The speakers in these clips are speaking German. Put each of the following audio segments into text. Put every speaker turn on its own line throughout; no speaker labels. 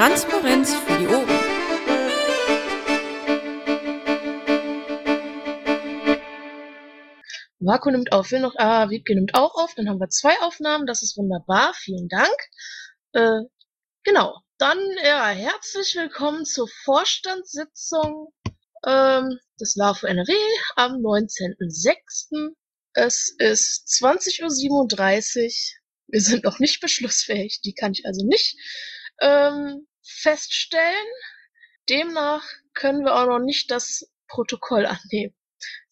Transparenz für die Ohren.
Marco nimmt auf, will noch, ah, Wiebke nimmt auch auf, dann haben wir zwei Aufnahmen, das ist wunderbar, vielen Dank. Äh, genau, dann, ja, herzlich willkommen zur Vorstandssitzung ähm, des LAFO NRW am 19.06. Es ist 20.37 Uhr. Wir sind noch nicht beschlussfähig, die kann ich also nicht ähm, feststellen. Demnach können wir auch noch nicht das Protokoll annehmen.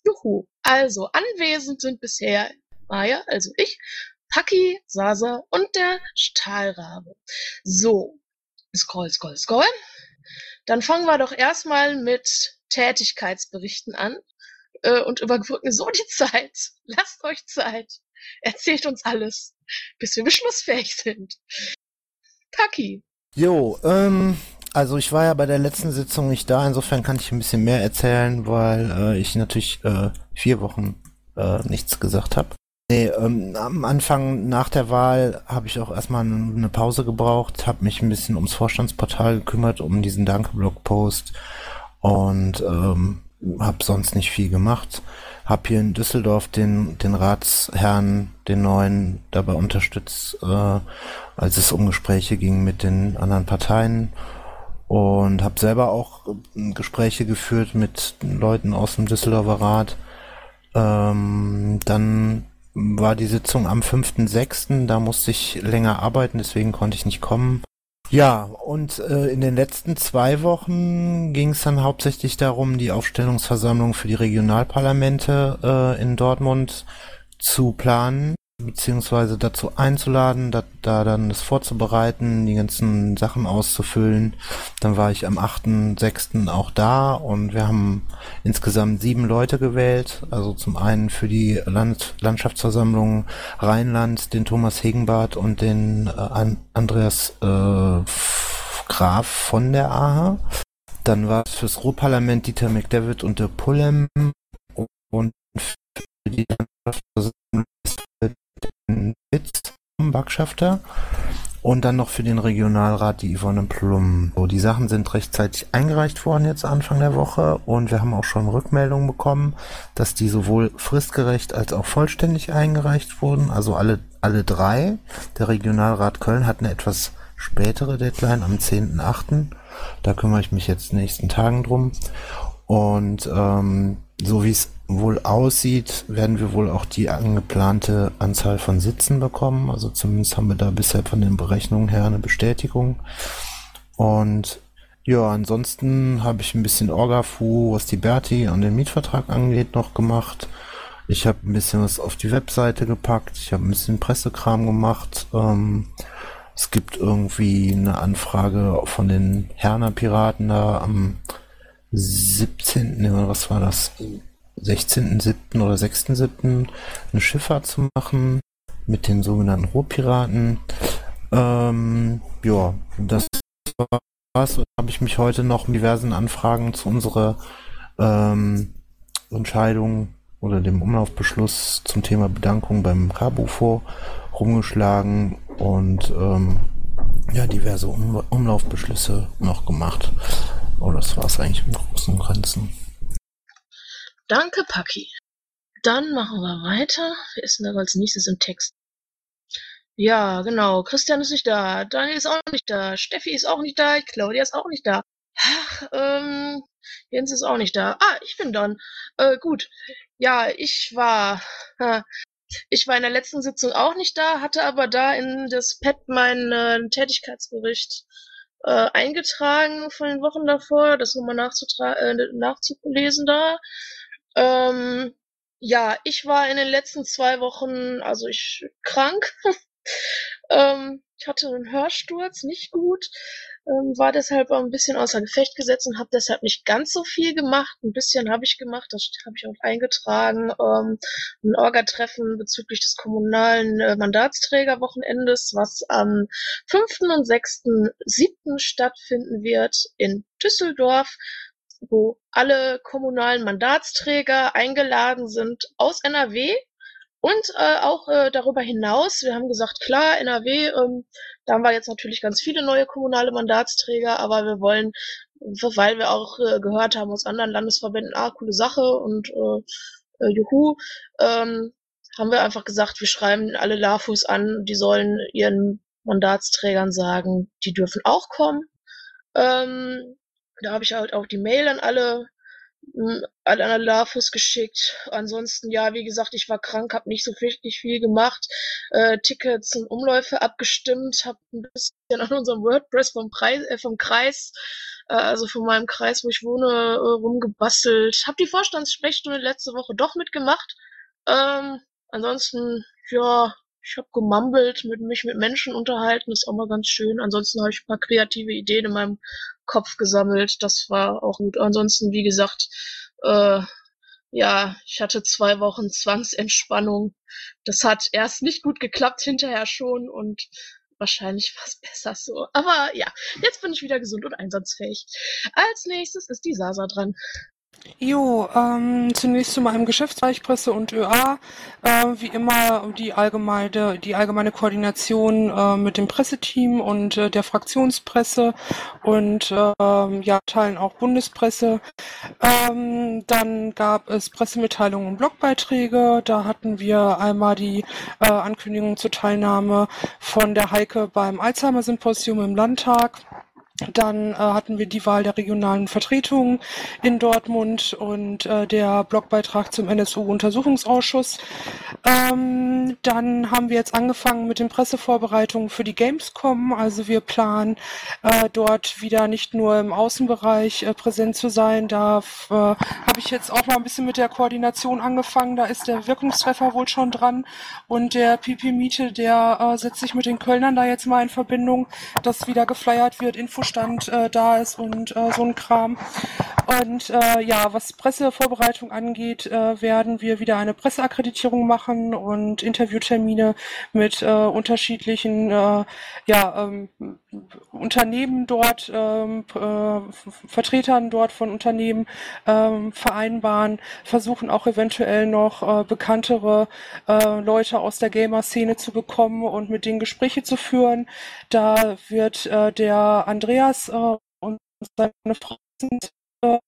Juhu. Also, anwesend sind bisher Maya, also ich, Paki, Sasa und der Stahlrabe. So, scroll, scroll, scroll. Dann fangen wir doch erstmal mit Tätigkeitsberichten an äh, und überbrücken so die Zeit. Lasst euch Zeit. Erzählt uns alles, bis wir beschlussfähig sind. Paki.
Jo, ähm, also ich war ja bei der letzten Sitzung nicht da, insofern kann ich ein bisschen mehr erzählen, weil äh, ich natürlich äh, vier Wochen äh, nichts gesagt habe. Nee, ähm, am Anfang nach der Wahl habe ich auch erstmal eine Pause gebraucht, habe mich ein bisschen ums Vorstandsportal gekümmert, um diesen Danke-Blog-Post und ähm, habe sonst nicht viel gemacht. Hab hier in Düsseldorf den, den Ratsherrn, den neuen, dabei unterstützt, äh, als es um Gespräche ging mit den anderen Parteien und habe selber auch äh, Gespräche geführt mit Leuten aus dem Düsseldorfer Rat. Ähm, dann war die Sitzung am 5.6., da musste ich länger arbeiten, deswegen konnte ich nicht kommen. Ja, und äh, in den letzten zwei Wochen ging es dann hauptsächlich darum, die Aufstellungsversammlung für die Regionalparlamente äh, in Dortmund zu planen beziehungsweise dazu einzuladen, da, da dann das vorzubereiten, die ganzen Sachen auszufüllen. Dann war ich am 8.6. auch da und wir haben insgesamt sieben Leute gewählt. Also zum einen für die Land Landschaftsversammlung Rheinland den Thomas Hegenbart und den äh, Andreas äh, Graf von der AHA. Dann war es fürs Ruhrparlament Dieter McDavid und der Pullem und für die Landschaftsversammlung Witz Backschafter und dann noch für den Regionalrat die Yvonne Plum. So, die Sachen sind rechtzeitig eingereicht worden jetzt Anfang der Woche und wir haben auch schon Rückmeldungen bekommen, dass die sowohl fristgerecht als auch vollständig eingereicht wurden. Also alle, alle drei. Der Regionalrat Köln hat eine etwas spätere Deadline am 10.8. Da kümmere ich mich jetzt in den nächsten Tagen drum. Und ähm, so wie es wohl aussieht, werden wir wohl auch die angeplante Anzahl von Sitzen bekommen. Also zumindest haben wir da bisher von den Berechnungen her eine Bestätigung. Und ja, ansonsten habe ich ein bisschen Orga-Fu, was die Berti an den Mietvertrag angeht, noch gemacht. Ich habe ein bisschen was auf die Webseite gepackt. Ich habe ein bisschen Pressekram gemacht. Ähm, es gibt irgendwie eine Anfrage von den Herner Piraten da am 17. Ne, was war das? 16.07. oder 6.07. eine Schifffahrt zu machen mit den sogenannten Ruhrpiraten. Ähm, ja, das war's. Habe ich mich heute noch mit diversen Anfragen zu unserer ähm, Entscheidung oder dem Umlaufbeschluss zum Thema Bedankung beim KBUFO rumgeschlagen und ähm, ja, diverse um Umlaufbeschlüsse noch gemacht. Oh, das war's eigentlich im Großen und Ganzen.
Danke, Paki. Dann machen wir weiter. Wer ist denn da als nächstes im Text? Ja, genau. Christian ist nicht da. Daniel ist auch nicht da. Steffi ist auch nicht da. Claudia ist auch nicht da. Ach, ähm, Jens ist auch nicht da. Ah, ich bin dann. Äh, gut. Ja, ich war, äh, ich war in der letzten Sitzung auch nicht da, hatte aber da in das Pad meinen äh, Tätigkeitsbericht äh, eingetragen von den Wochen davor, das nochmal äh, nachzulesen da. Ähm, ja, ich war in den letzten zwei Wochen, also ich krank. ähm, ich hatte einen Hörsturz, nicht gut, ähm, war deshalb ein bisschen außer Gefecht gesetzt und habe deshalb nicht ganz so viel gemacht. Ein bisschen habe ich gemacht, das habe ich auch eingetragen. Ähm, ein Orga-Treffen bezüglich des kommunalen äh, Mandatsträgerwochenendes, was am 5. und 6.7. stattfinden wird in Düsseldorf wo alle kommunalen Mandatsträger eingeladen sind aus NRW und äh, auch äh, darüber hinaus. Wir haben gesagt, klar, NRW, ähm, Da haben wir jetzt natürlich ganz viele neue kommunale Mandatsträger, aber wir wollen, weil wir auch äh, gehört haben aus anderen Landesverbänden, ah, coole Sache und äh, äh, juhu, ähm, haben wir einfach gesagt, wir schreiben alle LAFUs an, die sollen ihren Mandatsträgern sagen, die dürfen auch kommen. Ähm, da habe ich halt auch die Mail an alle an alle LAFUs geschickt. Ansonsten, ja, wie gesagt, ich war krank, habe nicht so richtig viel gemacht. Äh, Tickets und Umläufe abgestimmt, habe ein bisschen an unserem WordPress vom, Preis, äh, vom Kreis, äh, also von meinem Kreis, wo ich wohne, äh, rumgebastelt. Habe die Vorstandssprechstunde letzte Woche doch mitgemacht. Ähm, ansonsten, ja, ich habe gemumbelt, mit mich mit Menschen unterhalten, ist auch mal ganz schön. Ansonsten habe ich ein paar kreative Ideen in meinem Kopf gesammelt, das war auch gut. Ansonsten, wie gesagt, äh, ja, ich hatte zwei Wochen Zwangsentspannung. Das hat erst nicht gut geklappt, hinterher schon und wahrscheinlich war es besser so. Aber ja, jetzt bin ich wieder gesund und einsatzfähig. Als nächstes ist die Sasa dran.
Jo, ähm, zunächst zu meinem Geschäftsbereich Presse und ÖA. Äh, wie immer die allgemeine, die allgemeine Koordination äh, mit dem Presseteam und äh, der Fraktionspresse und ähm, ja, Teilen auch Bundespresse. Ähm, dann gab es Pressemitteilungen und Blogbeiträge. Da hatten wir einmal die äh, Ankündigung zur Teilnahme von der Heike beim Alzheimer-Symposium im Landtag. Dann äh, hatten wir die Wahl der regionalen Vertretungen in Dortmund und äh, der Blogbeitrag zum NSU-Untersuchungsausschuss. Ähm, dann haben wir jetzt angefangen mit den Pressevorbereitungen für die Gamescom. Also wir planen äh, dort wieder nicht nur im Außenbereich äh, präsent zu sein. Da äh, habe ich jetzt auch mal ein bisschen mit der Koordination angefangen. Da ist der Wirkungstreffer wohl schon dran und der PP Miete, der äh, setzt sich mit den Kölnern da jetzt mal in Verbindung, dass wieder geflyert wird, Info Stand äh, da ist und äh, so ein Kram. Und äh, ja, was Pressevorbereitung angeht, äh, werden wir wieder eine Presseakkreditierung machen und Interviewtermine mit äh, unterschiedlichen äh, ja, ähm, Unternehmen dort, ähm, äh, Vertretern dort von Unternehmen ähm, vereinbaren, versuchen auch eventuell noch äh, bekanntere äh, Leute aus der Gamer-Szene zu bekommen und mit denen Gespräche zu führen. Da wird äh, der Andreas äh, und seine Frau sind äh,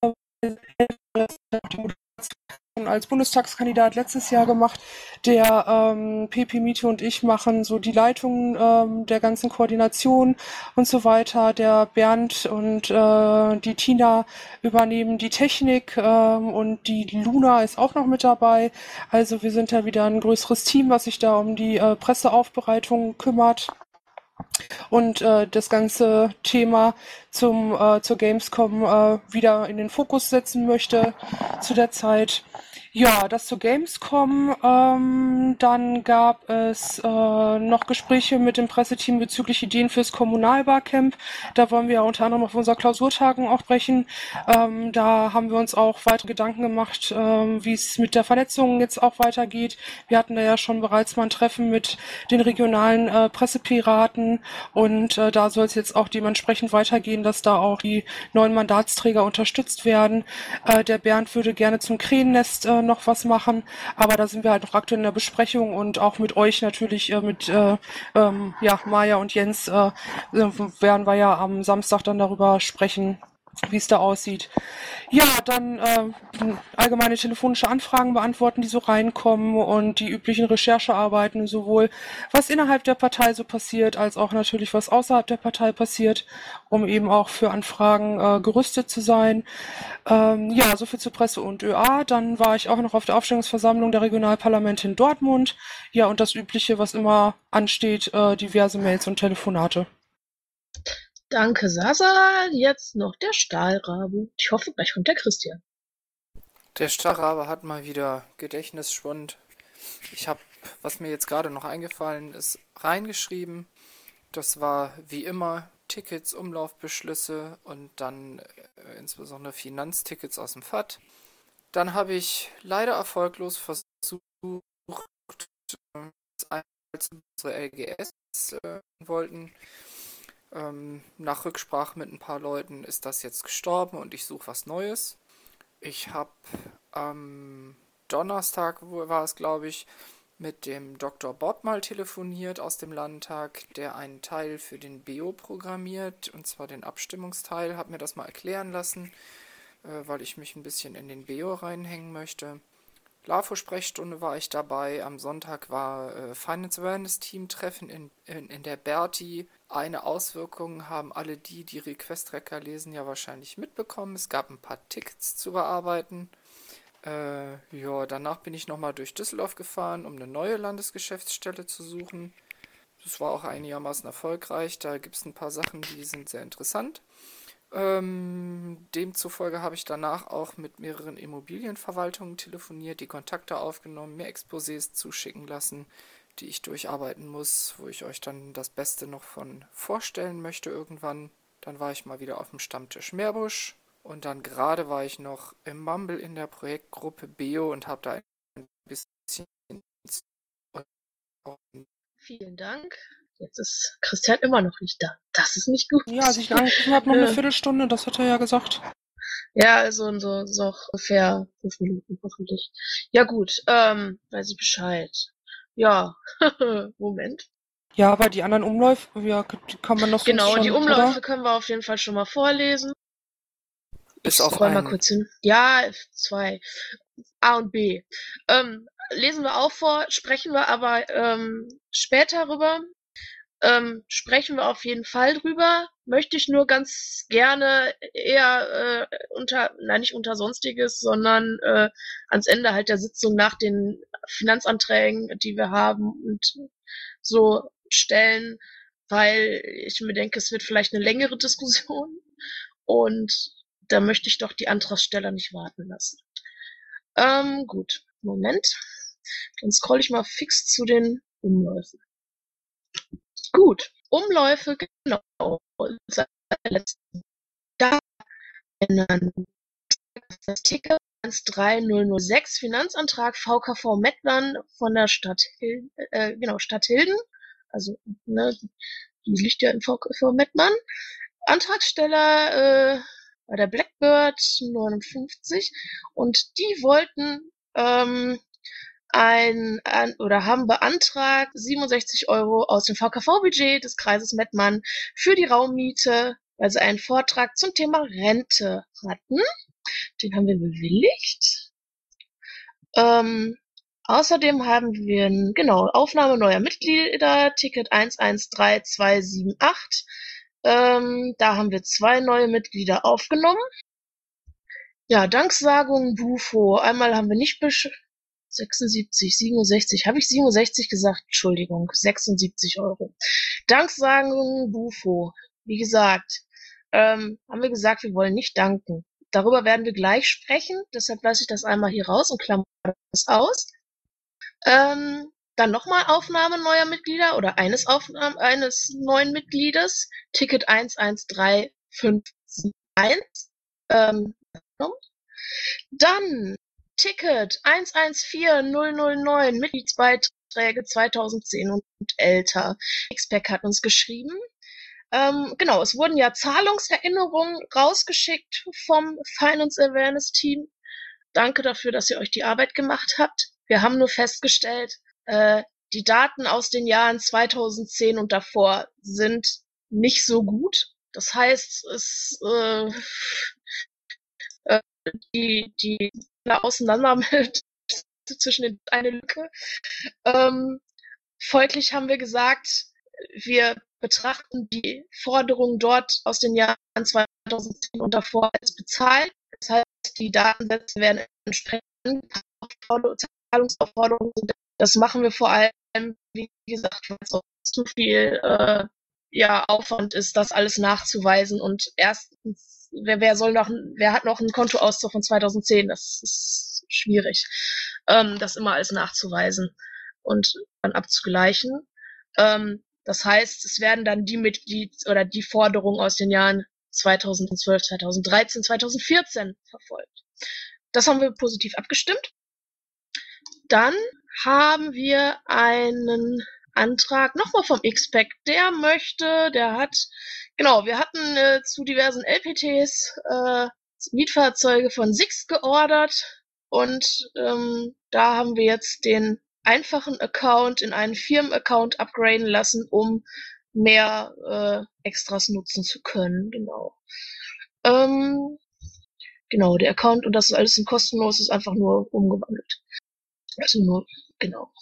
als Bundestagskandidat letztes Jahr gemacht. Der ähm, PP Miete und ich machen so die Leitung ähm, der ganzen Koordination und so weiter. Der Bernd und äh, die Tina übernehmen die Technik ähm, und die Luna ist auch noch mit dabei. Also wir sind ja wieder ein größeres Team, was sich da um die äh, Presseaufbereitung kümmert und äh, das ganze Thema zum äh, zur Gamescom äh, wieder in den Fokus setzen möchte zu der Zeit. Ja, das zur Gamescom. Ähm, dann gab es äh, noch Gespräche mit dem Presseteam bezüglich Ideen fürs Kommunalbarcamp. Da wollen wir ja unter anderem auf unserer Klausurtagung auch brechen. Ähm, da haben wir uns auch weitere Gedanken gemacht, ähm, wie es mit der Vernetzung jetzt auch weitergeht. Wir hatten da ja schon bereits mal ein Treffen mit den regionalen äh, Pressepiraten und äh, da soll es jetzt auch dementsprechend weitergehen, dass da auch die neuen Mandatsträger unterstützt werden. Äh, der Bernd würde gerne zum Krähennest äh, noch was machen, aber da sind wir halt noch aktuell in der Besprechung und auch mit euch natürlich, äh, mit äh, ähm, ja, Maja und Jens äh, werden wir ja am Samstag dann darüber sprechen, wie es da aussieht. Ja, dann äh, allgemeine telefonische Anfragen beantworten, die so reinkommen und die üblichen Recherchearbeiten, sowohl was innerhalb der Partei so passiert, als auch natürlich was außerhalb der Partei passiert, um eben auch für Anfragen äh, gerüstet zu sein. Ähm, ja, soviel zu Presse und ÖA. Dann war ich auch noch auf der Aufstellungsversammlung der Regionalparlamente in Dortmund. Ja, und das Übliche, was immer ansteht, äh, diverse Mails und Telefonate.
Danke, Sasa. Jetzt noch der Stahlrabe. Ich hoffe, gleich kommt der Christian.
Der Stahlrabe hat mal wieder Gedächtnisschwund. Ich habe, was mir jetzt gerade noch eingefallen ist, reingeschrieben. Das war wie immer Tickets, Umlaufbeschlüsse und dann äh, insbesondere Finanztickets aus dem FAT. Dann habe ich leider erfolglos versucht, als unsere LGS äh, wollten, ähm, nach Rücksprache mit ein paar Leuten ist das jetzt gestorben und ich suche was Neues. Ich habe am Donnerstag, war es glaube ich, mit dem Dr. Bob mal telefoniert aus dem Landtag, der einen Teil für den BEO programmiert, und zwar den Abstimmungsteil, habe mir das mal erklären lassen, äh, weil ich mich ein bisschen in den BEO reinhängen möchte. LAFO-Sprechstunde war ich dabei. Am Sonntag war äh, Finance Awareness Team Treffen in, in, in der Berti. Eine Auswirkung haben alle die, die Request-Tracker lesen, ja wahrscheinlich mitbekommen. Es gab ein paar Tickets zu bearbeiten. Äh, ja, danach bin ich nochmal durch Düsseldorf gefahren, um eine neue Landesgeschäftsstelle zu suchen. Das war auch einigermaßen erfolgreich. Da gibt es ein paar Sachen, die sind sehr interessant. Ähm, demzufolge habe ich danach auch mit mehreren Immobilienverwaltungen telefoniert, die Kontakte aufgenommen, mir Exposés zuschicken lassen, die ich durcharbeiten muss, wo ich euch dann das Beste noch von vorstellen möchte irgendwann. Dann war ich mal wieder auf dem Stammtisch Meerbusch und dann gerade war ich noch im Mumble in der Projektgruppe Beo und habe da ein bisschen.
Vielen Dank. Jetzt ist Christian immer noch nicht da. Das ist nicht gut.
Ja, als ich ihn angerufen habe, noch eine Viertelstunde, das hat er ja gesagt.
Ja, also so, so ungefähr fünf Minuten hoffentlich. Ja gut, ähm, weiß ich Bescheid. Ja, Moment.
Ja, aber die anderen Umläufe, ja, die kann man noch
Genau,
schon,
die Umläufe
oder?
können wir auf jeden Fall schon mal vorlesen.
Bis auf
Scroll mal kurz hin. Ja, zwei. A und B. Ähm, lesen wir auch vor, sprechen wir aber ähm, später rüber. Ähm, sprechen wir auf jeden Fall drüber. Möchte ich nur ganz gerne eher äh, unter, nein, nicht unter Sonstiges, sondern äh, ans Ende halt der Sitzung nach den Finanzanträgen, die wir haben und so stellen, weil ich mir denke, es wird vielleicht eine längere Diskussion und da möchte ich doch die Antragsteller nicht warten lassen. Ähm, gut, Moment. Dann scroll ich mal fix zu den Umläufen. Gut, Umläufe, genau. seit der letzten- Da ändern das Ticket 13006 Finanzantrag VKV Mettmann von der Stadt Hilden, äh, genau, Stadt Hilden. Also, ne, die liegt ja in VKV Mettmann. Antragsteller äh, war der Blackbird 59 und die wollten ähm, ein, ein oder haben beantragt 67 Euro aus dem VKV-Budget des Kreises Mettmann für die Raummiete, weil sie einen Vortrag zum Thema Rente hatten. Den haben wir bewilligt. Ähm, außerdem haben wir genau Aufnahme neuer Mitglieder, Ticket 113278. Ähm, da haben wir zwei neue Mitglieder aufgenommen. Ja, Danksagung Bufo. Einmal haben wir nicht besch 76, 67. Habe ich 67 gesagt? Entschuldigung, 76 Euro. Danksagung Bufo. Wie gesagt, ähm, haben wir gesagt, wir wollen nicht danken. Darüber werden wir gleich sprechen. Deshalb lasse ich das einmal hier raus und klammer das aus. Ähm, dann nochmal Aufnahme neuer Mitglieder oder eines, Aufnahme, eines neuen Mitgliedes. Ticket 113571. Ähm, dann Ticket 114009 Mitgliedsbeiträge 2010 und älter. Xpack hat uns geschrieben. Ähm, genau, es wurden ja Zahlungserinnerungen rausgeschickt vom Finance Awareness Team. Danke dafür, dass ihr euch die Arbeit gemacht habt. Wir haben nur festgestellt, äh, die Daten aus den Jahren 2010 und davor sind nicht so gut. Das heißt, es äh, äh, die die auseinander mit zwischen den eine Lücke. Ähm, folglich haben wir gesagt, wir betrachten die Forderungen dort aus den Jahren 2010 und davor als bezahlt. Das heißt, die Datensätze werden entsprechend Zahlungsaufforderungen sind. Das machen wir vor allem, wie gesagt, weil es auch zu viel äh, ja, Aufwand ist, das alles nachzuweisen. Und erstens, wer, wer soll noch, wer hat noch einen Kontoauszug von 2010? Das ist schwierig, ähm, das immer alles nachzuweisen und dann abzugleichen. Ähm, das heißt, es werden dann die Mitglied oder die Forderungen aus den Jahren 2012, 2013, 2014 verfolgt. Das haben wir positiv abgestimmt. Dann haben wir einen Antrag nochmal vom XPEC. Der möchte, der hat, genau, wir hatten äh, zu diversen LPTs äh, Mietfahrzeuge von Six geordert und ähm, da haben wir jetzt den einfachen Account in einen Firmenaccount upgraden lassen, um mehr äh, Extras nutzen zu können. Genau. Ähm, genau, der Account und das ist alles kostenlos, ist einfach nur umgewandelt. Also nur, genau.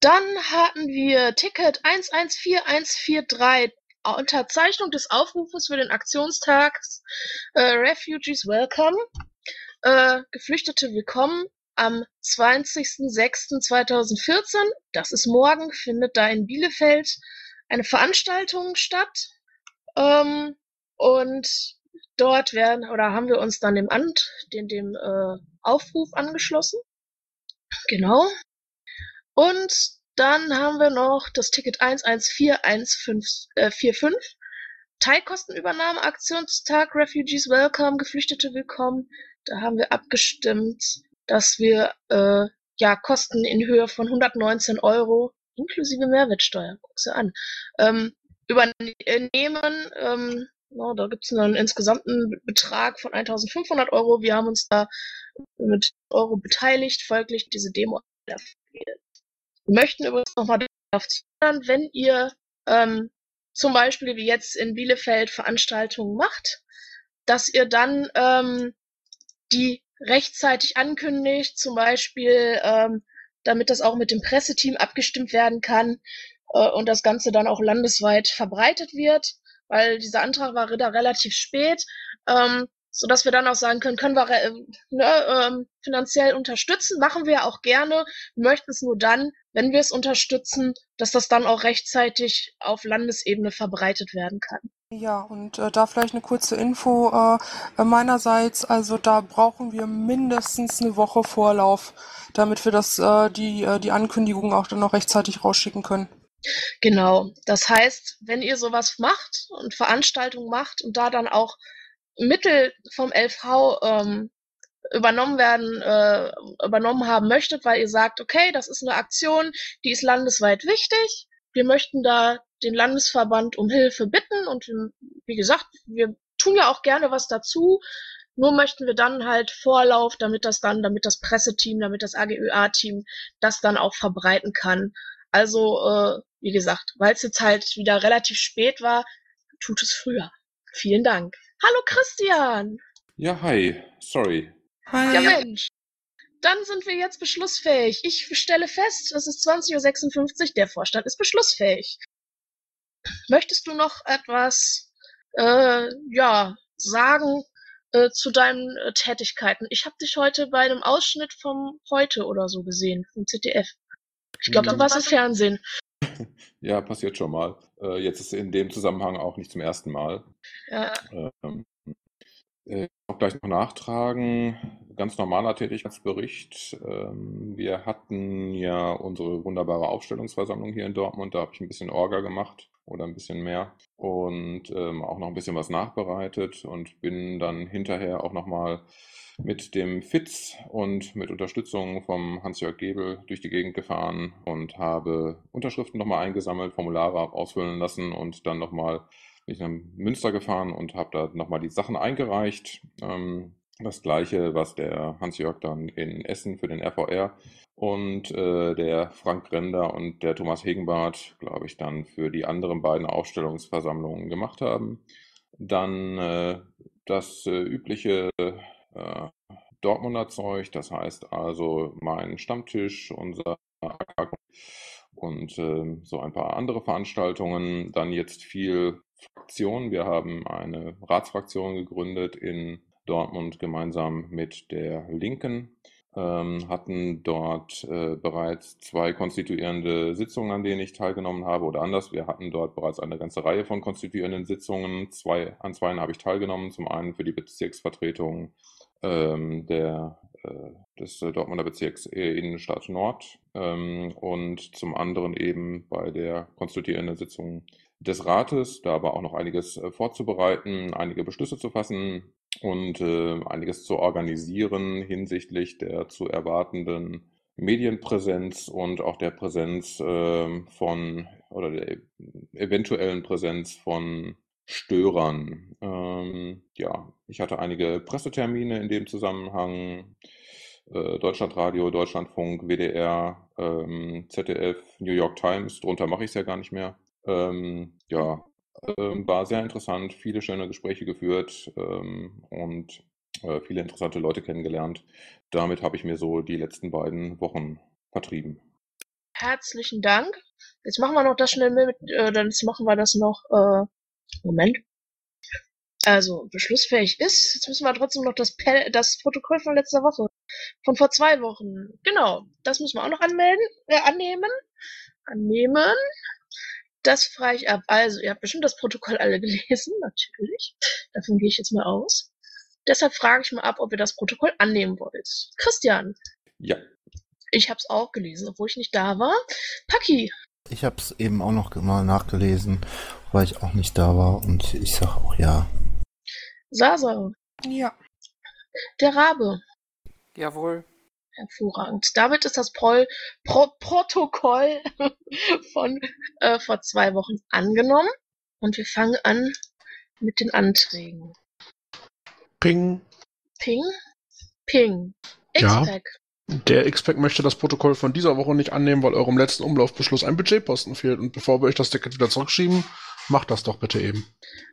Dann hatten wir Ticket 114143, Unterzeichnung des Aufrufes für den Aktionstag äh, Refugees Welcome, äh, Geflüchtete willkommen am 20.06.2014, das ist morgen, findet da in Bielefeld eine Veranstaltung statt. Ähm, und dort werden oder haben wir uns dann dem Amt, dem, dem äh, Aufruf angeschlossen. Genau. Und dann haben wir noch das Ticket 114145. Äh, Teilkostenübernahme, Aktionstag, Refugees Welcome, Geflüchtete Willkommen. Da haben wir abgestimmt, dass wir äh, ja Kosten in Höhe von 119 Euro inklusive Mehrwertsteuer, guck's dir an, ähm, übernehmen. Ähm, no, da gibt's einen insgesamten Betrag von 1500 Euro. Wir haben uns da mit Euro beteiligt, folglich diese Demo Wir möchten übrigens nochmal darauf erinnern, wenn ihr ähm, zum Beispiel wie jetzt in Bielefeld Veranstaltungen macht, dass ihr dann ähm, die rechtzeitig ankündigt, zum Beispiel ähm, damit das auch mit dem Presseteam abgestimmt werden kann äh, und das Ganze dann auch landesweit verbreitet wird, weil dieser Antrag war da relativ spät, ähm, so dass wir dann auch sagen können, können wir äh, ne, ähm, finanziell unterstützen, machen wir auch gerne, möchten es nur dann, wenn wir es unterstützen, dass das dann auch rechtzeitig auf Landesebene verbreitet werden kann.
Ja, und äh, da vielleicht eine kurze Info äh, meinerseits. Also da brauchen wir mindestens eine Woche Vorlauf, damit wir das, äh, die, äh, die Ankündigung auch dann noch rechtzeitig rausschicken können.
Genau. Das heißt, wenn ihr sowas macht und Veranstaltungen macht und da dann auch Mittel vom LV ähm, übernommen werden, äh, übernommen haben möchtet, weil ihr sagt, okay, das ist eine Aktion, die ist landesweit wichtig. Wir möchten da den Landesverband um Hilfe bitten und wie gesagt, wir tun ja auch gerne was dazu. Nur möchten wir dann halt Vorlauf, damit das dann, damit das Presseteam, damit das AGÖA-Team das dann auch verbreiten kann. Also, äh, wie gesagt, weil es jetzt halt wieder relativ spät war, tut es früher. Vielen Dank. Hallo Christian!
Ja, hi. Sorry.
Hi.
Ja, Mensch. Dann sind wir jetzt beschlussfähig. Ich stelle fest, es ist 20.56 Uhr, der Vorstand ist beschlussfähig. Möchtest du noch etwas äh, ja, sagen äh, zu deinen äh, Tätigkeiten? Ich habe dich heute bei einem Ausschnitt vom Heute oder so gesehen, vom ZDF. Ich glaube, du
Mhm.
warst im Fernsehen.
Ja, passiert schon mal. Äh, jetzt ist in dem Zusammenhang auch nicht zum ersten Mal.
Ja,
Ähm, äh, auch gleich noch nachtragen. Ganz normaler Tätigkeitsbericht. Ähm, wir hatten ja unsere wunderbare Aufstellungsversammlung hier in Dortmund. Da habe ich ein bisschen Orga gemacht oder ein bisschen mehr und ähm, auch noch ein bisschen was nachbereitet und bin dann hinterher auch nochmal mit dem FITZ und mit Unterstützung vom Hans-Jörg Gebel durch die Gegend gefahren und habe Unterschriften nochmal eingesammelt, Formulare ausfüllen lassen und dann nochmal bin ich nach Münster gefahren und habe da nochmal die Sachen eingereicht. Ähm, das gleiche, was der Hans-Jörg dann in Essen für den RVR und äh, der Frank Render und der Thomas Hegenbart, glaube ich, dann für die anderen beiden Ausstellungsversammlungen gemacht haben. Dann äh, das äh, übliche äh, Dortmunder Zeug, das heißt also mein Stammtisch, unser AK und äh, so ein paar andere Veranstaltungen. Dann jetzt viel Fraktion. Wir haben eine Ratsfraktion gegründet in Dortmund gemeinsam mit der Linken. Ähm, hatten dort äh, bereits zwei konstituierende Sitzungen, an denen ich teilgenommen habe, oder anders. Wir hatten dort bereits eine ganze Reihe von konstituierenden Sitzungen. Zwei, an zwei habe ich teilgenommen. Zum einen für die Bezirksvertretung ähm, der, äh, des Dortmunder Bezirks Innenstadt Nord ähm, und zum anderen eben bei der konstituierenden Sitzung des Rates, da aber auch noch einiges äh, vorzubereiten, einige Beschlüsse zu fassen und äh, einiges zu organisieren hinsichtlich der zu erwartenden Medienpräsenz und auch der Präsenz äh, von oder der eventuellen Präsenz von Störern. Ähm, ja, ich hatte einige Pressetermine in dem Zusammenhang. äh, Deutschlandradio, Deutschlandfunk, WDR, ähm, ZDF, New York Times. Drunter mache ich es ja gar nicht mehr. Ähm, ja, ähm, war sehr interessant, viele schöne Gespräche geführt ähm, und äh, viele interessante Leute kennengelernt. Damit habe ich mir so die letzten beiden Wochen vertrieben.
Herzlichen Dank. Jetzt machen wir noch das schnell mit, äh, dann machen wir das noch, äh, Moment. Also, beschlussfähig ist. Jetzt müssen wir trotzdem noch das, Pe das Protokoll von letzter Woche. Von vor zwei Wochen. Genau. Das müssen wir auch noch anmelden, äh, annehmen. Annehmen. Das frage ich ab. Also, ihr habt bestimmt das Protokoll alle gelesen, natürlich. Davon gehe ich jetzt mal aus. Deshalb frage ich mal ab, ob ihr das Protokoll annehmen wollt. Christian.
Ja.
Ich habe es auch gelesen, obwohl ich nicht da war. Paki.
Ich habe es eben auch noch mal nachgelesen, weil ich auch nicht da war und ich sage auch ja.
Sasa.
Ja.
Der Rabe.
Jawohl.
Hervorragend. Damit ist das Pro Pro Protokoll von äh, vor zwei Wochen angenommen. Und wir fangen an mit den Anträgen.
Ping.
Ping. Ping.
Ja.
X-Pack.
Der X-Pack möchte das Protokoll von dieser Woche nicht annehmen, weil eurem letzten Umlaufbeschluss ein Budgetposten fehlt. Und bevor wir euch das Ticket wieder zurückschieben, macht das doch bitte eben.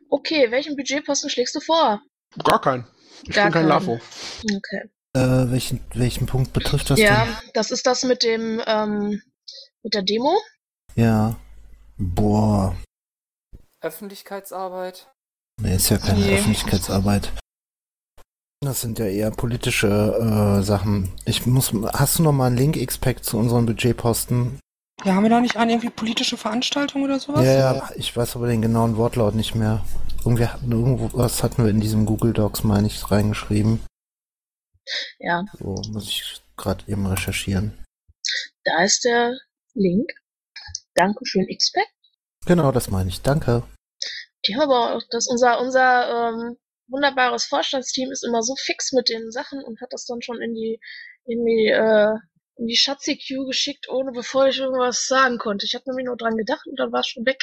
Okay, welchen Budgetposten schlägst du vor?
Gar kein. Ich
Gar
bin kein
keinen.
LAFO.
Okay.
Äh, welchen, welchen Punkt betrifft das
Ja, das ist das mit dem, ähm, mit der Demo.
denn? Ja. Boah.
Öffentlichkeitsarbeit.
Nee, ist ja keine
Nee.
Öffentlichkeitsarbeit. Das sind ja eher politische äh, Sachen. Ich muss. Hast du noch mal einen Link X-Pack zu unseren Budgetposten?
Ja, haben wir da nicht an irgendwie politische Veranstaltungen oder sowas?
Ja, ja, ich weiß aber den genauen Wortlaut nicht mehr. Irgendwie hatten, irgendwo was hatten wir in diesem Google Docs, meine ich, reingeschrieben.
Ja,
So, muss ich gerade eben recherchieren.
da ist der Link. Dankeschön, X-Pack.
Genau, das meine ich. Danke.
Haben aber auch, unser, unser ähm, wunderbares Vorstandsteam ist immer so fix mit den Sachen und hat das dann schon in die, in die, äh, in die Schatzi-Queue geschickt, ohne bevor ich irgendwas sagen konnte. Ich habe nämlich nur dran gedacht und dann war es schon weg.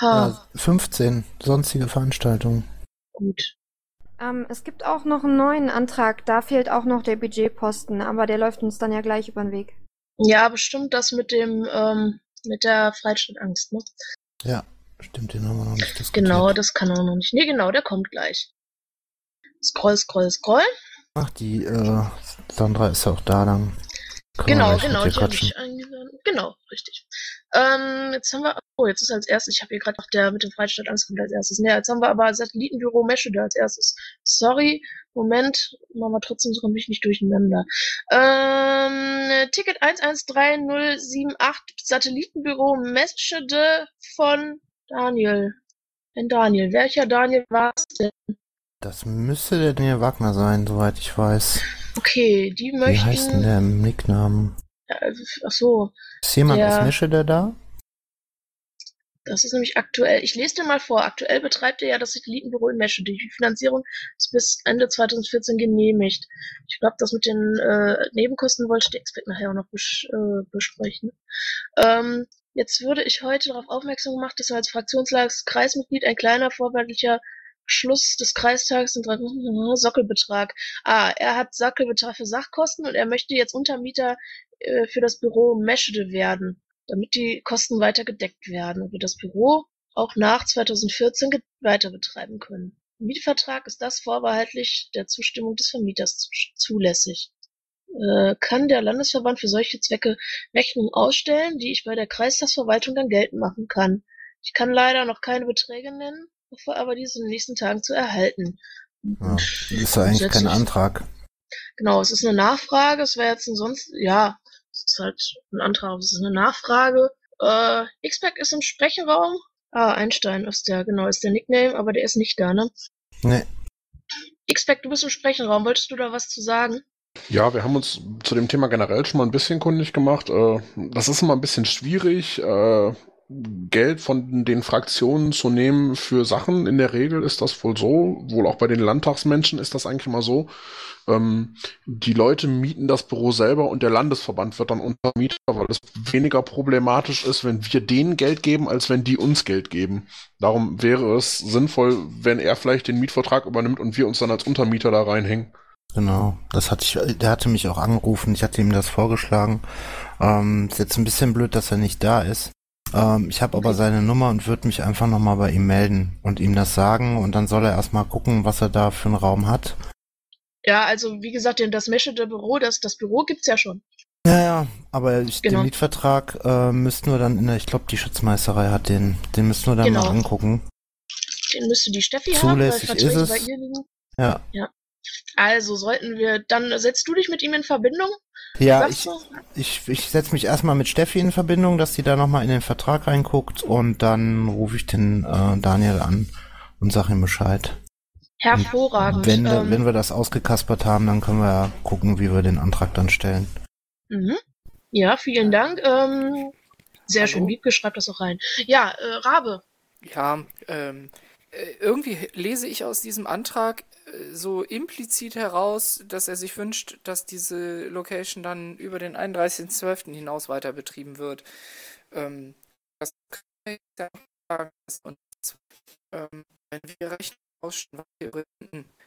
Ha,
Ja, 15 sonstige Veranstaltungen.
gut.
Ähm, es gibt auch noch einen neuen Antrag, da fehlt auch noch der Budgetposten, aber der läuft uns dann ja gleich über den Weg.
Ja, bestimmt das mit dem, ähm, mit der Freistaatangst, ne?
Ja, stimmt, den haben wir noch nicht diskutiert.
Genau, das kann er noch nicht. Nee, genau, der kommt gleich. Scroll, scroll, scroll.
Ach, die äh, Sandra ist ja auch da dann.
Genau, genau, die habe ich eingeladen. Genau, richtig. Ähm, jetzt haben wir, oh, jetzt ist als erstes, ich habe hier gerade noch der mit dem Freistaat Angst kommt als erstes. Ne, jetzt haben wir aber Satellitenbüro Meschede als erstes. Sorry, Moment, machen wir trotzdem so ein bisschen nicht durcheinander. Ähm, Ticket 113078, Satellitenbüro Meschede von Daniel. Ein Daniel. Welcher Daniel war es denn?
Das müsste der Daniel Wagner sein, soweit ich weiß.
Okay, die
Wie
möchten.
heißt denn der im Nicknamen?
Äh, ach so,
Ist jemand
Der-
aus Meschede da?
Das ist nämlich aktuell. Ich lese dir mal vor. Aktuell betreibt er ja das Satellitenbüro in Meschede. Die Finanzierung ist bis Ende 2014 genehmigt. Ich glaube, das mit den äh, Nebenkosten wollte der Expert nachher auch noch bes äh, besprechen. Ähm, jetzt würde ich heute darauf aufmerksam gemacht, dass er als Fraktionskreismitglied ein kleiner vorbildlicher Schluss des Kreistags in drei Sockelbetrag. Ah, er hat Sockelbetrag für Sachkosten und er möchte jetzt Untermieter äh, für das Büro Meschede werden damit die Kosten weiter gedeckt werden und wir das Büro auch nach 2014 ge- weiter betreiben können. Im Mietvertrag ist das vorbehaltlich der Zustimmung des Vermieters zu- zulässig. Äh, kann der Landesverband für solche Zwecke Rechnungen ausstellen, die ich bei der Kreistagsverwaltung dann geltend machen kann. Ich kann leider noch keine Beträge nennen, hoffe aber diese in den nächsten Tagen zu erhalten.
Ja, das ist ja eigentlich kein Antrag.
Genau, es ist eine Nachfrage, es wäre jetzt sonst, ja, es ist halt ein Antrag, es ist eine Nachfrage. Äh, X-Pack ist im Sprechenraum. Ah, Einstein ist der, genau, ist der Nickname, aber der ist nicht da, ne?
Nee,
X-Pack, du bist im Sprechenraum, wolltest du da was zu sagen?
Ja, wir haben uns zu dem Thema generell schon mal ein bisschen kundig gemacht. Äh, Das ist immer ein bisschen schwierig, äh, Geld von den Fraktionen zu nehmen für Sachen. In der Regel ist das wohl so, wohl auch bei den Landtagsmenschen ist das eigentlich immer so. Ähm, Die Leute mieten das Büro selber und der Landesverband wird dann Untermieter, weil es weniger problematisch ist, wenn wir denen Geld geben, als wenn die uns Geld geben. Darum wäre es sinnvoll, wenn er vielleicht den Mietvertrag übernimmt und wir uns dann als Untermieter da reinhängen.
Genau, das hatte ich, der hatte mich auch angerufen, ich hatte ihm das vorgeschlagen. Ähm, ist jetzt ein bisschen blöd, dass er nicht da ist. Ähm, ich habe aber seine Nummer und würde mich einfach nochmal bei ihm melden und ihm das sagen und dann soll er erstmal gucken, was er da für einen Raum hat.
Ja, also wie gesagt, das Meschede Büro, das, das Büro gibt's ja schon.
Ja, ja, aber ich,
Genau.
den Mietvertrag äh, müssten wir dann in der, ich glaube, die Schutzmeisterei hat den, den müssten wir dann
Genau.
mal angucken.
Den müsste die Steffi haben, weil
Zulässig ist
bei
es.
ihr liegen.
Ja,
Also sollten wir, dann setzt du dich mit ihm in Verbindung?
Ja,
Sagst
ich,
du?
ich, ich setze mich erstmal mit Steffi in Verbindung, dass sie da nochmal in den Vertrag reinguckt und dann rufe ich den äh, Daniel an und sag ihm Bescheid.
Hervorragend.
Wenn, wir-
ähm,
wenn wir das ausgekaspert haben, dann können wir ja gucken, wie wir den Antrag dann stellen.
mhm. Ja, vielen Dank. Ähm, sehr
Hallo?
schön, Wiebke schreibt das auch rein. Ja, äh, Rabe.
Ja, ähm, äh, irgendwie lese ich aus diesem Antrag so implizit heraus, dass er sich wünscht, dass diese Location dann über den 31.12. hinaus weiter betrieben wird. Ähm, das kann ich sagen. Und, ähm, wenn wir Rechnung ausstellen,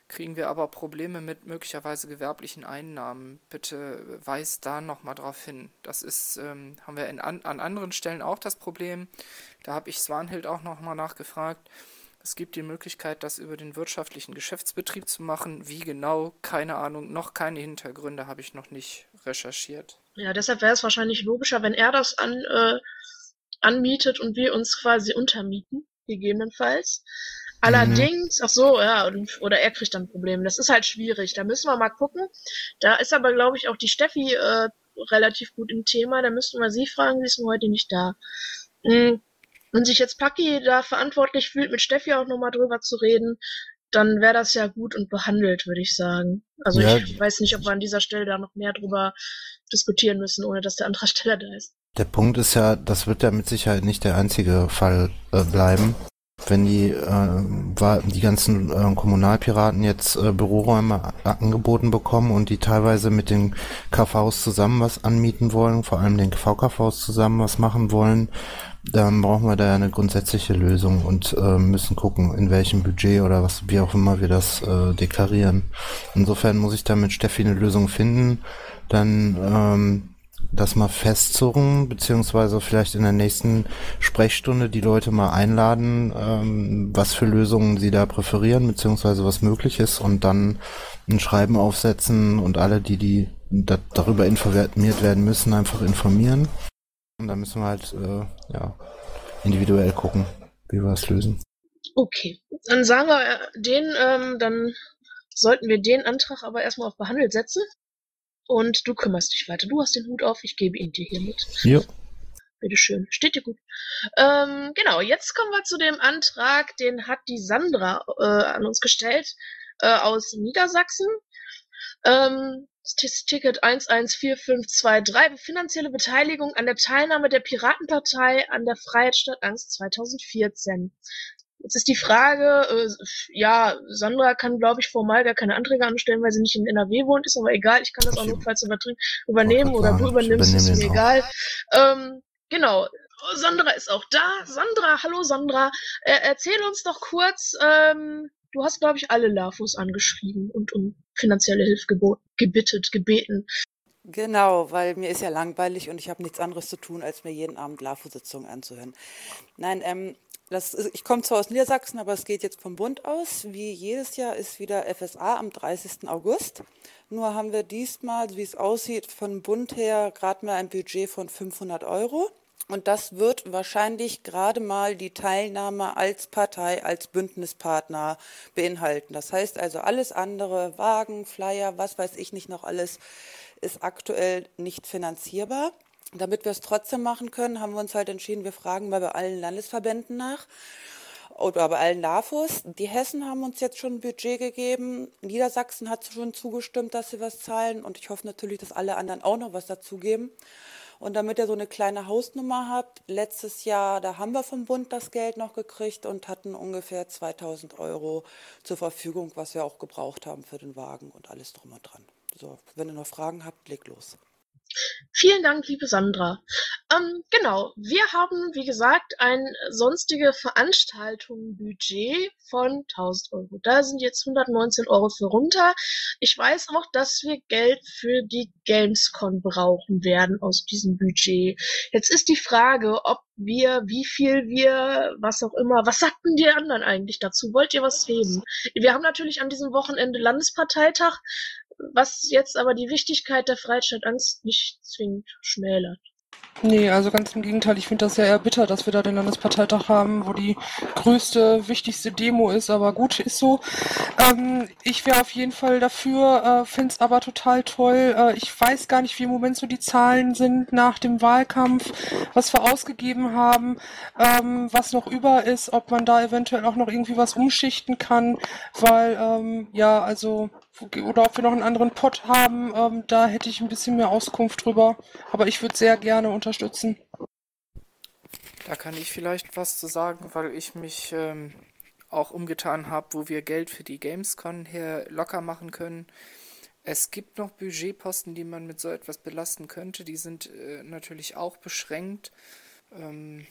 kriegen wir aber Probleme mit möglicherweise gewerblichen Einnahmen. Bitte weis da nochmal drauf hin. Das ist, ähm, haben wir in an, an anderen Stellen auch das Problem. Da habe ich Swanhild auch nochmal nachgefragt. Es gibt die Möglichkeit, das über den wirtschaftlichen Geschäftsbetrieb zu machen. Wie genau? Keine Ahnung. Noch keine Hintergründe habe ich noch nicht recherchiert.
Ja, deshalb wäre es wahrscheinlich logischer, wenn er das an, äh, anmietet und wir uns quasi untermieten, gegebenenfalls. Allerdings, ach so, ja, und- oder er kriegt dann Probleme. Das ist halt schwierig. Da müssen wir mal gucken. Da ist aber, glaube ich, auch die Steffi äh, relativ gut im Thema. Da müssten wir sie fragen, sie ist nur heute nicht da. Mm, Wenn sich jetzt Paki da verantwortlich fühlt, mit Steffi auch nochmal drüber zu reden, dann wäre das ja gut und behandelt, würde ich sagen. Also
Ja.
ich weiß nicht, ob wir an dieser Stelle da noch mehr drüber diskutieren müssen, ohne dass der Antragsteller da ist.
Der Punkt ist ja, das wird ja mit Sicherheit nicht der einzige Fall äh, bleiben. Wenn die, äh, die ganzen äh, Kommunalpiraten jetzt äh, Büroräume angeboten bekommen und die teilweise mit den KVs zusammen was anmieten wollen, vor allem den VKVs zusammen was machen wollen, dann brauchen wir da ja eine grundsätzliche Lösung und äh, müssen gucken, in welchem Budget oder was, wie auch immer wir das äh, deklarieren. Insofern muss ich da mit Steffi eine Lösung finden. Dann ähm, das mal festzurren, beziehungsweise vielleicht in der nächsten Sprechstunde die Leute mal einladen, ähm, was für Lösungen sie da präferieren, beziehungsweise was möglich ist und dann ein Schreiben aufsetzen und alle, die, die da, darüber informiert werden müssen, einfach informieren. Und dann müssen wir halt, äh, ja, individuell gucken, wie wir es lösen.
Okay, dann sagen wir äh, den, ähm, dann sollten wir den Antrag aber erstmal auf behandelt setzen. Und du kümmerst dich weiter. Du hast den Hut auf, ich gebe ihn dir hiermit.
Ja.
Bitteschön, steht dir gut. Ähm, genau, jetzt kommen wir zu dem Antrag, den hat die Sandra äh, an uns gestellt äh, aus Niedersachsen. Ähm, Ticket 114523, finanzielle Beteiligung an der Teilnahme der Piratenpartei an der Freiheitsstadt Angst 2014. Jetzt ist die Frage, äh, ja, Sandra kann, glaube ich, formal gar keine Anträge anstellen, weil sie nicht in NRW wohnt, ist aber egal, ich kann das auch notfalls übernehmen oder du übernimmst, ist mir egal. Ähm, genau, Sandra ist auch da. Sandra, hallo Sandra, äh, erzähl uns doch kurz, ähm, du hast, glaube ich, alle LAFOs angeschrieben und um finanzielle Hilfe gebittet, gebeten.
Genau, weil mir ist ja langweilig und ich habe nichts anderes zu tun, als mir jeden Abend LAFO-Sitzungen anzuhören. Nein, ähm, das ich komme zwar aus Niedersachsen, aber es geht jetzt vom Bund aus. Wie jedes Jahr ist wieder FSA am 30. August. Nur haben wir diesmal, wie es aussieht, vom Bund her gerade mal ein Budget von 500 Euro. Und das wird wahrscheinlich gerade mal die Teilnahme als Partei, als Bündnispartner beinhalten. Das heißt also alles andere, Wagen, Flyer, was weiß ich nicht noch alles, ist aktuell nicht finanzierbar. Damit wir es trotzdem machen können, haben wir uns halt entschieden, wir fragen mal bei allen Landesverbänden nach oder bei allen LAFOs. Die Hessen haben uns jetzt schon ein Budget gegeben. Niedersachsen hat schon zugestimmt, dass sie was zahlen. Und ich hoffe natürlich, dass alle anderen auch noch was dazugeben. Und damit ihr so eine kleine Hausnummer habt, letztes Jahr, da haben wir vom Bund das Geld noch gekriegt und hatten ungefähr 2000 Euro zur Verfügung, was wir auch gebraucht haben für den Wagen und alles drum und dran. So, wenn ihr noch Fragen habt, legt los.
Vielen Dank, liebe Sandra. Ähm, genau, wir haben, wie gesagt, ein sonstige Veranstaltung-Budget von 1000 Euro. Da sind jetzt 119 Euro für runter. Ich weiß auch, dass wir Geld für die Gamescom brauchen werden aus diesem Budget. Jetzt ist die Frage, ob wir, wie viel wir, was auch immer, was sagten die anderen eigentlich dazu? Wollt ihr was heben? Wir haben natürlich an diesem Wochenende Landesparteitag, was jetzt aber die Wichtigkeit der Freistadt Angst nicht zwingend schmälert.
Nee, also ganz im Gegenteil. Ich finde das ja eher bitter, dass wir da den Landesparteitag haben, wo die größte, wichtigste Demo ist. Aber gut, ist so. Ähm, ich wäre auf jeden Fall dafür, äh, finde es aber total toll. Äh, ich weiß gar nicht, wie im Moment so die Zahlen sind nach dem Wahlkampf, was wir ausgegeben haben, ähm, was noch über ist, ob man da eventuell auch noch irgendwie was umschichten kann, weil, ähm, ja, also oder ob wir noch einen anderen Pot haben, ähm, da hätte ich ein bisschen mehr Auskunft drüber. Aber ich würde sehr gerne unterstützen.
Da kann ich vielleicht was zu sagen, weil ich mich ähm, auch umgetan habe, wo wir Geld für die Gamescon hier locker machen können. Es gibt noch Budgetposten, die man mit so etwas belasten könnte. Die sind äh, natürlich auch beschränkt. Ähm,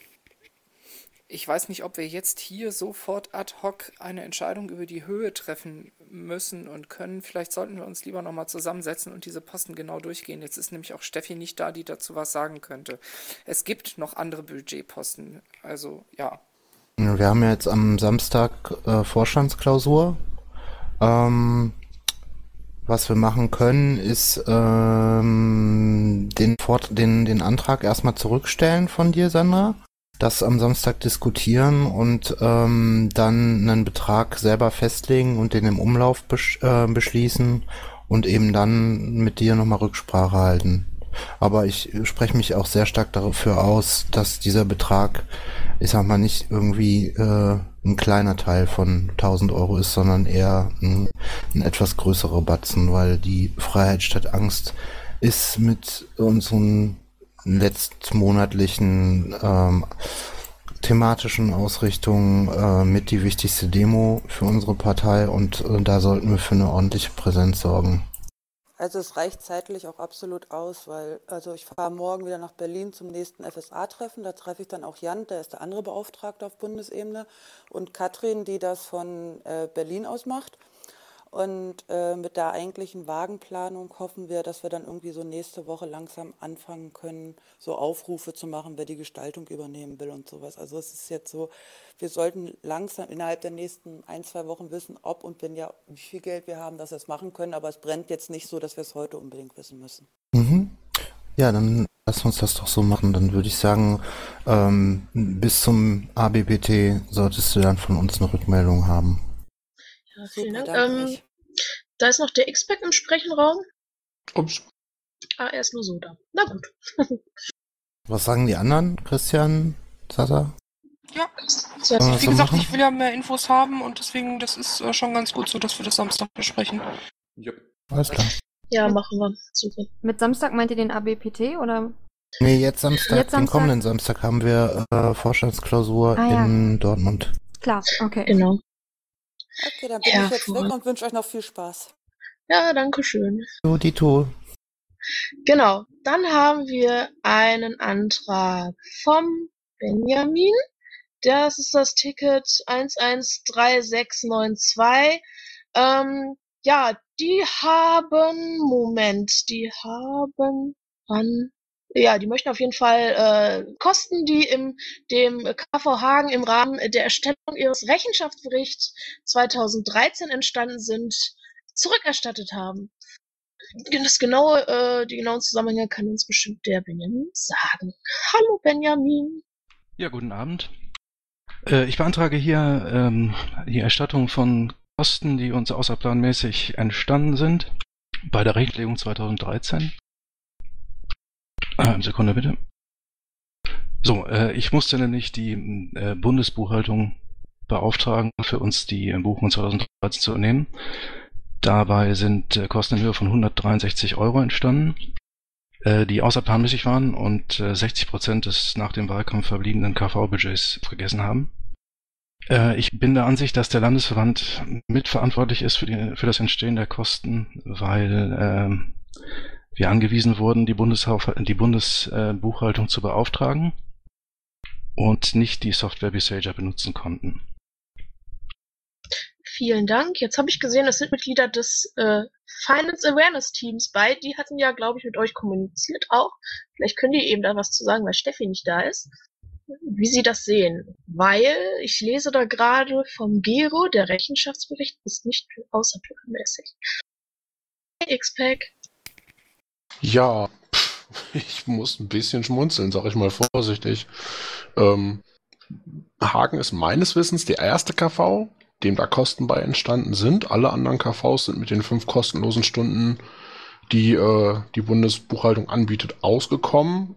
ich weiß nicht, ob wir jetzt hier sofort ad hoc eine Entscheidung über die Höhe treffen müssen und können. Vielleicht sollten wir uns lieber nochmal zusammensetzen und diese Posten genau durchgehen. Jetzt ist nämlich auch Steffi nicht da, die dazu was sagen könnte. Es gibt noch andere Budgetposten. Also ja.
Wir haben ja jetzt am Samstag äh, Vorstandsklausur. Ähm, was wir machen können, ist ähm, den, den, den Antrag erstmal zurückstellen von dir, Sandra das am Samstag diskutieren und ähm, dann einen Betrag selber festlegen und den im Umlauf besch äh, beschließen und eben dann mit dir nochmal Rücksprache halten. Aber ich spreche mich auch sehr stark dafür aus, dass dieser Betrag, ich sag mal, nicht irgendwie äh, ein kleiner Teil von 1000 Euro ist, sondern eher ein, ein etwas größerer Batzen, weil die Freiheit statt Angst ist mit unseren letztmonatlichen ähm, thematischen Ausrichtung äh, mit die wichtigste Demo für unsere Partei und äh, da sollten wir für eine ordentliche Präsenz sorgen.
Also es reicht zeitlich auch absolut aus, weil also ich fahre morgen wieder nach Berlin zum nächsten FSA-Treffen. Da treffe ich dann auch Jan, der ist der andere Beauftragte auf Bundesebene, und Katrin, die das von äh, Berlin aus macht. Und äh, mit der eigentlichen Wagenplanung hoffen wir, dass wir dann irgendwie so nächste Woche langsam anfangen können, so Aufrufe zu machen, wer die Gestaltung übernehmen will und sowas. Also es ist jetzt so, wir sollten langsam innerhalb der nächsten ein, zwei Wochen wissen, ob und wenn ja, wie viel Geld wir haben, dass wir es machen können. Aber es brennt jetzt nicht so, dass wir es heute unbedingt wissen müssen.
Mhm. Ja, dann lass uns das doch so machen. Dann würde ich sagen, ähm, bis zum ABBT solltest du dann von uns eine Rückmeldung haben.
Super, Dank. Ähm, da ist noch der X-Pack im Sprechenraum.
Ups.
Ah, er ist nur so da. Na gut.
Was sagen die anderen, Christian, Sasa?
Ja, also, wie gesagt, ich will ja mehr Infos haben und deswegen, das ist äh, schon ganz gut so, dass wir das Samstag besprechen.
Ja. Alles klar.
Ja, machen wir. Super.
Mit Samstag meint ihr den ABPT oder?
Nee, jetzt Samstag, jetzt den kommenden Samstag haben wir äh, Vorstandsklausur ah, ja. in Dortmund.
Klar, okay.
Genau.
Okay, dann bin ja, ich jetzt weg und wünsche euch noch viel Spaß.
Ja, danke schön.
So, Dito.
Genau, dann haben wir einen Antrag vom Benjamin. Das ist das Ticket 113692. Ähm, ja, die haben, Moment, die haben an ja, die möchten auf jeden Fall äh, Kosten, die im dem KV Hagen im Rahmen der Erstellung ihres Rechenschaftsberichts 2013 entstanden sind, zurückerstattet haben. Das genaue, äh, die genauen Zusammenhänge kann uns bestimmt der Benjamin sagen. Hallo Benjamin.
Ja, guten Abend. Äh, ich beantrage hier ähm, die Erstattung von Kosten, die uns außerplanmäßig entstanden sind bei der Rechtlegung 2013. Äh, Sekunde bitte. So, äh, ich musste nämlich die äh, Bundesbuchhaltung beauftragen, für uns die Buchung 2013 zu nehmen. Dabei sind äh, Kosten in Höhe von 163 Euro entstanden, äh, die außerplanmäßig waren und äh, 60 Prozent des nach dem Wahlkampf verbliebenen KV-Budgets vergessen haben. Äh, ich bin der Ansicht, dass der Landesverband mitverantwortlich ist für, die, für das Entstehen der Kosten, weil äh, wir angewiesen wurden, die, Bundeshauf die Bundesbuchhaltung zu beauftragen und nicht die Software Besager benutzen konnten.
Vielen Dank. Jetzt habe ich gesehen, es sind Mitglieder des äh, Finance Awareness Teams bei. Die hatten ja, glaube ich, mit euch kommuniziert auch. Vielleicht könnt ihr eben da was zu sagen, weil Steffi nicht da ist. Wie sie das sehen. Weil ich lese da gerade vom Gero, der Rechenschaftsbericht ist nicht außerplanmäßig. X-Pack.
Ja, ich muss ein bisschen schmunzeln, sag ich mal vorsichtig. Ähm, Hagen ist meines Wissens der erste KV, dem da Kosten bei entstanden sind. Alle anderen KVs sind mit den fünf kostenlosen Stunden, die äh, die Bundesbuchhaltung anbietet, ausgekommen.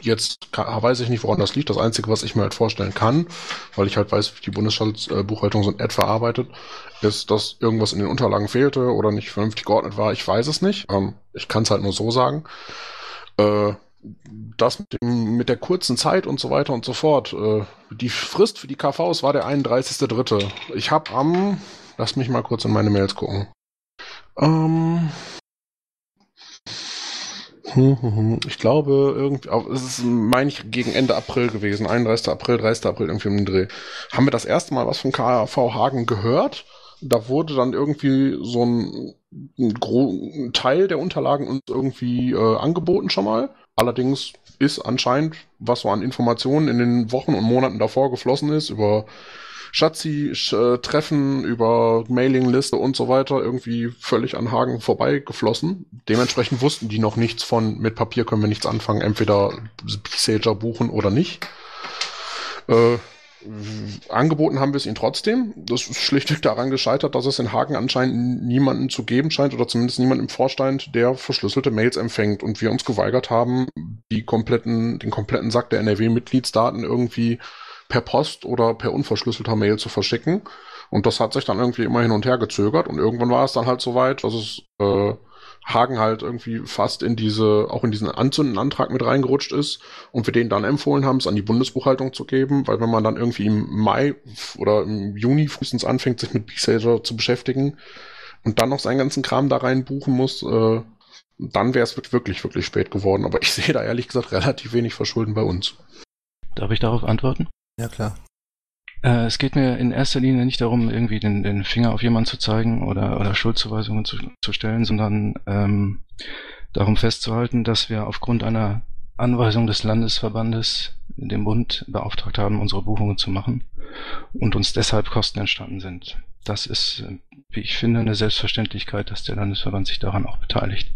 Jetzt weiß ich nicht, woran das liegt. Das Einzige, was ich mir halt vorstellen kann, weil ich halt weiß, wie die Bundesbuchhaltung so in etwa arbeitet, ist, dass irgendwas in den Unterlagen fehlte oder nicht vernünftig geordnet war. Ich weiß es nicht. Ähm, ich kann es halt nur so sagen. Äh, das mit, dem, mit der kurzen Zeit und so weiter und so fort. Äh, die Frist für die KVs war der 31.3. Ich habe am, lass mich mal kurz in meine Mails gucken. Ähm, hm, hm, hm. Ich glaube, irgendwie, es ist, meine ich, gegen Ende April gewesen. 31. April, 30. April, irgendwie im Dreh. Haben wir das erste Mal was von KV Hagen gehört? Da wurde dann irgendwie so ein, ein, ein Teil der Unterlagen uns irgendwie äh, angeboten schon mal. Allerdings ist anscheinend, was so an Informationen in den Wochen und Monaten davor geflossen ist, über Schatzi-Treffen, über Mailingliste und so weiter, irgendwie völlig an Hagen vorbeigeflossen. Dementsprechend wussten die noch nichts von, mit Papier können wir nichts anfangen, entweder Sager buchen oder nicht. Äh, angeboten haben wir es ihnen trotzdem. Das ist schlichtweg daran gescheitert, dass es in Hagen anscheinend niemanden zu geben scheint oder zumindest niemanden im Vorstand, der verschlüsselte Mails empfängt und wir uns geweigert haben, die kompletten, den kompletten Sack der NRW-Mitgliedsdaten irgendwie per Post oder per unverschlüsselter Mail zu verschicken. Und das hat sich dann irgendwie immer hin und her gezögert und irgendwann war es dann halt so weit, dass es äh, Hagen halt irgendwie fast in diese, auch in diesen Anzündenantrag mit reingerutscht ist und wir denen dann empfohlen haben, es an die Bundesbuchhaltung zu geben, weil wenn man dann irgendwie im Mai oder im Juni frühestens anfängt, sich mit B-Sager zu beschäftigen und dann noch seinen ganzen Kram da rein buchen muss, äh, dann wäre es wirklich, wirklich spät geworden. Aber ich sehe da ehrlich gesagt relativ wenig Verschulden bei uns.
Darf ich darauf antworten?
Ja, klar.
Äh, es geht mir in erster Linie nicht darum, irgendwie den, den Finger auf jemanden zu zeigen oder, oder Schuldzuweisungen zu, zu stellen, sondern ähm, darum festzuhalten, dass wir aufgrund einer Anweisung des Landesverbandes den Bund beauftragt haben, unsere Buchungen zu machen und uns deshalb Kosten entstanden sind. Das ist, wie ich finde, eine Selbstverständlichkeit, dass der Landesverband sich daran auch beteiligt.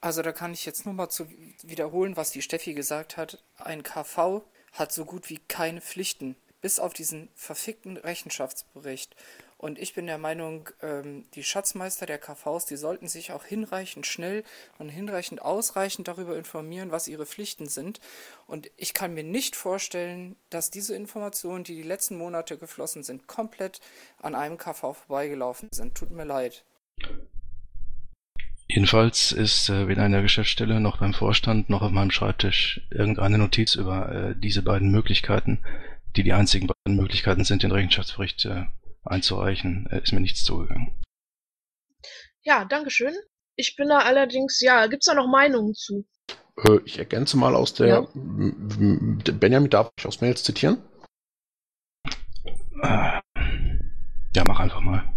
Also da kann ich jetzt nur mal zu wiederholen, was die Steffi gesagt hat. Ein KV hat so gut wie keine Pflichten bis auf diesen verfickten Rechenschaftsbericht. Und ich bin der Meinung, ähm, die Schatzmeister der KVs, die sollten sich auch hinreichend schnell und hinreichend ausreichend darüber informieren, was ihre Pflichten sind. Und ich kann mir nicht vorstellen, dass diese Informationen, die die letzten Monate geflossen sind, komplett an einem KV vorbeigelaufen sind. Tut mir leid.
Jedenfalls ist äh, weder in der Geschäftsstelle noch beim Vorstand noch auf meinem Schreibtisch irgendeine Notiz über äh, diese beiden Möglichkeiten die die einzigen beiden Möglichkeiten sind, den Rechenschaftsbericht äh, einzureichen, äh, ist mir nichts zugegangen.
Ja, Dankeschön. Ich bin da allerdings, ja, gibt's da noch Meinungen zu?
Äh, ich ergänze mal aus der, ja. Benjamin, darf ich aus Mails zitieren?
Äh, ja, mach einfach mal.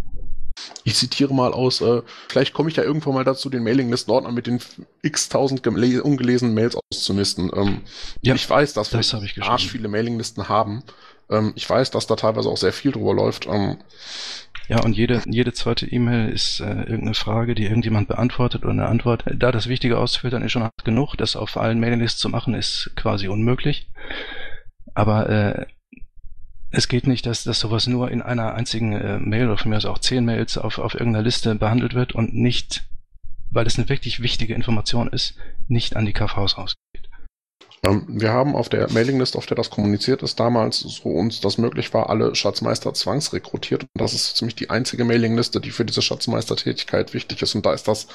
Ich zitiere mal aus, äh, vielleicht komme ich ja irgendwann mal dazu, den Mailinglisten-Ordner mit den x-tausend ungelesenen Mails auszumisten. Ähm, ja, ich weiß, dass
das
wir arsch viele Mailinglisten haben. Ähm, ich weiß, dass da teilweise auch sehr viel drüber läuft. Ähm,
ja, und jede, jede zweite E-Mail ist äh, irgendeine Frage, die irgendjemand beantwortet oder eine Antwort. Da das Wichtige auszufiltern ist schon hart genug. Das auf allen Mailinglisten zu machen, ist quasi unmöglich. Aber äh, es geht nicht, dass, dass sowas nur in einer einzigen äh, Mail oder von mir aus auch zehn Mails auf, auf irgendeiner Liste behandelt wird und nicht, weil es eine wirklich wichtige Information ist, nicht an die KVs rausgeht.
Ähm, wir haben auf der Mailingliste, auf der das kommuniziert ist, damals, so uns das möglich war, alle Schatzmeister zwangsrekrutiert. Und das ist ziemlich die einzige Mailingliste, die für diese Schatzmeistertätigkeit wichtig ist. Und da ist das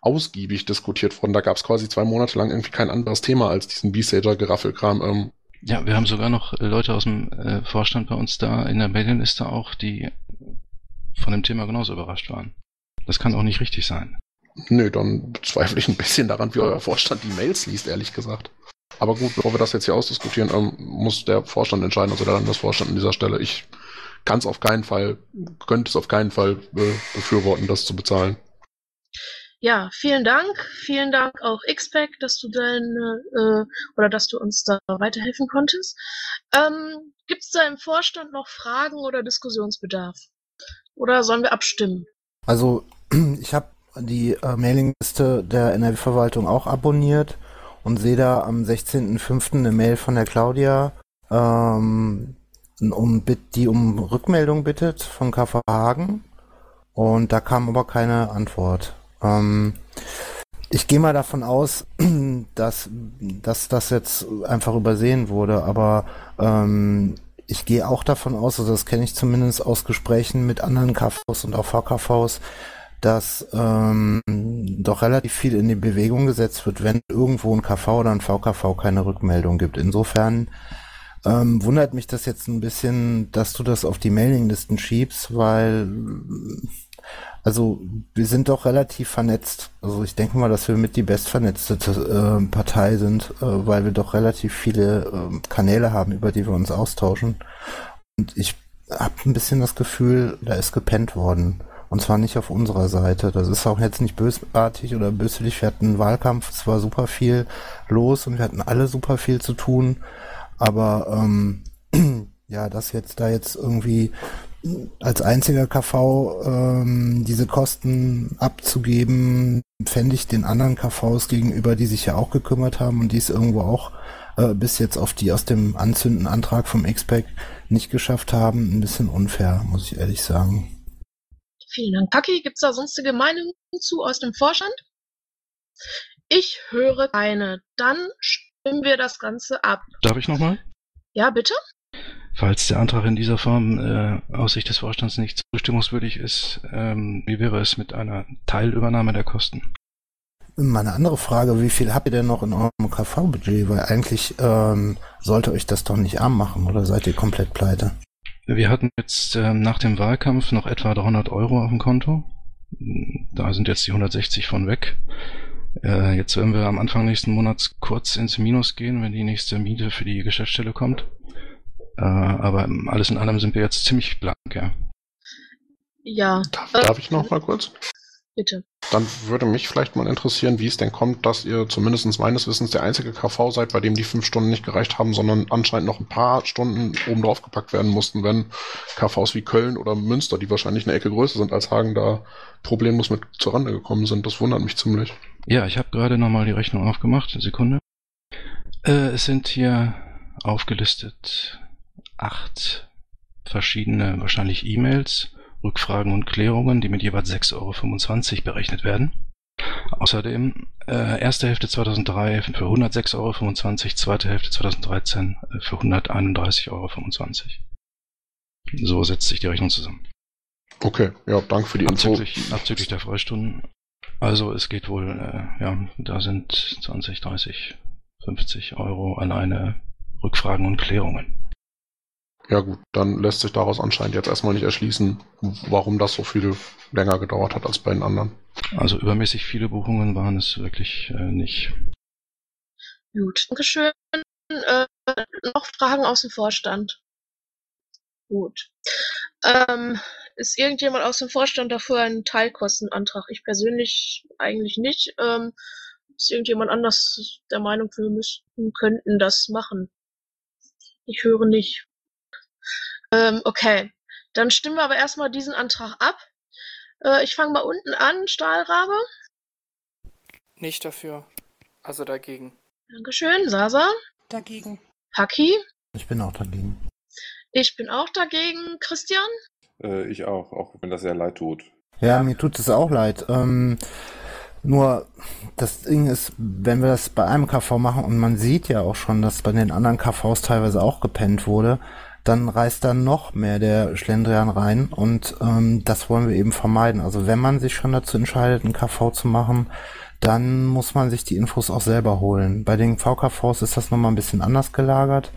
ausgiebig diskutiert worden. Da gab es quasi zwei Monate lang irgendwie kein anderes Thema als diesen B-Sager-Geraffelkram. Ähm,
ja, wir haben sogar noch äh, Leute aus dem äh, Vorstand bei uns da in der Mailingliste auch, die von dem Thema genauso überrascht waren. Das kann auch nicht richtig sein.
Nö, dann bezweifle ich ein bisschen daran, wie euer Vorstand die Mails liest, ehrlich gesagt. Aber gut, bevor wir das jetzt hier ausdiskutieren, ähm, muss der Vorstand entscheiden, also der Landesvorstand an dieser Stelle. Ich kann es auf keinen Fall, könnte es auf keinen Fall äh, befürworten, das zu bezahlen.
Ja, vielen Dank. Vielen Dank auch XPack, dass du deine äh, oder dass du uns da weiterhelfen konntest. Ähm, Gibt es da im Vorstand noch Fragen oder Diskussionsbedarf? Oder sollen wir abstimmen?
Also ich habe die äh, Mailingliste der NRW-Verwaltung auch abonniert und sehe da am 16.05. eine Mail von der Claudia, ähm, um, die um Rückmeldung bittet von KV Hagen. Und da kam aber keine Antwort. Ähm, ich gehe mal davon aus, dass, dass das jetzt einfach übersehen wurde, aber ähm, ich gehe auch davon aus, also das kenne ich zumindest aus Gesprächen mit anderen KVs und auch VKVs, dass ähm, doch relativ viel in die Bewegung gesetzt wird, wenn irgendwo ein KV oder ein VKV keine Rückmeldung gibt. Insofern ähm, wundert mich das jetzt ein bisschen, dass du das auf die Mailinglisten schiebst, weil also wir sind doch relativ vernetzt. Also ich denke mal, dass wir mit die bestvernetzte äh, Partei sind, äh, weil wir doch relativ viele äh, Kanäle haben, über die wir uns austauschen. Und ich habe ein bisschen das Gefühl, da ist gepennt worden. Und zwar nicht auf unserer Seite. Das ist auch jetzt nicht bösartig oder böswillig. Wir hatten einen Wahlkampf, es war super viel los und wir hatten alle super viel zu tun. Aber ähm, ja, das jetzt da jetzt irgendwie als einziger KV ähm, diese Kosten abzugeben, fände ich den anderen KVs gegenüber, die sich ja auch gekümmert haben und die es irgendwo auch äh, bis jetzt auf die aus dem Anzündenantrag vom XPEC nicht geschafft haben, ein bisschen unfair, muss ich ehrlich sagen.
Vielen Dank. Paki, gibt es da sonstige Meinungen zu aus dem Vorstand? Ich höre keine. Dann stimmen wir das Ganze ab.
Darf ich nochmal?
Ja, bitte?
Falls der Antrag in dieser Form äh, aus Sicht des Vorstands nicht zustimmungswürdig ist, ähm, wie wäre es mit einer Teilübernahme der Kosten?
Meine andere Frage, wie viel habt ihr denn noch in eurem KV-Budget? Weil eigentlich ähm, sollte euch das doch nicht arm machen, oder seid ihr komplett pleite?
Wir hatten jetzt ähm, nach dem Wahlkampf noch etwa 300 Euro auf dem Konto. Da sind jetzt die 160 von weg. Äh, jetzt werden wir am Anfang nächsten Monats kurz ins Minus gehen, wenn die nächste Miete für die Geschäftsstelle kommt. Äh, aber alles in allem sind wir jetzt ziemlich blank, ja.
Ja.
Darf, äh, darf ich noch mal kurz?
Bitte.
Dann würde mich vielleicht mal interessieren, wie es denn kommt, dass ihr zumindest meines Wissens der einzige KV seid, bei dem die fünf Stunden nicht gereicht haben, sondern anscheinend noch ein paar Stunden oben drauf gepackt werden mussten, wenn KVs wie Köln oder Münster, die wahrscheinlich eine Ecke größer sind als Hagen, da problemlos mit zurande gekommen sind. Das wundert mich ziemlich.
Ja, ich habe gerade nochmal die Rechnung aufgemacht. Sekunde. Äh, es sind hier aufgelistet acht verschiedene, wahrscheinlich E-Mails, Rückfragen und Klärungen, die mit jeweils 6,25 Euro berechnet werden. Außerdem äh, erste Hälfte 2003 für 106,25 Euro, zweite Hälfte 2013 äh, für 131,25 Euro. So setzt sich die Rechnung zusammen.
Okay, ja, danke für die
abzüglich, Info. Abzüglich der Freistunden. Also es geht wohl, äh, ja, da sind 20, 30, 50 Euro alleine Rückfragen und Klärungen.
Ja gut, dann lässt sich daraus anscheinend jetzt erstmal nicht erschließen, warum das so viel länger gedauert hat als bei den anderen.
Also übermäßig viele Buchungen waren es wirklich äh, nicht.
Gut, Dankeschön. Äh, noch Fragen aus dem Vorstand? Gut. Ähm, ist irgendjemand aus dem Vorstand dafür einen Teilkostenantrag? Ich persönlich eigentlich nicht. Ähm, ist irgendjemand anders der Meinung, wir müssten, könnten das machen? Ich höre nicht. Ähm, okay, dann stimmen wir aber erstmal diesen Antrag ab. Äh, ich fange mal unten an, Stahlrabe.
Nicht dafür. Also dagegen.
Dankeschön, Sasa.
Dagegen.
Paki.
Ich bin auch dagegen.
Ich bin auch dagegen. Christian?
Äh, ich auch, auch wenn das sehr leid tut.
Ja, mir tut es auch leid. Ähm, nur das Ding ist, wenn wir das bei einem KV machen und man sieht ja auch schon, dass bei den anderen KVs teilweise auch gepennt wurde, dann reißt dann noch mehr der Schlendrian rein und ähm, das wollen wir eben vermeiden. Also wenn man sich schon dazu entscheidet, ein KV zu machen, dann muss man sich die Infos auch selber holen. Bei den VKVs ist das nochmal ein bisschen anders gelagert.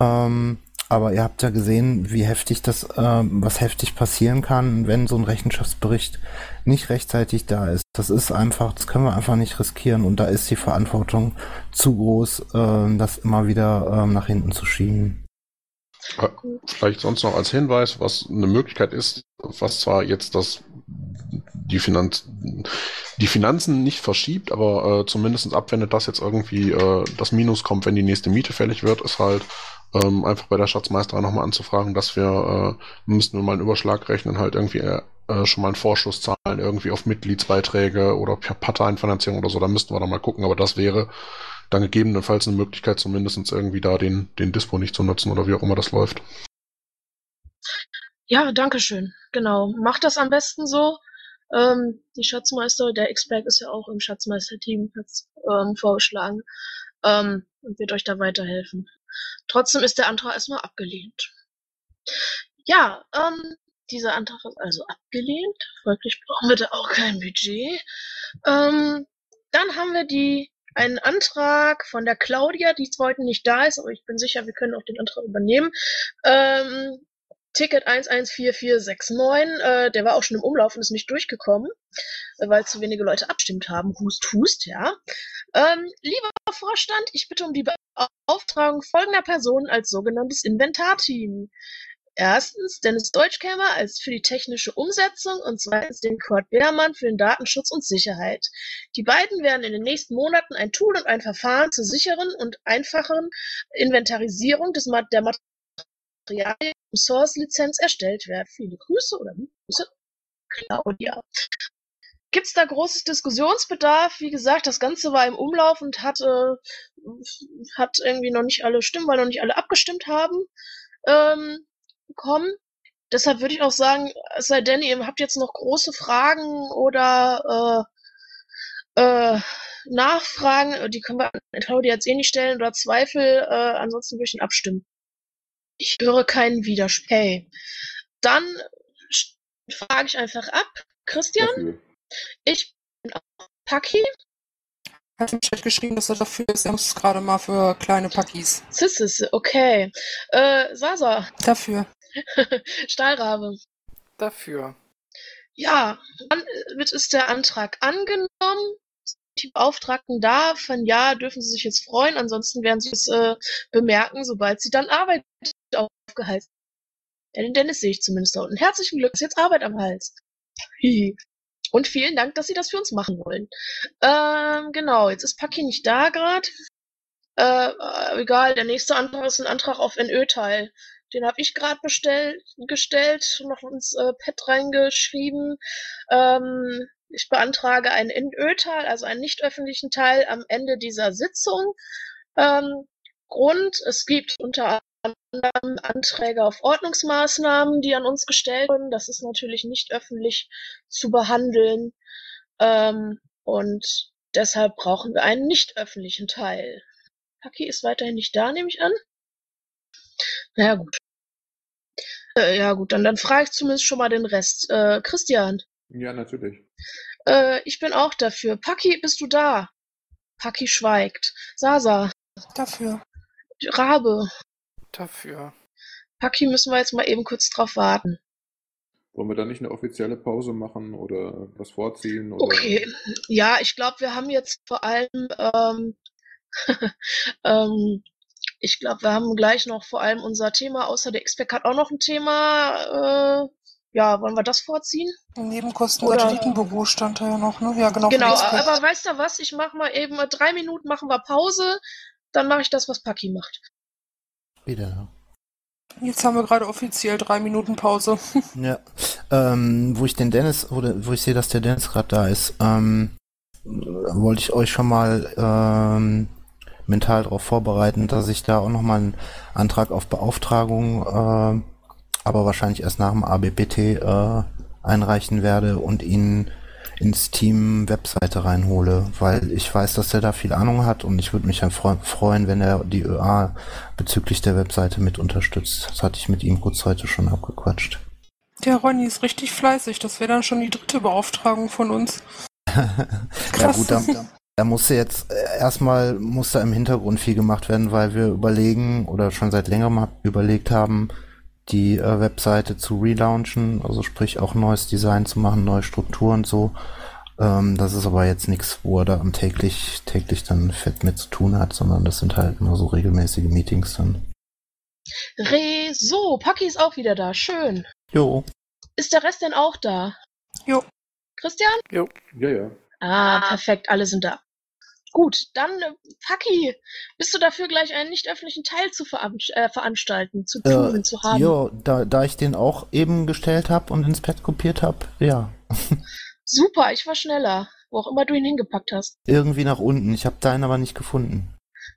Ähm, Aber ihr habt ja gesehen, wie heftig das, äh, was heftig passieren kann, wenn so ein Rechenschaftsbericht nicht rechtzeitig da ist. Das ist einfach, das können wir einfach nicht riskieren und da ist die Verantwortung zu groß, äh, das immer wieder äh, nach hinten zu schieben.
Vielleicht sonst noch als Hinweis, was eine Möglichkeit ist, was zwar jetzt das die, Finanz, die Finanzen nicht verschiebt, aber äh, zumindest abwendet, dass jetzt irgendwie äh, das Minus kommt, wenn die nächste Miete fällig wird, ist halt ähm, einfach bei der Schatzmeisterin nochmal anzufragen, dass wir, äh, müssten wir mal einen Überschlag rechnen, halt irgendwie äh, schon mal einen Vorschuss zahlen, irgendwie auf Mitgliedsbeiträge oder Parteienfinanzierung oder so, da müssten wir dann mal gucken, aber das wäre dann gegebenenfalls eine Möglichkeit, zumindest irgendwie da den, den Dispo nicht zu nutzen oder wie auch immer das läuft.
Ja, danke schön. Genau. Macht das am besten so. Ähm, die Schatzmeister, der Expert ist ja auch im Schatzmeisterteam, ähm, vorgeschlagen ähm, und wird euch da weiterhelfen. Trotzdem ist der Antrag erstmal abgelehnt. Ja, ähm, dieser Antrag ist also abgelehnt. Folglich brauchen wir da auch kein Budget. Ähm, dann haben wir die einen Antrag von der Claudia, die heute nicht da ist, aber ich bin sicher, wir können auch den Antrag übernehmen. Ähm, Ticket 114469, äh, der war auch schon im Umlauf und ist nicht durchgekommen, äh, weil zu wenige Leute abstimmt haben. Hust, hust, ja. Ähm, lieber Vorstand, ich bitte um die Beauftragung folgender Personen als sogenanntes Inventarteam. Erstens Dennis Deutschkämmer als für die technische Umsetzung und zweitens den Kurt Beermann für den Datenschutz und Sicherheit. Die beiden werden in den nächsten Monaten ein Tool und ein Verfahren zur sicheren und einfacheren Inventarisierung des, der Materialien Source-Lizenz erstellt werden. Viele Grüße oder Grüße, Claudia. Gibt es da großes Diskussionsbedarf? Wie gesagt, das Ganze war im Umlauf und hat, äh, hat irgendwie noch nicht alle Stimmen, weil noch nicht alle abgestimmt haben, ähm, bekommen. Deshalb würde ich auch sagen, es sei denn, ihr habt jetzt noch große Fragen oder äh, äh, Nachfragen, die können wir an Claudia jetzt eh nicht stellen oder Zweifel, äh, ansonsten würde ich ihn abstimmen. Ich höre keinen Widerspruch. Hey. Dann frage ich einfach ab. Christian?
Dafür.
Ich bin auch Paki.
Hat im Chat geschrieben, dass er dafür ist. Er muss gerade mal für kleine Pakis.
Sissis, okay. Äh, Sasa.
Dafür.
Stahlrabe.
Dafür.
Ja, dann wird ist der Antrag angenommen die Beauftragten da? Wenn ja, dürfen sie sich jetzt freuen. Ansonsten werden sie es äh, bemerken, sobald sie dann Arbeit aufgeheizt. Ja, den Dennis sehe ich zumindest da unten. Herzlichen Glück, ist jetzt Arbeit am Hals. Und vielen Dank, dass Sie das für uns machen wollen. Ähm, genau, jetzt ist Paki nicht da gerade. Äh, äh, egal, der nächste Antrag ist ein Antrag auf NÖ-Teil. Den habe ich gerade gestellt, noch ins äh, Pad reingeschrieben. Ähm, ich beantrage einen NÖ-Teil, also einen nicht öffentlichen Teil am Ende dieser Sitzung. Ähm, Grund, es gibt unter anderem Anträge auf Ordnungsmaßnahmen, die an uns gestellt wurden. Das ist natürlich nicht öffentlich zu behandeln. Ähm, und deshalb brauchen wir einen nicht öffentlichen Teil. Paki ist weiterhin nicht da, nehme ich an. Naja, gut. Äh, ja, gut, dann, dann frage ich zumindest schon mal den Rest. Äh, Christian.
Ja, natürlich.
Äh, ich bin auch dafür. Paki, bist du da? Paki schweigt. Sasa.
Dafür.
Rabe.
Dafür.
Paki müssen wir jetzt mal eben kurz drauf warten.
Wollen wir da nicht eine offizielle Pause machen oder was vorziehen? Oder?
Okay, ja, ich glaube, wir haben jetzt vor allem, ähm, ähm, ich glaube, wir haben gleich noch vor allem unser Thema, außer der XPEC hat auch noch ein Thema, äh, ja, wollen wir das vorziehen?
Nebenkosten Satellitenbüro stand da ja noch, ne? Ja, genau.
Genau, aber weißt du was? Ich mach mal eben drei Minuten machen wir Pause, dann mache ich das, was Paki macht.
Wieder.
Jetzt haben wir gerade offiziell drei Minuten Pause.
ja. Ähm, wo ich den Dennis, oder wo ich sehe, dass der Dennis gerade da ist, ähm, wollte ich euch schon mal ähm, mental darauf vorbereiten, dass ich da auch nochmal einen Antrag auf Beauftragung äh, aber wahrscheinlich erst nach dem ABBT äh, einreichen werde und ihn ins Team Webseite reinhole, weil ich weiß, dass er da viel Ahnung hat und ich würde mich dann freuen, wenn er die ÖA bezüglich der Webseite mit unterstützt. Das hatte ich mit ihm kurz heute schon abgequatscht.
Der Ronny ist richtig fleißig. Das wäre dann schon die dritte Beauftragung von uns.
ja gut, dann, Da musste jetzt äh, erstmal muss da im Hintergrund viel gemacht werden, weil wir überlegen oder schon seit längerem überlegt haben, die äh, Webseite zu relaunchen, also sprich auch neues Design zu machen, neue Strukturen so. Ähm, das ist aber jetzt nichts, wo er da am täglich, täglich dann fett mit zu tun hat, sondern das sind halt nur so regelmäßige Meetings dann.
Re, so, Paki ist auch wieder da. Schön.
Jo.
Ist der Rest denn auch da?
Jo.
Christian?
Jo.
Ja, ja.
Ah, perfekt, alle sind da. Gut, dann, äh, Paki, bist du dafür, gleich einen nicht öffentlichen Teil zu veran äh, veranstalten, zu tun,
Äh,
zu haben?
jo, da, da ich den auch eben gestellt habe und ins Pad kopiert habe, ja.
Super, ich war schneller. Wo auch immer du ihn hingepackt hast.
Irgendwie nach unten. Ich habe deinen aber nicht gefunden.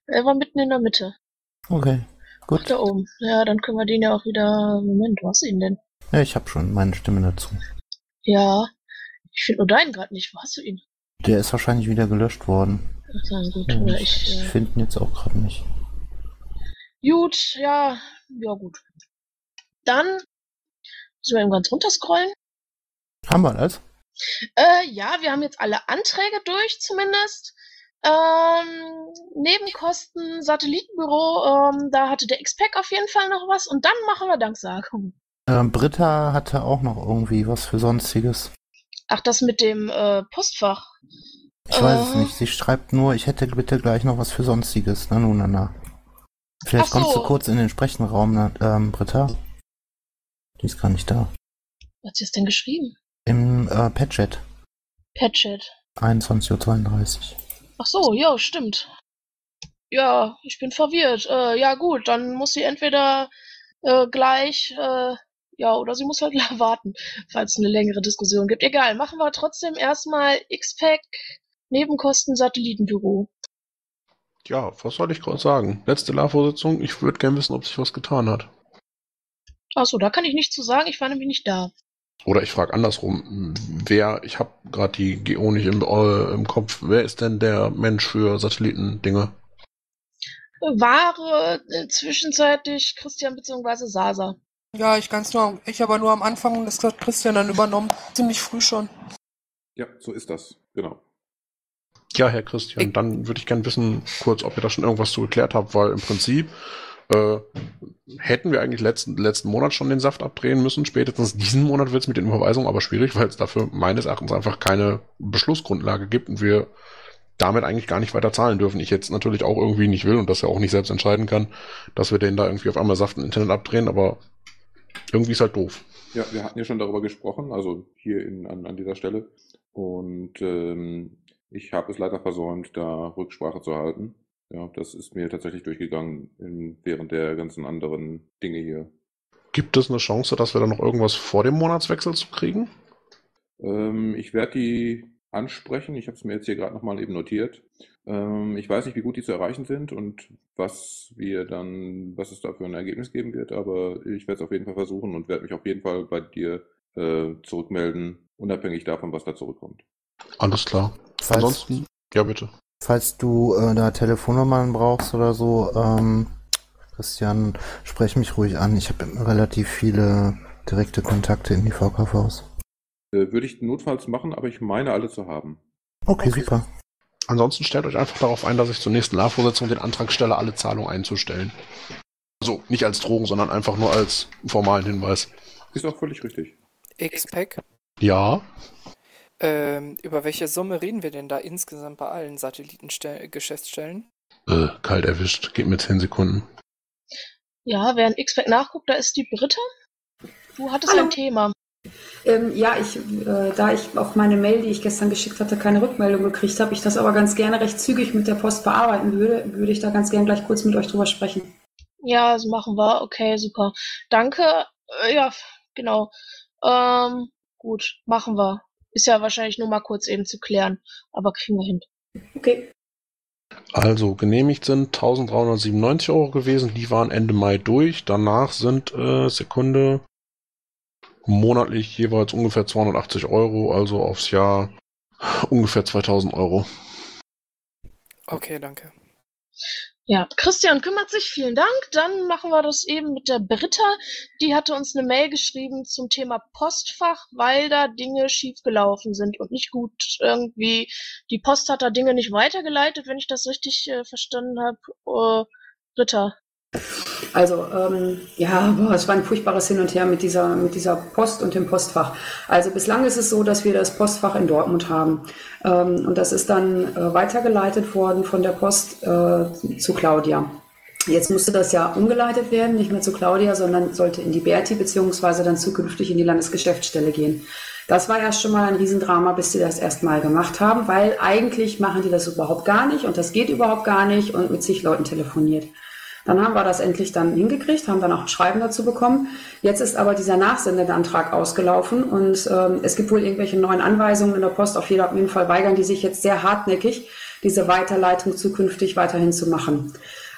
Er war mitten in der Mitte.
Okay,
Ach,
gut.
da oben. Ja, dann können wir den ja auch wieder. Moment, wo hast du ihn denn?
Ja, ich habe schon meine Stimme dazu.
Ja. Ich finde nur deinen gerade nicht. Wo hast du ihn?
Der ist wahrscheinlich wieder gelöscht worden.
Dann gut.
Ja,
Oder
ich
ich, äh,
finde ihn jetzt auch gerade nicht.
Gut, ja. Ja, gut. Dann müssen wir eben ganz runterscrollen.
Haben wir das?
Äh, ja, wir haben jetzt alle Anträge durch, zumindest. Ähm, Nebenkosten, Satellitenbüro, ähm, da hatte der XPEC auf jeden Fall noch was. Und dann machen wir Danksagung.
Ähm, Britta hatte auch noch irgendwie was für Sonstiges.
Ach, das mit dem äh, Postfach.
Ich weiß es
Äh.
nicht. Sie schreibt nur, ich hätte bitte gleich noch was für Sonstiges. Na, nun, na, na. Vielleicht
so.
kommst du kurz in den Sprechenraum, na, ähm, Britta. Die ist gar nicht da.
Was hat sie es denn geschrieben?
Im äh, Padchat.
Patchet.
21.32 Uhr.
Ach so, ja, stimmt. Ja, ich bin verwirrt. Äh, ja, gut, dann muss sie entweder äh, gleich, äh, ja, oder sie muss halt warten, falls es eine längere Diskussion gibt. Egal, machen wir trotzdem erstmal XPEC, Nebenkosten, Satellitenbüro.
Ja, was soll ich gerade sagen? Letzte LA-Vorsitzung, ich würde gerne wissen, ob sich was getan hat.
Ach so, da kann ich nichts zu sagen, ich war nämlich nicht da.
Oder ich frage andersrum, wer, ich habe gerade die GO nicht im, äh, im Kopf, wer ist denn der Mensch für Satellitendinge?
Ware äh, zwischenzeitlich Christian bzw. Sasa.
Ja, ich ganz nur, ich aber nur am Anfang das hat Christian dann übernommen. Ziemlich früh schon.
Ja, so ist das. Genau.
Ja, Herr Christian,
Ich-
dann würde ich gerne wissen, kurz, ob ihr da schon irgendwas zu geklärt habt, weil im Prinzip äh, hätten wir eigentlich letzten, letzten Monat schon den Saft abdrehen müssen. Spätestens diesen Monat wird es mit den Überweisungen aber schwierig, weil es dafür meines Erachtens einfach keine Beschlussgrundlage gibt und wir damit eigentlich gar nicht weiter zahlen dürfen. Ich jetzt natürlich auch irgendwie nicht will und das ja auch nicht selbst entscheiden kann, dass wir den da irgendwie auf einmal Saft im Internet abdrehen, aber irgendwie ist halt doof.
Ja, wir hatten ja schon darüber gesprochen, also hier in, an, an dieser Stelle. Und ähm, ich habe es leider versäumt, da Rücksprache zu halten. Ja, das ist mir tatsächlich durchgegangen in, während der ganzen anderen Dinge hier.
Gibt es eine Chance, dass wir da noch irgendwas vor dem Monatswechsel zu kriegen?
Ähm, ich werde die ansprechen. Ich habe es mir jetzt hier gerade nochmal eben notiert. Ähm, ich weiß nicht, wie gut die zu erreichen sind und was wir dann, was es da für ein Ergebnis geben wird, aber ich werde es auf jeden Fall versuchen und werde mich auf jeden Fall bei dir äh, zurückmelden, unabhängig davon, was da zurückkommt.
Alles klar.
Falls,
Ansonsten, ja bitte.
falls du äh, da Telefonnummern brauchst oder so, ähm, Christian, sprech mich ruhig an. Ich habe relativ viele direkte Kontakte in die VKVs.
Äh, würde ich notfalls machen, aber ich meine alle zu haben.
Okay,
Okay.
super.
Ansonsten stellt euch einfach darauf ein, dass ich zur nächsten LA-Vorsitzung den Antrag stelle, alle Zahlungen einzustellen. Also nicht als Drohung, sondern einfach nur als formalen Hinweis.
Ist auch völlig richtig.
XPEC.
Ja,
Ähm, über welche Summe reden wir denn da insgesamt bei allen Satellitengeschäftsstellen?
äh, kalt erwischt. Gib mir 10 Sekunden.
Ja, während XPEC nachguckt, da ist die Britta. Du hattest
Hallo.
ein Thema.
Ähm, ja, ich, äh, da ich auf meine Mail, die ich gestern geschickt hatte, keine Rückmeldung gekriegt habe, ich das aber ganz gerne recht zügig mit der Post bearbeiten würde, würde ich da ganz gerne gleich kurz mit euch drüber sprechen.
Ja, das machen wir. Okay, super. Danke. Äh, ja, genau. Ähm, gut, machen wir. Ist ja wahrscheinlich nur mal kurz eben zu klären, aber kriegen wir hin.
Okay.
Also genehmigt sind 1397 Euro gewesen. Die waren Ende Mai durch. Danach sind, äh, Sekunde, monatlich jeweils ungefähr 280 Euro, also aufs Jahr ungefähr 2000 Euro.
Okay, danke.
Ja, Christian kümmert sich, vielen Dank. Dann machen wir das eben mit der Britta. Die hatte uns eine Mail geschrieben zum Thema Postfach, weil da Dinge schiefgelaufen sind und nicht gut irgendwie. Die Post hat da Dinge nicht weitergeleitet, wenn ich das richtig äh, verstanden habe. Äh, Britta.
Also, ähm, ja, boah, es war ein furchtbares Hin und Her mit dieser, mit dieser Post und dem Postfach. Also bislang ist es so, dass wir das Postfach in Dortmund haben. Ähm, und das ist dann äh, weitergeleitet worden von der Post äh, zu Claudia. Jetzt musste das ja umgeleitet werden, nicht mehr zu Claudia, sondern sollte in die Berti beziehungsweise dann zukünftig in die Landesgeschäftsstelle gehen. Das war erst schon mal ein Riesendrama, bis sie das erstmal gemacht haben, weil eigentlich machen die das überhaupt gar nicht und das geht überhaupt gar nicht und mit zig Leuten telefoniert. Dann haben wir das endlich dann hingekriegt, haben dann auch ein Schreiben dazu bekommen. Jetzt ist aber dieser Nachsendeantrag ausgelaufen und ähm, es gibt wohl irgendwelche neuen Anweisungen in der Post. Auf jeden Fall weigern die sich jetzt sehr hartnäckig, diese Weiterleitung zukünftig weiterhin zu machen.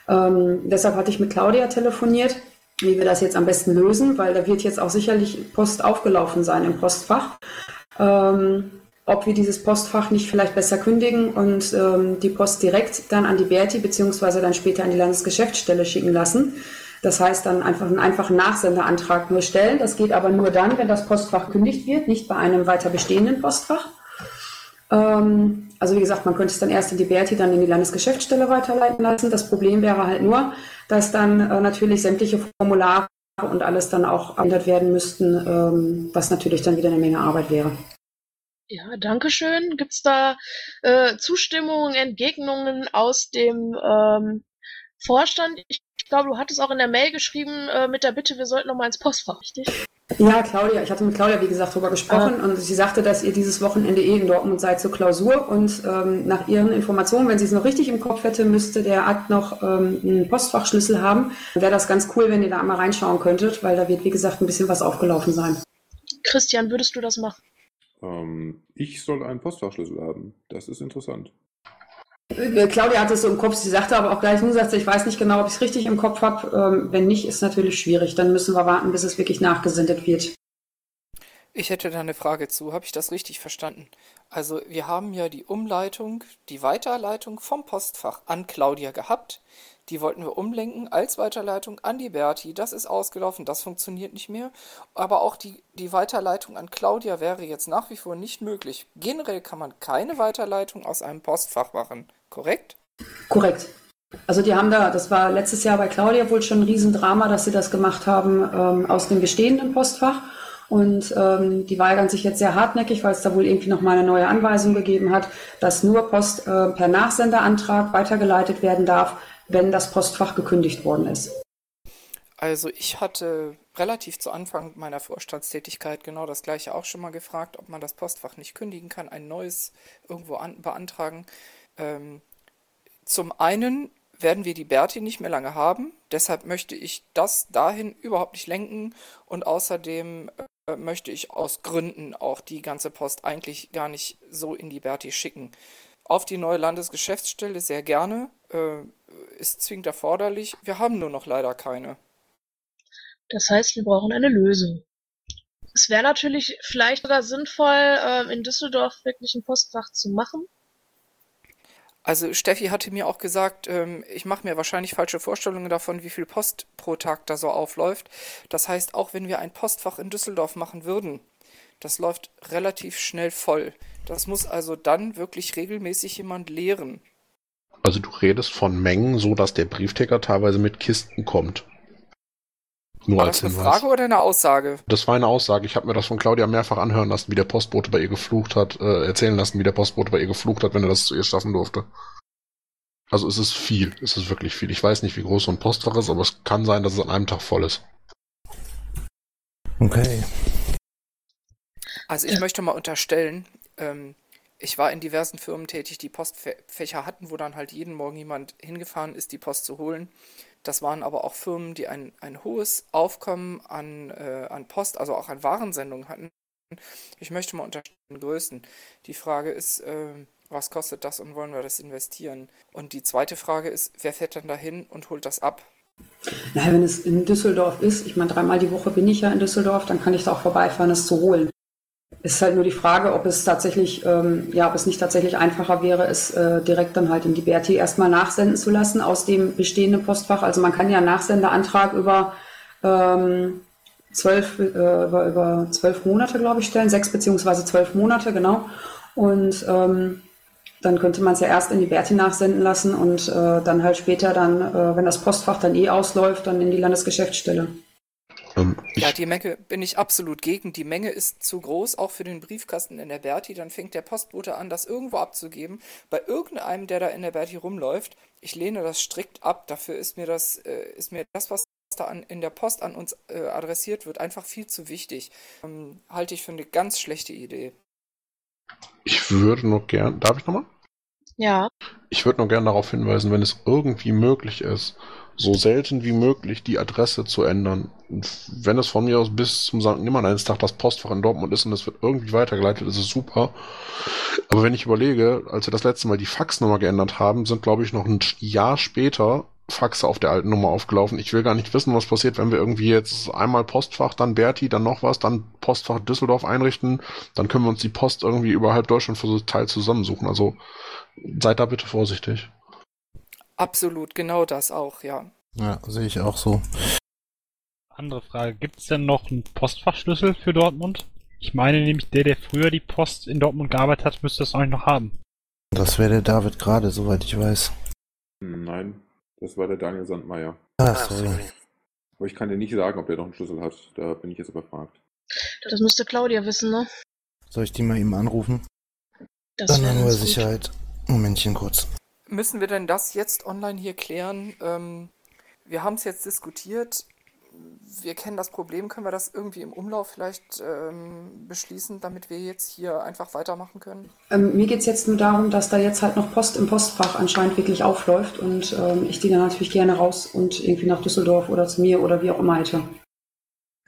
Ähm, deshalb hatte ich mit Claudia telefoniert, wie wir das jetzt am besten lösen, weil da wird jetzt auch sicherlich Post aufgelaufen sein im Postfach. Ähm, ob wir dieses Postfach nicht vielleicht besser kündigen und ähm, die Post direkt dann an die Berti beziehungsweise dann später an die Landesgeschäftsstelle schicken lassen. Das heißt dann einfach einen einfachen Nachsenderantrag nur stellen. Das geht aber nur dann, wenn das Postfach kündigt wird, nicht bei einem weiter bestehenden Postfach. Ähm, also wie gesagt, man könnte es dann erst in die Berti, dann in die Landesgeschäftsstelle weiterleiten lassen. Das Problem wäre halt nur, dass dann äh, natürlich sämtliche Formulare und alles dann auch ändert werden müssten, ähm, was natürlich dann wieder eine Menge Arbeit wäre.
Ja, danke schön. Gibt's da äh, Zustimmungen, Entgegnungen aus dem ähm, Vorstand? Ich, glaube, du hattest auch in der Mail geschrieben äh, mit der Bitte, wir sollten noch mal ins Postfach, richtig?
Ja, Claudia, ich hatte mit Claudia, wie gesagt, darüber gesprochen
Ah.
und sie sagte, dass ihr dieses Wochenende eh in Dortmund seid zur Klausur und ähm, nach ihren Informationen, wenn sie es noch richtig im Kopf hätte, müsste der Akt noch ähm, einen Postfachschlüssel haben. Wäre das ganz cool, wenn ihr da einmal reinschauen könntet, weil da wird, wie gesagt, ein bisschen was aufgelaufen sein.
Christian, würdest du das machen?
Ähm, ich soll einen Postfachschlüssel haben. Das ist interessant.
Äh, Claudia hatte es so im Kopf, sie sagte aber auch gleich, nun sagt sie, ich weiß nicht genau, ob ich es richtig im Kopf habe. Ähm, wenn nicht, ist natürlich schwierig. Dann müssen wir warten, bis es wirklich nachgesendet wird.
Ich hätte da eine Frage zu. Habe ich das richtig verstanden? Also, wir haben ja die Umleitung, die Weiterleitung vom Postfach an Claudia gehabt. Die wollten wir umlenken als Weiterleitung an die Berti. Das ist ausgelaufen, das funktioniert nicht mehr. Aber auch die, die Weiterleitung an Claudia wäre jetzt nach wie vor nicht möglich. Generell kann man keine Weiterleitung aus einem Postfach machen, korrekt?
Korrekt. Also die haben da, das war letztes Jahr bei Claudia wohl schon ein Riesendrama, dass sie das gemacht haben ähm, aus dem bestehenden Postfach. Und ähm, die weigern sich jetzt sehr hartnäckig, weil es da wohl irgendwie nochmal eine neue Anweisung gegeben hat, dass nur Post äh, per Nachsenderantrag weitergeleitet werden darf, wenn das Postfach gekündigt worden ist.
Also ich hatte relativ zu Anfang meiner Vorstandstätigkeit genau das gleiche auch schon mal gefragt, ob man das Postfach nicht kündigen kann, ein neues irgendwo an, beantragen. Ähm, zum einen werden wir die Berti nicht mehr lange haben, deshalb möchte ich das dahin überhaupt nicht lenken und außerdem äh, möchte ich aus Gründen auch die ganze Post eigentlich gar nicht so in die Berti schicken. Auf die neue Landesgeschäftsstelle sehr gerne, äh, ist zwingend erforderlich. Wir haben nur noch leider keine.
Das heißt, wir brauchen eine Lösung. Es wäre natürlich vielleicht sogar sinnvoll, ähm, in Düsseldorf wirklich ein Postfach zu machen.
Also Steffi hatte mir auch gesagt, ähm, ich mache mir wahrscheinlich falsche Vorstellungen davon, wie viel Post pro Tag da so aufläuft. Das heißt, auch wenn wir ein Postfach in Düsseldorf machen würden, das läuft relativ schnell voll. Das muss also dann wirklich regelmäßig jemand leeren.
Also du redest von Mengen, so dass der Briefträger teilweise mit Kisten kommt. Nur
War
als
das eine
Hinweis.
Frage oder eine Aussage?
Das war eine Aussage. Ich habe mir das von Claudia mehrfach anhören lassen, wie der Postbote bei ihr geflucht hat, äh, erzählen lassen, wie der Postbote bei ihr geflucht hat, wenn er das zu ihr schaffen durfte. Also es ist viel, es ist wirklich viel. Ich weiß nicht, wie groß so ein Postfach ist, aber es kann sein, dass es an einem Tag voll ist.
Okay.
Also ich möchte mal unterstellen, ähm, ich war in diversen Firmen tätig, die Postfächer hatten, wo dann halt jeden Morgen jemand hingefahren ist, die Post zu holen. Das waren aber auch Firmen, die ein, ein hohes Aufkommen an, äh, an Post, also auch an Warensendungen hatten. Ich möchte mal unterstellen, Größen. Die Frage ist, äh, was kostet das und wollen wir das investieren? Und die zweite Frage ist, wer fährt dann dahin und holt das ab?
Naja, wenn es in Düsseldorf ist, ich meine, dreimal die Woche bin ich ja in Düsseldorf, dann kann ich da auch vorbeifahren, es zu holen. Ist halt nur die Frage, ob es tatsächlich, ähm, ja, ob es nicht tatsächlich einfacher wäre, es äh, direkt dann halt in die Berti erstmal nachsenden zu lassen aus dem bestehenden Postfach. Also man kann ja einen Nachsendeantrag über ähm, zwölf, äh, über, über zwölf Monate, glaube ich, stellen, sechs beziehungsweise zwölf Monate, genau. Und ähm, dann könnte man es ja erst in die Berti nachsenden lassen und äh, dann halt später dann, äh, wenn das Postfach dann eh ausläuft, dann in die Landesgeschäftsstelle.
Ähm,
Ja, die Menge bin ich absolut gegen. Die Menge ist zu groß, auch für den Briefkasten in der Berti. Dann fängt der Postbote an, das irgendwo abzugeben. Bei irgendeinem, der da in der Berti rumläuft. Ich lehne das strikt ab. Dafür ist mir das, äh, ist mir das, was da an, in der Post an uns äh, adressiert wird, einfach viel zu wichtig. Ähm, halte ich für eine ganz schlechte Idee.
ich würde noch gern, darf ich nochmal?
Ja,
Ich würde nur gerne darauf hinweisen, wenn es irgendwie möglich ist, so selten wie möglich die Adresse zu ändern. Und wenn es von mir aus bis zum St. Nimmerleinstag das Postfach in Dortmund ist und es wird irgendwie weitergeleitet, ist es super. Aber wenn ich überlege, als wir das letzte Mal die Faxnummer geändert haben, sind, glaube ich, noch ein Jahr später Faxe auf der alten Nummer aufgelaufen. Ich will gar nicht wissen, was passiert, wenn wir irgendwie jetzt einmal Postfach, dann Berti, dann noch was, dann Postfach Düsseldorf einrichten. Dann können wir uns die Post irgendwie über halb Deutschland verteilt zusammensuchen. Also seid da bitte vorsichtig.
Absolut, genau das auch, ja.
Ja, sehe ich auch so.
Andere Frage, gibt es denn noch einen Postfachschlüssel für Dortmund? Ich meine nämlich, der, der früher die Post in Dortmund gearbeitet hat, müsste das eigentlich noch haben.
Das wäre der David gerade, soweit ich weiß.
Nein, das war der Daniel Sandmeier.
Ah, sorry.
Aber ich kann dir nicht sagen, ob der noch einen Schlüssel hat. Da bin ich jetzt überfragt.
das müsste Claudia wissen, ne?
Soll ich die mal eben anrufen?
Das
Dann
wäre
nur
ganz gut.
Sicherheit. Momentchen kurz.
Müssen wir denn das jetzt online hier klären? Ähm, wir haben es jetzt diskutiert. Wir kennen das Problem. Können wir das irgendwie im Umlauf vielleicht ähm, beschließen, damit wir jetzt hier einfach weitermachen können?
Ähm, mir geht es jetzt nur darum, dass da jetzt halt noch Post im Postfach anscheinend wirklich aufläuft und ähm, ich die dann natürlich gerne raus und irgendwie nach Düsseldorf oder zu mir oder wie auch immer hätte.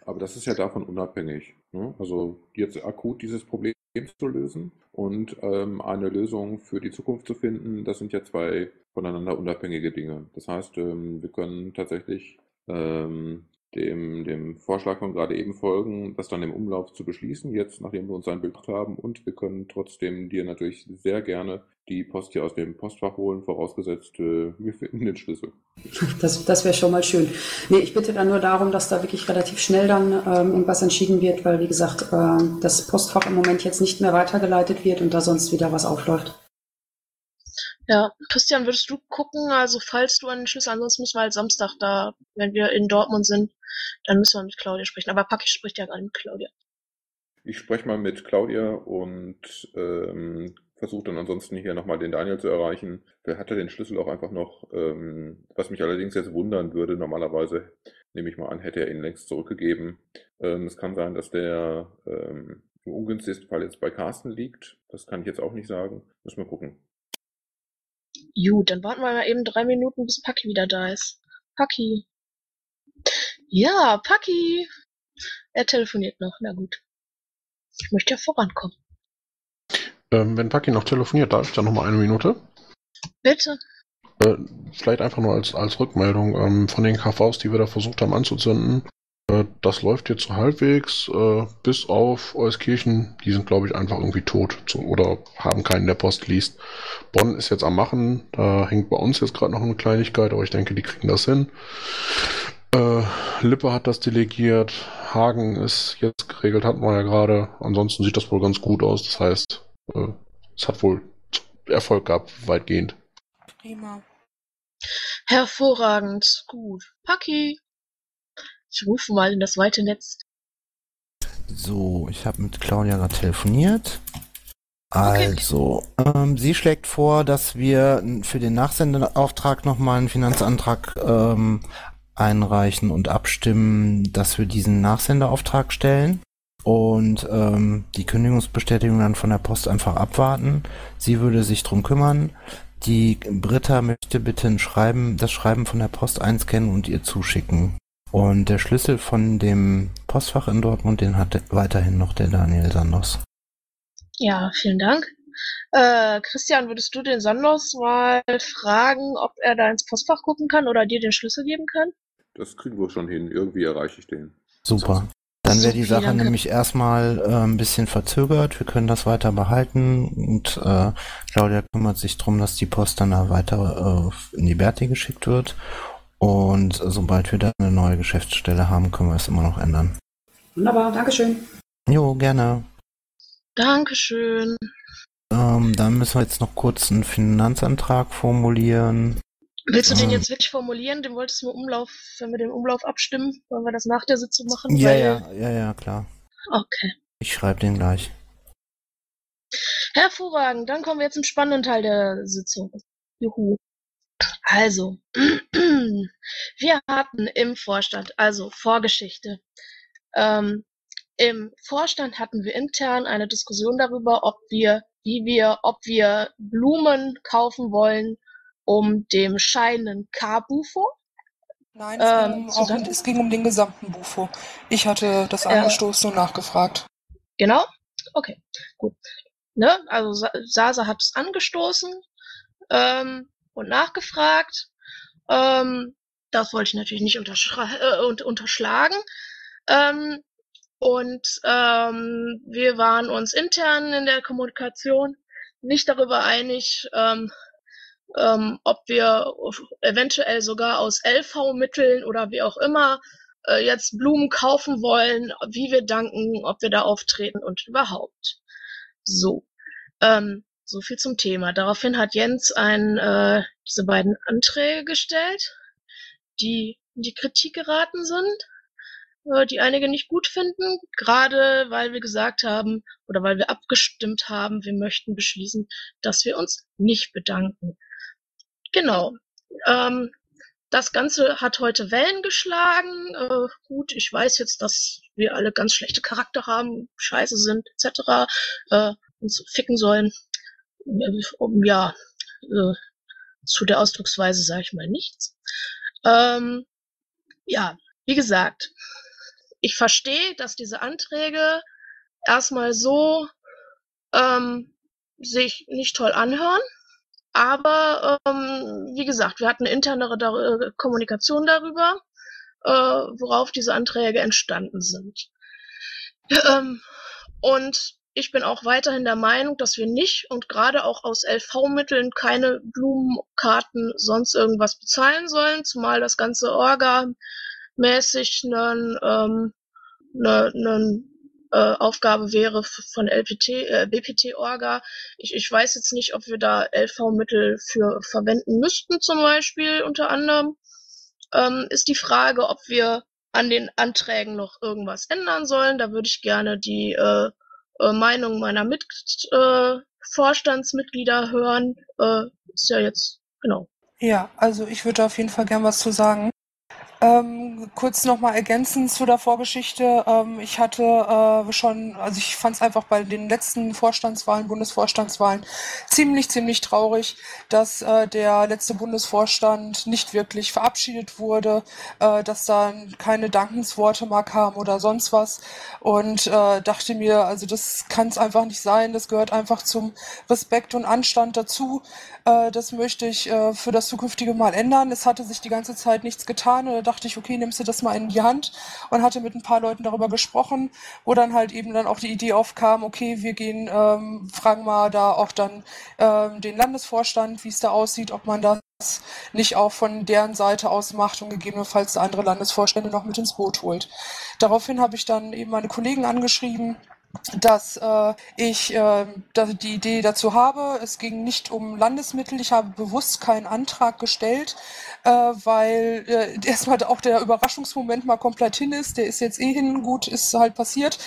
Aber das ist ja davon unabhängig. Ne? Also jetzt akut dieses Problem zu lösen und ähm, eine Lösung für die Zukunft zu finden, das sind ja zwei voneinander unabhängige Dinge. Das heißt, ähm, wir können tatsächlich ähm, dem, dem Vorschlag von gerade eben folgen, das dann im Umlauf zu beschließen, jetzt nachdem wir uns ein Bild haben und wir können trotzdem dir natürlich sehr gerne die Post hier aus dem Postfach holen, vorausgesetzt, äh, wir finden den Schlüssel.
Das, das wäre schon mal schön. Nee, ich bitte dann nur darum, dass da wirklich relativ schnell dann ähm, irgendwas entschieden wird, weil wie gesagt, äh, das Postfach im Moment jetzt nicht mehr weitergeleitet wird und da sonst wieder was aufläuft.
Ja, Christian, würdest du gucken, also falls du einen Schlüssel, ansonsten müssen wir halt Samstag da, wenn wir in Dortmund sind, dann müssen wir mit Claudia sprechen. Aber Paki spricht ja gerade mit Claudia.
Ich spreche mal mit Claudia und ähm, versuche dann ansonsten hier nochmal den Daniel zu erreichen. Wer hatte den Schlüssel auch einfach noch, ähm, was mich allerdings jetzt wundern würde, normalerweise nehme ich mal an, hätte er ihn längst zurückgegeben. Ähm, es kann sein, dass der ähm, im ungünstigsten Fall jetzt bei Carsten liegt. Das kann ich jetzt auch nicht sagen. Müssen wir gucken.
Gut, dann warten wir mal eben drei Minuten, bis Paki wieder da ist. Paki. Ja, Paki. Er telefoniert noch, na gut. Ich möchte ja vorankommen.
Ähm, wenn Paki noch telefoniert, darf ich da nochmal eine Minute?
Bitte.
Äh, vielleicht einfach nur als, als Rückmeldung ähm, von den KVs, die wir da versucht haben anzuzünden. Äh, das läuft jetzt so halbwegs, äh, bis auf Euskirchen. Die sind, glaube ich, einfach irgendwie tot zu, oder haben keinen, der Post liest. Bonn ist jetzt am Machen. Da hängt bei uns jetzt gerade noch eine Kleinigkeit, aber ich denke, die kriegen das hin. Äh, Lippe hat das delegiert. Hagen ist jetzt geregelt, hatten wir ja gerade. Ansonsten sieht das wohl ganz gut aus. Das heißt, äh, es hat wohl Erfolg gehabt, weitgehend.
Prima.
Hervorragend. Gut. Paki. Ich rufe mal in das weite Netz.
So, ich habe mit Claudia gerade telefoniert. Also, ähm, sie schlägt vor, dass wir für den Nachsendeauftrag nochmal einen Finanzantrag ähm, einreichen und abstimmen, dass wir diesen Nachsendeauftrag stellen und ähm, die Kündigungsbestätigung dann von der Post einfach abwarten. Sie würde sich drum kümmern. Die Britta möchte bitte ein Schreiben, das Schreiben von der Post einscannen und ihr zuschicken. Und der Schlüssel von dem Postfach in Dortmund, den hat weiterhin noch der Daniel Sandos.
Ja, vielen Dank. Äh, Christian, würdest du den Sandos mal fragen, ob er da ins Postfach gucken kann oder dir den Schlüssel geben kann?
Das kriegen wir schon hin. Irgendwie erreiche ich den.
Super. Dann wäre die Sache
danke.
nämlich erstmal äh, ein bisschen verzögert. Wir können das weiter behalten und äh, Claudia kümmert sich drum, dass die Post dann da weiter äh, in die Berti geschickt wird. Und sobald wir da eine neue Geschäftsstelle haben, können wir es immer noch ändern.
Wunderbar, Dankeschön.
Jo, gerne.
Dankeschön.
Ähm, dann müssen wir jetzt noch kurz einen Finanzantrag formulieren.
Willst du den
Ähm,
jetzt wirklich formulieren? Den wolltest du im Umlauf, wenn wir den Umlauf abstimmen, wollen wir das nach der Sitzung machen?
Ja,
Weil-
ja, ja, ja, klar.
Okay.
Ich schreibe den gleich.
Hervorragend, dann kommen wir jetzt zum spannenden Teil der Sitzung. Juhu. Also, wir hatten im Vorstand, also Vorgeschichte. Ähm, Im Vorstand hatten wir intern eine Diskussion darüber, ob wir, wie wir, ob wir Blumen kaufen wollen, um dem scheidenden K-Bufo.
Nein, es,
Ähm,
ging um, auch, es ging um den gesamten Bufo. Ich hatte das angestoßen und nachgefragt.
Genau? Okay, gut. Ne? Also Sa- Sasa hat es angestoßen ähm, und nachgefragt. Ähm, das wollte ich natürlich nicht äh, und, unterschlagen. Ähm, und ähm, wir waren uns intern in der Kommunikation nicht darüber einig, ähm, ähm, ob wir eventuell sogar aus LV-Mitteln oder wie auch immer äh, jetzt Blumen kaufen wollen, wie wir danken, ob wir da auftreten und überhaupt. So, ähm, so viel zum Thema. Daraufhin hat Jens ein, äh, diese beiden Anträge gestellt, die in die Kritik geraten sind, äh, die einige nicht gut finden, gerade weil wir gesagt haben oder weil wir abgestimmt haben, wir möchten beschließen, dass wir uns nicht bedanken. Genau. Ähm, das Ganze hat heute Wellen geschlagen. Äh, gut, ich weiß jetzt, dass wir alle ganz schlechte Charakter haben, scheiße sind, etc. Äh, uns ficken sollen. Äh, Um ja, äh, zu der Ausdrucksweise sage ich mal nichts. Ähm, ja, wie gesagt, ich verstehe, dass diese Anträge erstmal so ähm, sich nicht toll anhören. Aber ähm, wie gesagt, wir hatten internere dar äh, Kommunikation darüber, äh, worauf diese Anträge entstanden sind. Ähm, und ich bin auch weiterhin der Meinung, dass wir nicht und gerade auch aus LV-Mitteln keine Blumenkarten sonst irgendwas bezahlen sollen, zumal das ganze Orga-mäßig eine ähm, ne, ne, äh, Aufgabe wäre von LPT, äh, BPT-Orga. Ich, ich weiß jetzt nicht, ob wir da LV-Mittel für verwenden müssten, zum Beispiel unter anderem. Ähm, ist die Frage, ob wir an den Anträgen noch irgendwas ändern sollen. Da würde ich gerne die äh, äh, Meinung meiner Mit äh, Vorstandsmitglieder hören. Äh, ist ja jetzt, genau.
Ja, also ich würde auf jeden Fall gern was zu sagen. Ähm, kurz nochmal ergänzend zu der Vorgeschichte. Ähm, ich hatte äh, schon, also ich fand es einfach bei den letzten Vorstandswahlen, Bundesvorstandswahlen, ziemlich, ziemlich traurig, dass äh, der letzte Bundesvorstand nicht wirklich verabschiedet wurde, äh, dass da keine Dankensworte mal kamen oder sonst was. Und äh, dachte mir, also das kann es einfach nicht sein. Das gehört einfach zum Respekt und Anstand dazu. Äh, das möchte ich äh, für das zukünftige Mal ändern. Es hatte sich die ganze Zeit nichts getan dachte ich, okay, nimmst du das mal in die Hand und hatte mit ein paar Leuten darüber gesprochen, wo dann halt eben dann auch die Idee aufkam, okay, wir gehen, ähm, fragen mal da auch dann ähm, den Landesvorstand, wie es da aussieht, ob man das nicht auch von deren Seite aus macht und gegebenenfalls andere Landesvorstände noch mit ins Boot holt. Daraufhin habe ich dann eben meine Kollegen angeschrieben, dass äh, ich äh, dass die Idee dazu habe. Es ging nicht um Landesmittel. Ich habe bewusst keinen Antrag gestellt, äh, weil äh, erstmal auch der Überraschungsmoment mal komplett hin ist. Der ist jetzt eh hin, gut, ist halt passiert.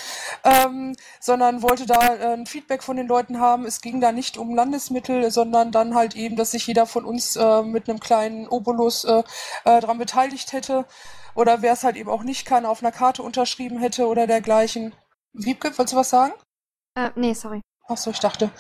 Ähm, sondern wollte da äh, ein Feedback von den Leuten haben. Es ging da nicht um Landesmittel, sondern dann halt eben, dass sich jeder von uns äh, mit einem kleinen Obolus äh, äh, daran beteiligt hätte. Oder wer es halt eben auch nicht kann, auf einer Karte unterschrieben hätte oder dergleichen. Wiebke, wolltest du was sagen?
Äh, nee, sorry.
Achso, ich dachte.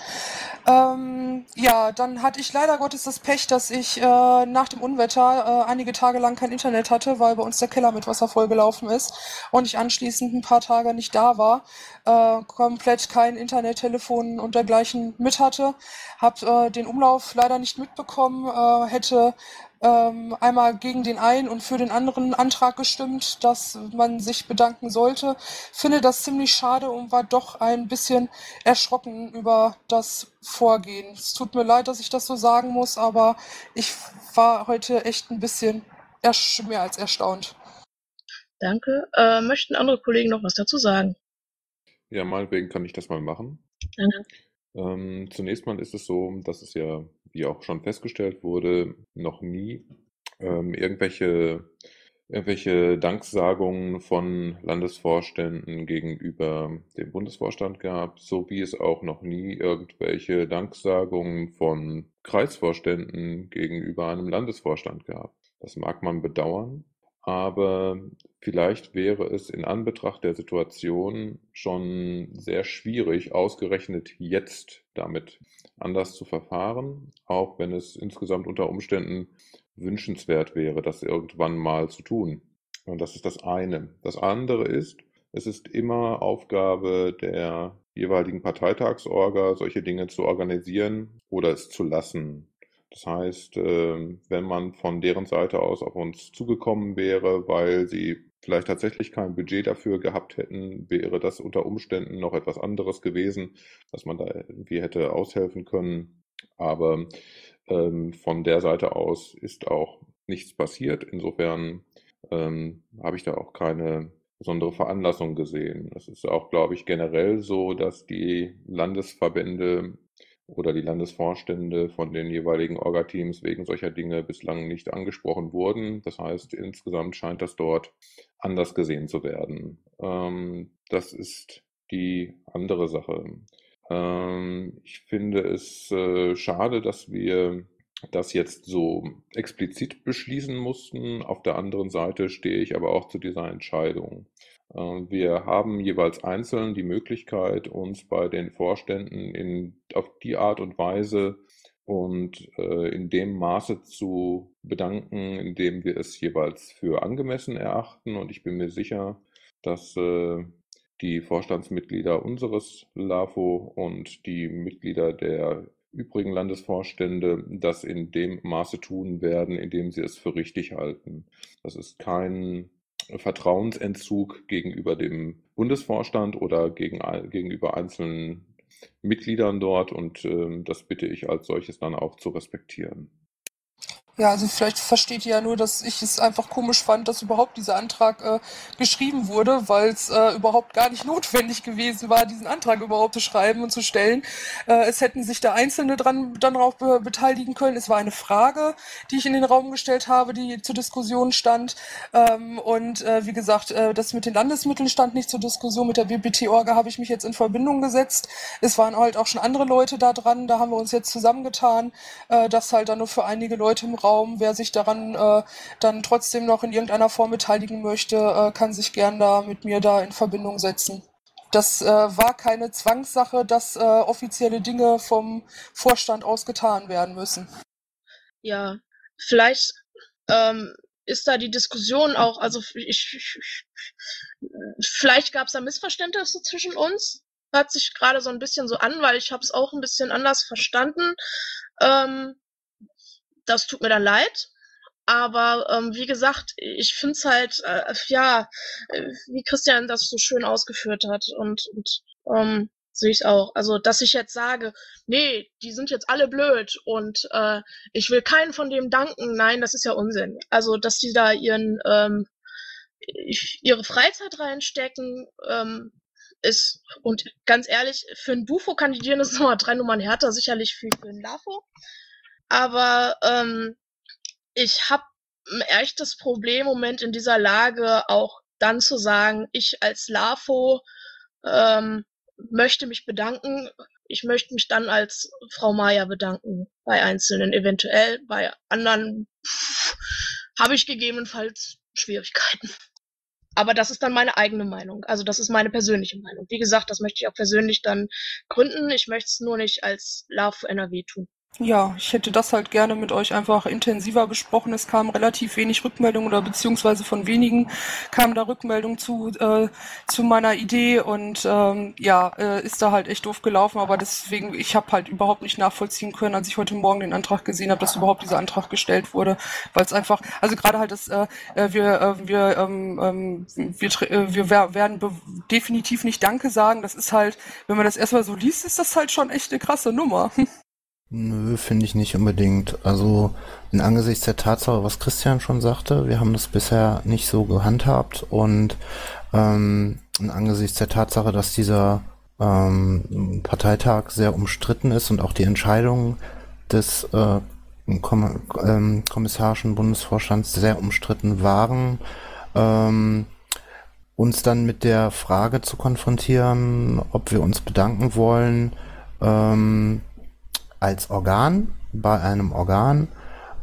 Ähm, ja, dann hatte ich leider Gottes das Pech, dass ich äh, nach dem Unwetter äh, einige Tage lang kein Internet hatte, weil bei uns der Keller mit Wasser vollgelaufen ist und ich anschließend ein paar Tage nicht da war, äh, komplett kein Internet, Telefon und dergleichen mit hatte, habe äh, den Umlauf leider nicht mitbekommen, äh, hätte ähm, einmal gegen den einen und für den anderen Antrag gestimmt, dass man sich bedanken sollte. Finde das ziemlich schade und war doch ein bisschen erschrocken über das Vorgehen. Es tut mir leid, dass ich das so sagen muss, aber ich war heute echt ein bisschen mehr als erstaunt.
Danke. Äh, möchten andere Kollegen noch was dazu sagen?
Ja, meinetwegen kann ich das mal machen.
Danke.
Ähm, zunächst mal ist es so, dass es ja, wie auch schon festgestellt wurde, noch nie ähm, irgendwelche, irgendwelche Danksagungen von Landesvorständen gegenüber dem Bundesvorstand gab, so wie es auch noch nie irgendwelche Danksagungen von Kreisvorständen gegenüber einem Landesvorstand gab. Das mag man bedauern, aber vielleicht wäre es in Anbetracht der Situation schon sehr schwierig, ausgerechnet jetzt damit anders zu verfahren, auch wenn es insgesamt unter Umständen wünschenswert wäre, das irgendwann mal zu tun. Und das ist das eine. Das andere ist, es ist immer Aufgabe der jeweiligen Parteitagsorga, solche Dinge zu organisieren oder es zu lassen. Das heißt, ähm, wenn man von deren Seite aus auf uns zugekommen wäre, weil sie vielleicht tatsächlich kein Budget dafür gehabt hätten, wäre das unter Umständen noch etwas anderes gewesen, dass man da irgendwie hätte aushelfen können. Aber ähm, von der Seite aus ist auch nichts passiert. Insofern ähm, habe ich da auch keine besondere Veranlassung gesehen. Es ist auch, glaube ich, generell so, dass die Landesverbände oder die Landesvorstände von den jeweiligen Orga-Teams wegen solcher Dinge bislang nicht angesprochen wurden. Das heißt, insgesamt scheint das dort anders gesehen zu werden. Ähm, das ist die andere Sache. Ähm, ich finde es äh, schade, dass wir das jetzt so explizit beschließen mussten. Auf der anderen Seite stehe ich aber auch zu dieser Entscheidung. Ähm, wir haben jeweils einzeln die Möglichkeit, uns bei den Vorständen in, auf die Art und Weise und äh, in dem Maße zu bedanken, in dem wir es jeweils für angemessen erachten. Und ich bin mir sicher, dass äh, die Vorstandsmitglieder unseres LAFO und die Mitglieder der übrigen Landesvorstände das in dem Maße tun werden, in dem sie es für richtig halten. Das ist kein Vertrauensentzug gegenüber dem Bundesvorstand oder gegen, gegenüber einzelnen Mitgliedern dort und äh, das bitte ich als solches dann auch zu respektieren.
Ja, also vielleicht versteht ihr ja nur, dass ich es einfach komisch fand, dass überhaupt dieser Antrag äh, geschrieben wurde, weil es äh, überhaupt gar nicht notwendig gewesen war, diesen Antrag überhaupt zu schreiben und zu stellen. Äh, es hätten sich da Einzelne dran dann darauf be beteiligen können. Es war eine Frage, die ich in den Raum gestellt habe, die zur Diskussion stand. Ähm, und äh, wie gesagt, äh, das mit den Landesmitteln stand nicht zur Diskussion. Mit der BBT-Orga habe ich mich jetzt in Verbindung gesetzt. Es waren halt auch schon andere Leute da dran. Da haben wir uns jetzt zusammengetan, äh, dass halt dann nur für einige Leute im Raum. Wer sich daran äh, dann trotzdem noch in irgendeiner Form beteiligen möchte, äh, kann sich gern da mit mir da in Verbindung setzen. Das äh, war keine Zwangssache, dass äh, offizielle Dinge vom Vorstand aus getan werden müssen.
Ja, vielleicht ähm, ist da die Diskussion auch, also ich, vielleicht gab es da Missverständnisse zwischen uns. Hört sich gerade so ein bisschen so an, weil ich habe es auch ein bisschen anders verstanden. Ähm, das tut mir dann leid. Aber ähm, wie gesagt, ich finde es halt, äh, ja, äh, wie Christian das so schön ausgeführt hat. Und, und ähm, sehe ich auch. Also, dass ich jetzt sage, nee, die sind jetzt alle blöd und äh, ich will keinen von dem danken, nein, das ist ja Unsinn. Also, dass die da ihren ähm, ihre Freizeit reinstecken, ähm, ist, und ganz ehrlich, für ein Bufo kandidieren ist nochmal drei Nummern härter, sicherlich wie für ein LAFO. Aber ähm, ich habe ein echtes Problem im Moment in dieser Lage, auch dann zu sagen, ich als LAFO ähm, möchte mich bedanken. Ich möchte mich dann als Frau Maya bedanken. Bei Einzelnen eventuell, bei anderen habe ich gegebenenfalls Schwierigkeiten. Aber das ist dann meine eigene Meinung. Also das ist meine persönliche Meinung. Wie gesagt, das möchte ich auch persönlich dann gründen. Ich möchte es nur nicht als LAFO NRW tun.
Ja, ich hätte das halt gerne mit euch einfach intensiver besprochen. Es kam relativ wenig Rückmeldung oder beziehungsweise von wenigen kam da Rückmeldung zu, äh, zu meiner Idee und ähm, ja, äh, ist da halt echt doof gelaufen, aber deswegen, ich habe halt überhaupt nicht nachvollziehen können, als ich heute Morgen den Antrag gesehen habe, dass überhaupt dieser Antrag gestellt wurde, weil es einfach, also gerade halt das, äh, äh wir, äh, wir, ähm, ähm, wir, äh, wir werden definitiv nicht Danke sagen. Das ist halt, wenn man das erstmal so liest, ist das halt schon echt eine krasse Nummer.
Nö, finde ich nicht unbedingt. Also in Angesichts der Tatsache, was Christian schon sagte, wir haben das bisher nicht so gehandhabt und ähm, in Angesichts der Tatsache, dass dieser ähm, Parteitag sehr umstritten ist und auch die Entscheidungen des äh, Komm ähm, kommissarischen Bundesvorstands sehr umstritten waren, ähm, uns dann mit der Frage zu konfrontieren, ob wir uns bedanken wollen, ähm, als Organ, bei einem Organ,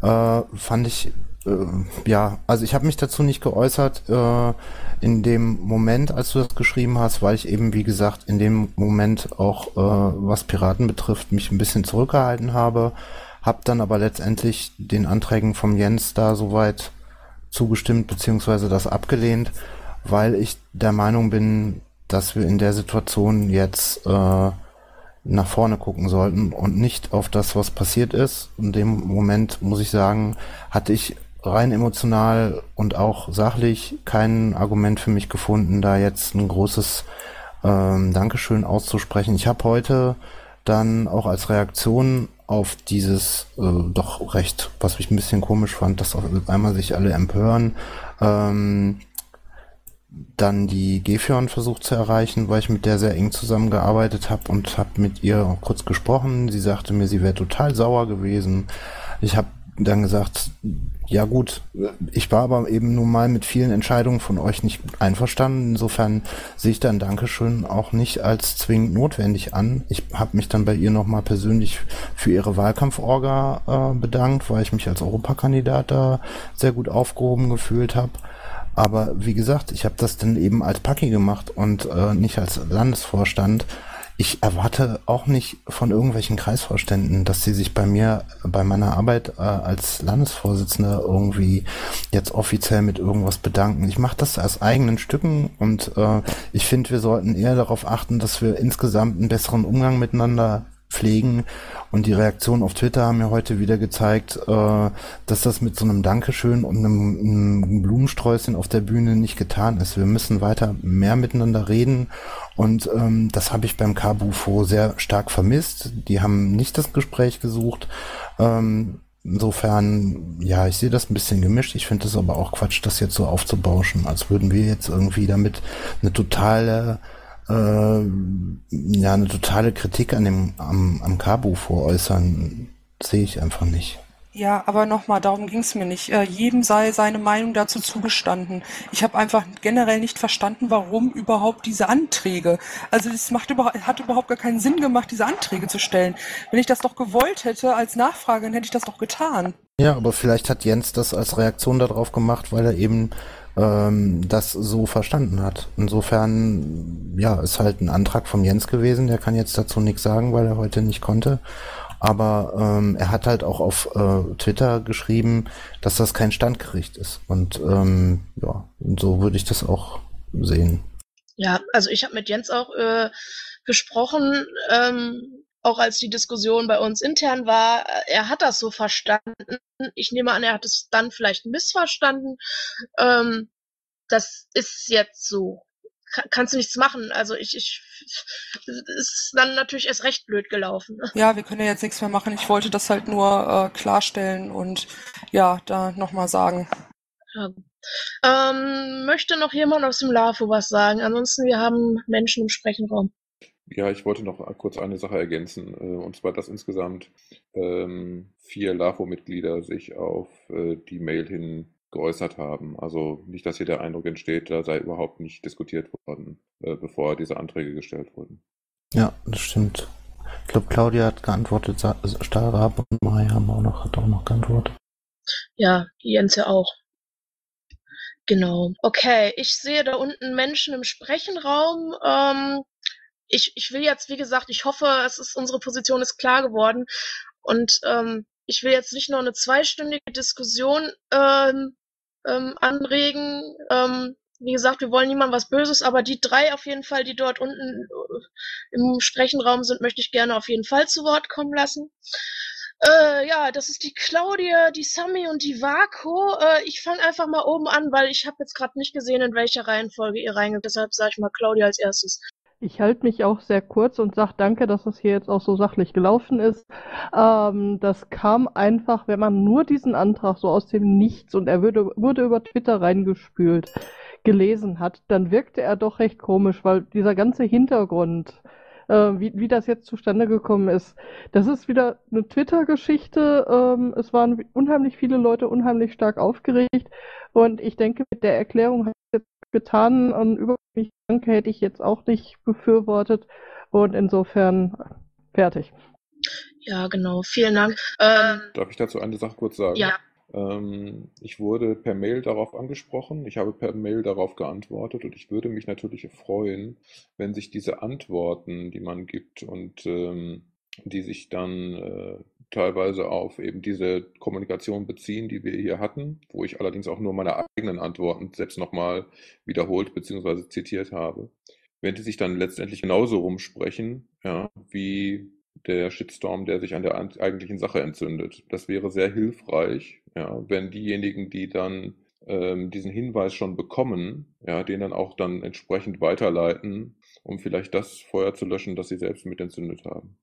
äh, fand ich, äh, ja, also ich habe mich dazu nicht geäußert äh, in dem Moment, als du das geschrieben hast, weil ich eben, wie gesagt, in dem Moment auch, äh, was Piraten betrifft, mich ein bisschen zurückgehalten habe, habe dann aber letztendlich den Anträgen vom Jens da soweit zugestimmt, beziehungsweise das abgelehnt, weil ich der Meinung bin, dass wir in der Situation jetzt äh, nach vorne gucken sollten und nicht auf das, was passiert ist. In dem Moment, muss ich sagen, hatte ich rein emotional und auch sachlich kein Argument für mich gefunden, da jetzt ein großes ähm, Dankeschön auszusprechen. Ich habe heute dann auch als Reaktion auf dieses äh, doch recht, was ich ein bisschen komisch fand, dass auf einmal sich alle empören, ähm, dann die Gefion versucht zu erreichen, weil ich mit der sehr eng zusammengearbeitet habe und habe mit ihr auch kurz gesprochen. Sie sagte mir, sie wäre total sauer gewesen. Ich habe dann gesagt, ja gut, ich war aber eben nun mal mit vielen Entscheidungen von euch nicht einverstanden. Insofern sehe ich dann Dankeschön auch nicht als zwingend notwendig an. Ich habe mich dann bei ihr nochmal persönlich für ihre Wahlkampforga äh, bedankt, weil ich mich als Europakandidat da sehr gut aufgehoben gefühlt habe. Aber wie gesagt, ich habe das dann eben als Paki gemacht und äh, nicht als Landesvorstand. Ich erwarte auch nicht von irgendwelchen Kreisvorständen, dass sie sich bei mir, bei meiner Arbeit äh, als Landesvorsitzender irgendwie jetzt offiziell mit irgendwas bedanken. Ich mache das aus eigenen Stücken und äh, ich finde, wir sollten eher darauf achten, dass wir insgesamt einen besseren Umgang miteinander pflegen. Und die Reaktionen auf Twitter haben mir heute wieder gezeigt, äh, dass das mit so einem Dankeschön und einem, einem, Blumensträußchen auf der Bühne nicht getan ist. Wir müssen weiter mehr miteinander reden. Und ähm, das habe ich beim Kabufo sehr stark vermisst. Die haben nicht das Gespräch gesucht. Ähm, Insofern, ja, ich sehe das ein bisschen gemischt. Ich finde es aber auch Quatsch, das jetzt so aufzubauschen, als würden wir jetzt irgendwie damit eine totale äh, ja eine totale Kritik an dem am, am Kabu voräußern, sehe ich einfach nicht.
Ja, aber nochmal, darum ging es mir nicht. Äh, jedem sei seine Meinung dazu zugestanden. Ich habe einfach generell nicht verstanden, warum überhaupt diese Anträge. Also es macht über, hat überhaupt gar keinen Sinn gemacht, diese Anträge zu stellen. Wenn ich das doch gewollt hätte als Nachfrage, dann hätte ich das doch getan.
Ja, aber vielleicht hat Jens das als Reaktion darauf gemacht, weil er eben ähm, das so verstanden hat. Insofern, ja, ist halt ein Antrag vom Jens gewesen. Der kann jetzt dazu nichts sagen, weil er heute nicht konnte. Aber ähm, er hat halt auch auf äh, Twitter geschrieben, dass das kein Standgericht ist. Und ähm, ja, und so würde ich das auch sehen.
Ja, also ich habe mit Jens auch äh, gesprochen. Ähm, auch als die Diskussion bei uns intern war, er hat das so verstanden. Ich nehme an, er hat es dann vielleicht missverstanden. Ähm, das ist jetzt so. kannst du nichts machen. Also ich, ich ist dann natürlich erst recht blöd gelaufen.
Ja, wir können ja jetzt nichts mehr machen. Ich wollte das halt nur äh, klarstellen und ja, da nochmal sagen.
Ja. Ähm, möchte noch jemand aus dem LAFO was sagen? Ansonsten, wir haben Menschen im Sprechenraum.
Ja, ich wollte noch kurz eine Sache ergänzen, äh, und zwar, dass insgesamt ähm, vier LAFO-Mitglieder sich auf äh, die Mail hin geäußert haben. Also nicht, dass hier der Eindruck entsteht, da sei überhaupt nicht diskutiert worden, äh, bevor diese Anträge gestellt wurden.
Ja, das stimmt. Ich glaube, Claudia hat geantwortet, Stahlrab und Maya haben auch noch, hat auch noch geantwortet.
Ja, Jens ja auch. Genau. Okay, ich sehe da unten Menschen im Sprechenraum. Ähm, ich, ich will jetzt, wie gesagt, ich hoffe, es ist unsere Position ist klar geworden. Und ähm, ich will jetzt nicht noch eine zweistündige Diskussion ähm, ähm, anregen. Ähm, wie gesagt, wir wollen niemandem was Böses, aber die drei auf jeden Fall, die dort unten äh, im Sprechenraum sind, möchte ich gerne auf jeden Fall zu Wort kommen lassen. Äh, ja, das ist die Claudia, die Sami und die Vako. Äh, ich fange einfach mal oben an, weil ich habe jetzt gerade nicht gesehen, in welcher Reihenfolge ihr reingeht. Deshalb sage ich mal Claudia als erstes.
Ich halte mich auch sehr kurz und sage danke, dass das hier jetzt auch so sachlich gelaufen ist. Ähm, das kam einfach, wenn man nur diesen Antrag so aus dem Nichts und er würde, wurde über Twitter reingespült gelesen hat, dann wirkte er doch recht komisch, weil dieser ganze Hintergrund, äh, wie, wie das jetzt zustande gekommen ist, das ist wieder eine Twitter-Geschichte. Ähm, es waren unheimlich viele Leute unheimlich stark aufgeregt und ich denke, mit der Erklärung hat getan und über mich danke hätte ich jetzt auch nicht befürwortet und insofern fertig.
Ja, genau. Vielen Dank. Ähm,
Darf ich dazu eine Sache kurz sagen?
ja,
Ähm, ich wurde per Mail darauf angesprochen. Ich habe per Mail darauf geantwortet und ich würde mich natürlich freuen, wenn sich diese Antworten, die man gibt und ähm, die sich dann äh, teilweise auf eben diese Kommunikation beziehen, die wir hier hatten, wo ich allerdings auch nur meine eigenen Antworten selbst nochmal wiederholt bzw. zitiert habe, wenn die sich dann letztendlich genauso rumsprechen, ja, wie der Shitstorm, der sich an der eigentlichen Sache entzündet. Das wäre sehr hilfreich, ja, wenn diejenigen, die dann ähm, diesen Hinweis schon bekommen, ja, den dann auch dann entsprechend weiterleiten, um vielleicht das Feuer zu löschen, das sie selbst mit entzündet haben.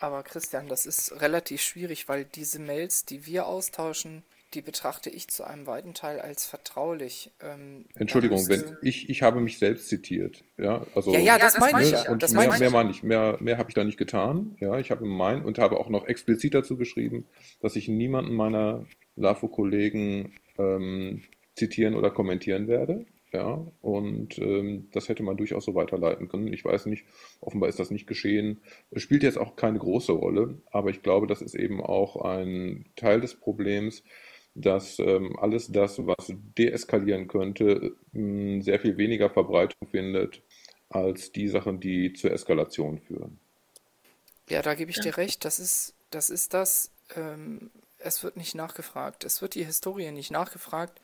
Aber Christian, das ist relativ schwierig, weil diese Mails, die wir austauschen, die betrachte ich zu einem weiten Teil als vertraulich. Ähm,
Entschuldigung, wenn ich, ich habe mich selbst zitiert, ja, also
Ja, ja, das meine ich
ne,
ja,
und
das
mehr,
meine ich
mehr meine ich, mehr, mehr habe ich da nicht getan, ja, ich habe mein und habe auch noch explizit dazu geschrieben, dass ich niemanden meiner LAFO-Kollegen ähm, zitieren oder kommentieren werde, ja, und ähm, das hätte man durchaus so weiterleiten können. Ich weiß nicht, offenbar ist das nicht geschehen. Es spielt jetzt auch keine große Rolle, aber ich glaube, das ist eben auch ein Teil des Problems, dass ähm, alles das, was deeskalieren könnte, mh, sehr viel weniger Verbreitung findet als die Sachen, die zur Eskalation führen.
Ja, da gebe ich
Ja.
dir recht. Das ist, das ist das. Ähm, es wird nicht nachgefragt. Es wird die Historie nicht nachgefragt.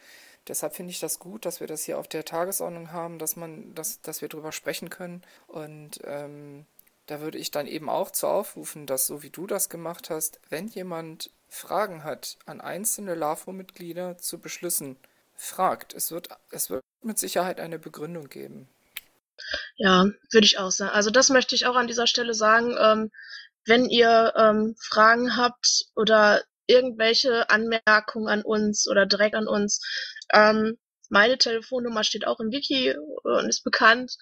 Deshalb finde ich das gut, dass wir das hier auf der Tagesordnung haben, dass man, dass, dass wir drüber sprechen können. Und ähm, da würde ich dann eben auch zu aufrufen, dass so wie du das gemacht hast, wenn jemand Fragen hat an einzelne LAFO-Mitglieder zu Beschlüssen, fragt. Es wird, es wird mit Sicherheit eine Begründung geben.
Ja, würde ich auch sagen. Also das möchte ich auch an dieser Stelle sagen. Ähm, wenn ihr ähm, Fragen habt oder irgendwelche Anmerkungen an uns oder direkt an uns, ähm, meine Telefonnummer steht auch im Wiki äh, und ist bekannt.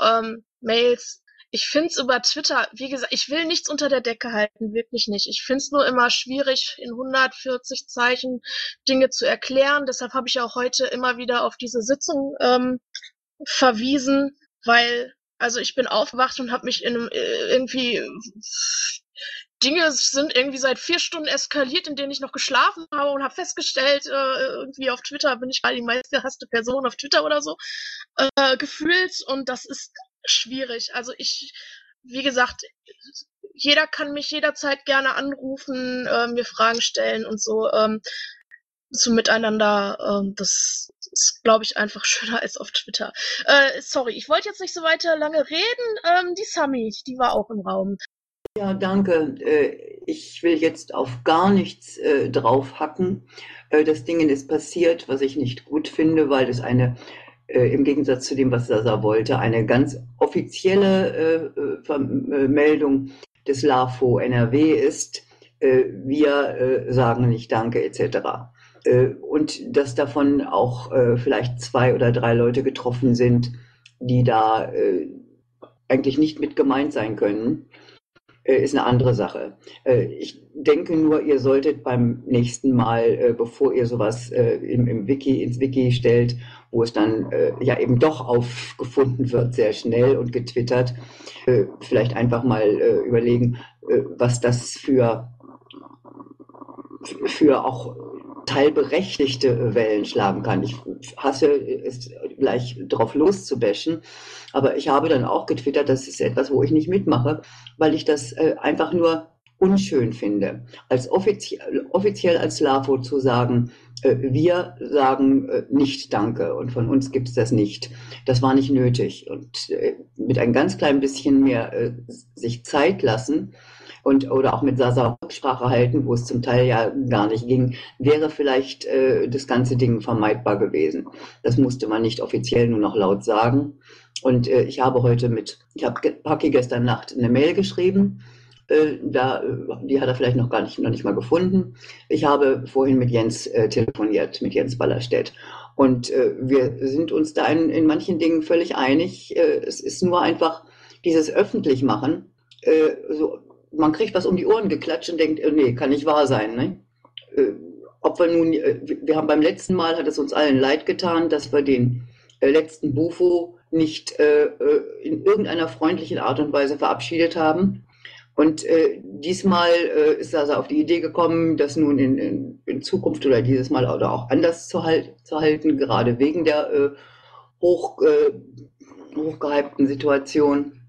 Ähm, Mails. Ich find's über Twitter, wie gesagt, ich will nichts unter der Decke halten, wirklich nicht. Ich find's nur immer schwierig, in 140 Zeichen Dinge zu erklären. Deshalb habe ich auch heute immer wieder auf diese Sitzung ähm, verwiesen, weil also ich bin aufgewacht und habe mich in äh, irgendwie Dinge sind irgendwie seit vier Stunden eskaliert, in denen ich noch geschlafen habe und habe festgestellt, äh, irgendwie auf Twitter bin ich gerade die meistgehasste Person auf Twitter oder so äh, gefühlt und das ist schwierig. Also ich, wie gesagt, jeder kann mich jederzeit gerne anrufen, äh, mir Fragen stellen und so. Ähm, so miteinander, ähm, das ist, glaube ich, einfach schöner als auf Twitter. Äh, sorry, ich wollte jetzt nicht so weiter lange reden. Ähm, die Sami, die war auch im Raum.
Ja, danke. Äh, Ich will jetzt auf gar nichts äh, draufhacken. Äh, Das Ding ist passiert, was ich nicht gut finde, weil es eine, im Gegensatz zu dem, was Sasa wollte, eine ganz offizielle Vermeldung des LAFO NRW ist. Wir sagen nicht Danke etc. Und dass davon auch vielleicht zwei oder drei Leute getroffen sind, die da eigentlich nicht mit gemeint sein können ist eine andere Sache. Äh, Ich denke nur, ihr solltet beim nächsten Mal, äh, bevor ihr sowas äh, im, im Wiki, ins Wiki stellt, wo es dann äh, ja eben doch aufgefunden wird, sehr schnell und getwittert, äh, vielleicht einfach mal äh, überlegen, äh, was das für, für auch teilberechtigte Wellen schlagen kann. Ich hasse es gleich drauf loszubashen, aber ich habe dann auch getwittert, das ist etwas, wo ich nicht mitmache, weil ich das äh, einfach nur unschön finde, als offiziell, offiziell als LAFO zu sagen, äh, wir sagen äh, nicht Danke und von uns gibt es das nicht. Das war nicht nötig. Und äh, mit ein ganz klein bisschen mehr äh, sich Zeit lassen und oder auch mit Sasa Rücksprache halten, wo es zum Teil ja gar nicht ging, wäre vielleicht äh, das ganze Ding vermeidbar gewesen. Das musste man nicht offiziell nur noch laut sagen. Und äh, ich habe heute mit, ich habe Paki gestern Nacht eine Mail geschrieben äh, da, äh, die hat er vielleicht noch gar nicht, noch nicht mal gefunden. Ich habe vorhin mit Jens äh, telefoniert, mit Jens Ballerstedt. Und äh, wir sind uns da in, in manchen Dingen völlig einig. Äh, es ist nur einfach dieses Öffentlichmachen. Äh, so, man kriegt was um die Ohren geklatscht und denkt, nee, kann nicht wahr sein. Ne? ob wir nun, wir haben beim letzten Mal, hat es uns allen leid getan, dass wir den letzten Bufo nicht in irgendeiner freundlichen Art und Weise verabschiedet haben. Und äh, diesmal äh, ist also auf die Idee gekommen, das nun in, in, in Zukunft oder dieses Mal oder auch anders zu, halt, zu halten, gerade wegen der äh, hoch, äh, hochgehypten Situation.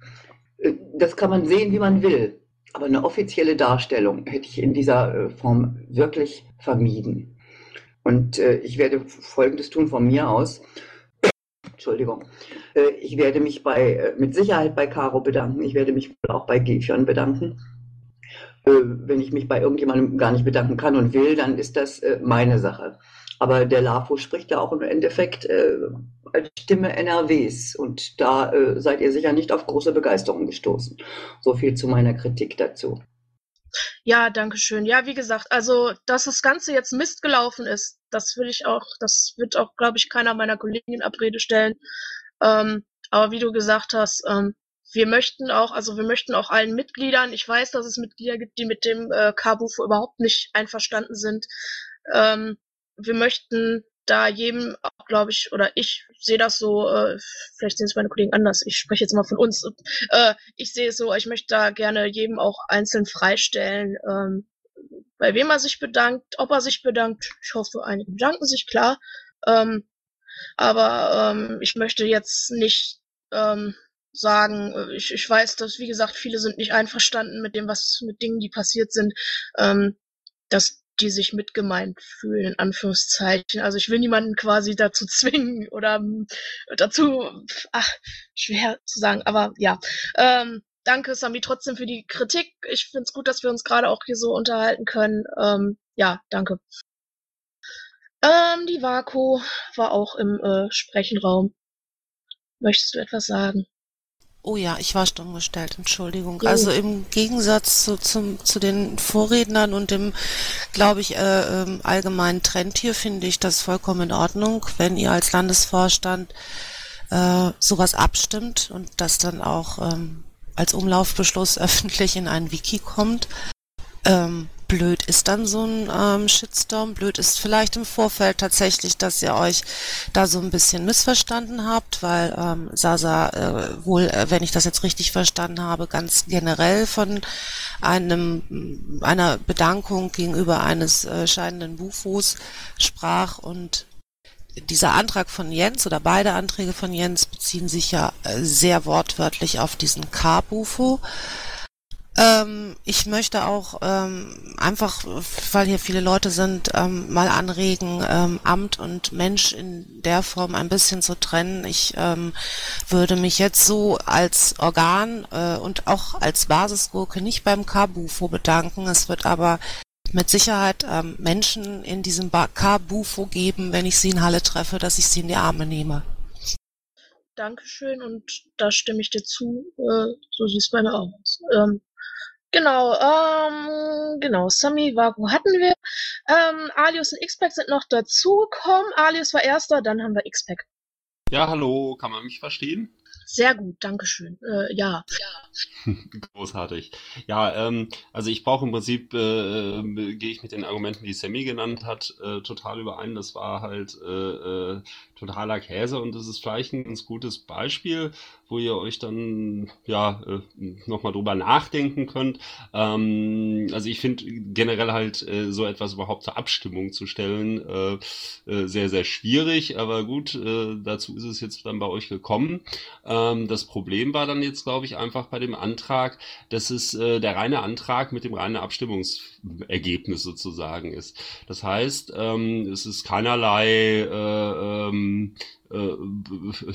Äh, das kann man sehen, wie man will. Aber eine offizielle Darstellung hätte ich in dieser äh, Form wirklich vermieden. Und äh, ich werde Folgendes tun von mir aus. Entschuldigung. Äh, ich werde mich bei, mit Sicherheit bei Caro bedanken. Ich werde mich auch bei Gefion bedanken. Wenn ich mich bei irgendjemandem gar nicht bedanken kann und will, dann ist das meine Sache. Aber der LAFO spricht ja auch im Endeffekt als Stimme NRWs und da seid ihr sicher nicht auf große Begeisterung gestoßen. So viel zu meiner Kritik dazu.
Ja, danke schön. Ja, wie gesagt, also, dass das Ganze jetzt Mist gelaufen ist, das will ich auch, das wird auch, glaube ich, keiner meiner Kollegen in Abrede stellen. Ähm, aber wie du gesagt hast, ähm, wir möchten auch, also wir möchten auch allen Mitgliedern, ich weiß, dass es Mitglieder gibt, die mit dem äh, Kabufo überhaupt nicht einverstanden sind. Ähm, wir möchten da jedem glaube ich, oder ich sehe das so, äh, vielleicht sehen es meine Kollegen anders, ich spreche jetzt mal von uns, äh, ich sehe es so, ich möchte da gerne jedem auch einzeln freistellen, ähm, bei wem er sich bedankt, ob er sich bedankt. Ich hoffe, einige bedanken sich, klar. Ähm, aber ähm, ich möchte jetzt nicht ähm, sagen, äh, ich, ich weiß, dass, wie gesagt, viele sind nicht einverstanden mit dem, was mit Dingen, die passiert sind. Ähm, dass die sich mitgemeint fühlen, in Anführungszeichen. Also ich will niemanden quasi dazu zwingen oder ähm, dazu, ach, schwer zu sagen, aber ja. Ähm, danke, Sami, trotzdem für die Kritik. Ich finde es gut, dass wir uns gerade auch hier so unterhalten können. Ähm, ja, danke. Ähm, die Vaku war auch im äh, Sprechenraum. Möchtest du etwas sagen?
Oh ja, ich war stumm gestellt, Entschuldigung. Oh. Also im Gegensatz zu, zum, zu den Vorrednern und dem, glaube ich, äh, äh, allgemeinen Trend hier finde ich das vollkommen in Ordnung, wenn ihr als Landesvorstand äh, sowas abstimmt und das dann auch ähm, als Umlaufbeschluss öffentlich in ein Wiki kommt. Ähm, blöd ist dann so ein ähm, Shitstorm. Blöd ist vielleicht im Vorfeld tatsächlich, dass ihr euch da so ein bisschen missverstanden habt, weil ähm, Sasa äh, wohl, äh, wenn ich das jetzt richtig verstanden habe, ganz generell von einem einer Bedankung gegenüber eines äh, scheidenden Bufos sprach und dieser Antrag von Jens oder beide Anträge von Jens beziehen sich ja äh, sehr wortwörtlich auf diesen K-Bufo. Ähm, ich möchte auch ähm, einfach, weil hier viele Leute sind, ähm, mal anregen, ähm, Amt und Mensch in der Form ein bisschen zu trennen. Ich ähm, würde mich jetzt so als Organ äh, und auch als Basisgurke nicht beim Kabufo bedanken. Es wird aber mit Sicherheit ähm, Menschen in diesem K-Bufo geben, wenn ich sie in Halle treffe, dass ich sie in die Arme nehme.
Dankeschön und da stimme ich dir zu. Äh, so sieht es bei mir auch aus. Ähm, Genau, ähm, genau, Sami Vago hatten wir. Ähm, Alius und X-Pack sind noch dazugekommen. Alius war erster, dann haben wir X-Pack.
Ja, hallo, kann man mich verstehen?
Sehr gut, Dankeschön. Äh, ja.
Großartig. Ja, ähm, also ich brauche im Prinzip, äh, äh, gehe ich mit den Argumenten, die Sammy genannt hat, äh, total überein. Das war halt äh, äh, totaler Käse und das ist vielleicht ein ganz gutes Beispiel, wo ihr euch dann ja nochmal drüber nachdenken könnt. Ähm, also ich finde generell halt so etwas überhaupt zur Abstimmung zu stellen äh, sehr, sehr schwierig, aber gut, dazu ist es jetzt dann bei euch gekommen. Äh, Ähm, das Problem war dann jetzt, glaube ich, einfach bei dem Antrag, dass es äh, der reine Antrag mit dem reinen Abstimmungsergebnis sozusagen ist. Das heißt, ähm, es ist keinerlei äh, ähm, äh,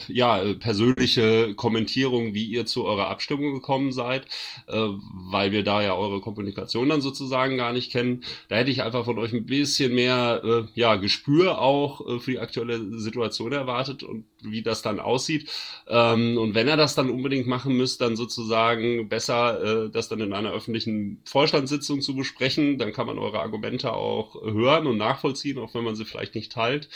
ja, persönliche Kommentierung, wie ihr zu eurer Abstimmung gekommen seid, äh, weil wir da ja eure Kommunikation dann sozusagen gar nicht kennen. Da hätte ich einfach von euch ein bisschen mehr äh, ja, Gespür auch äh, für die aktuelle Situation erwartet und wie das dann aussieht. Ähm, und wenn er das dann unbedingt machen müsst, dann sozusagen besser, äh, das dann in einer öffentlichen Vorstandssitzung zu besprechen. Dann kann man eure Argumente auch hören und nachvollziehen, auch wenn man sie vielleicht nicht teilt.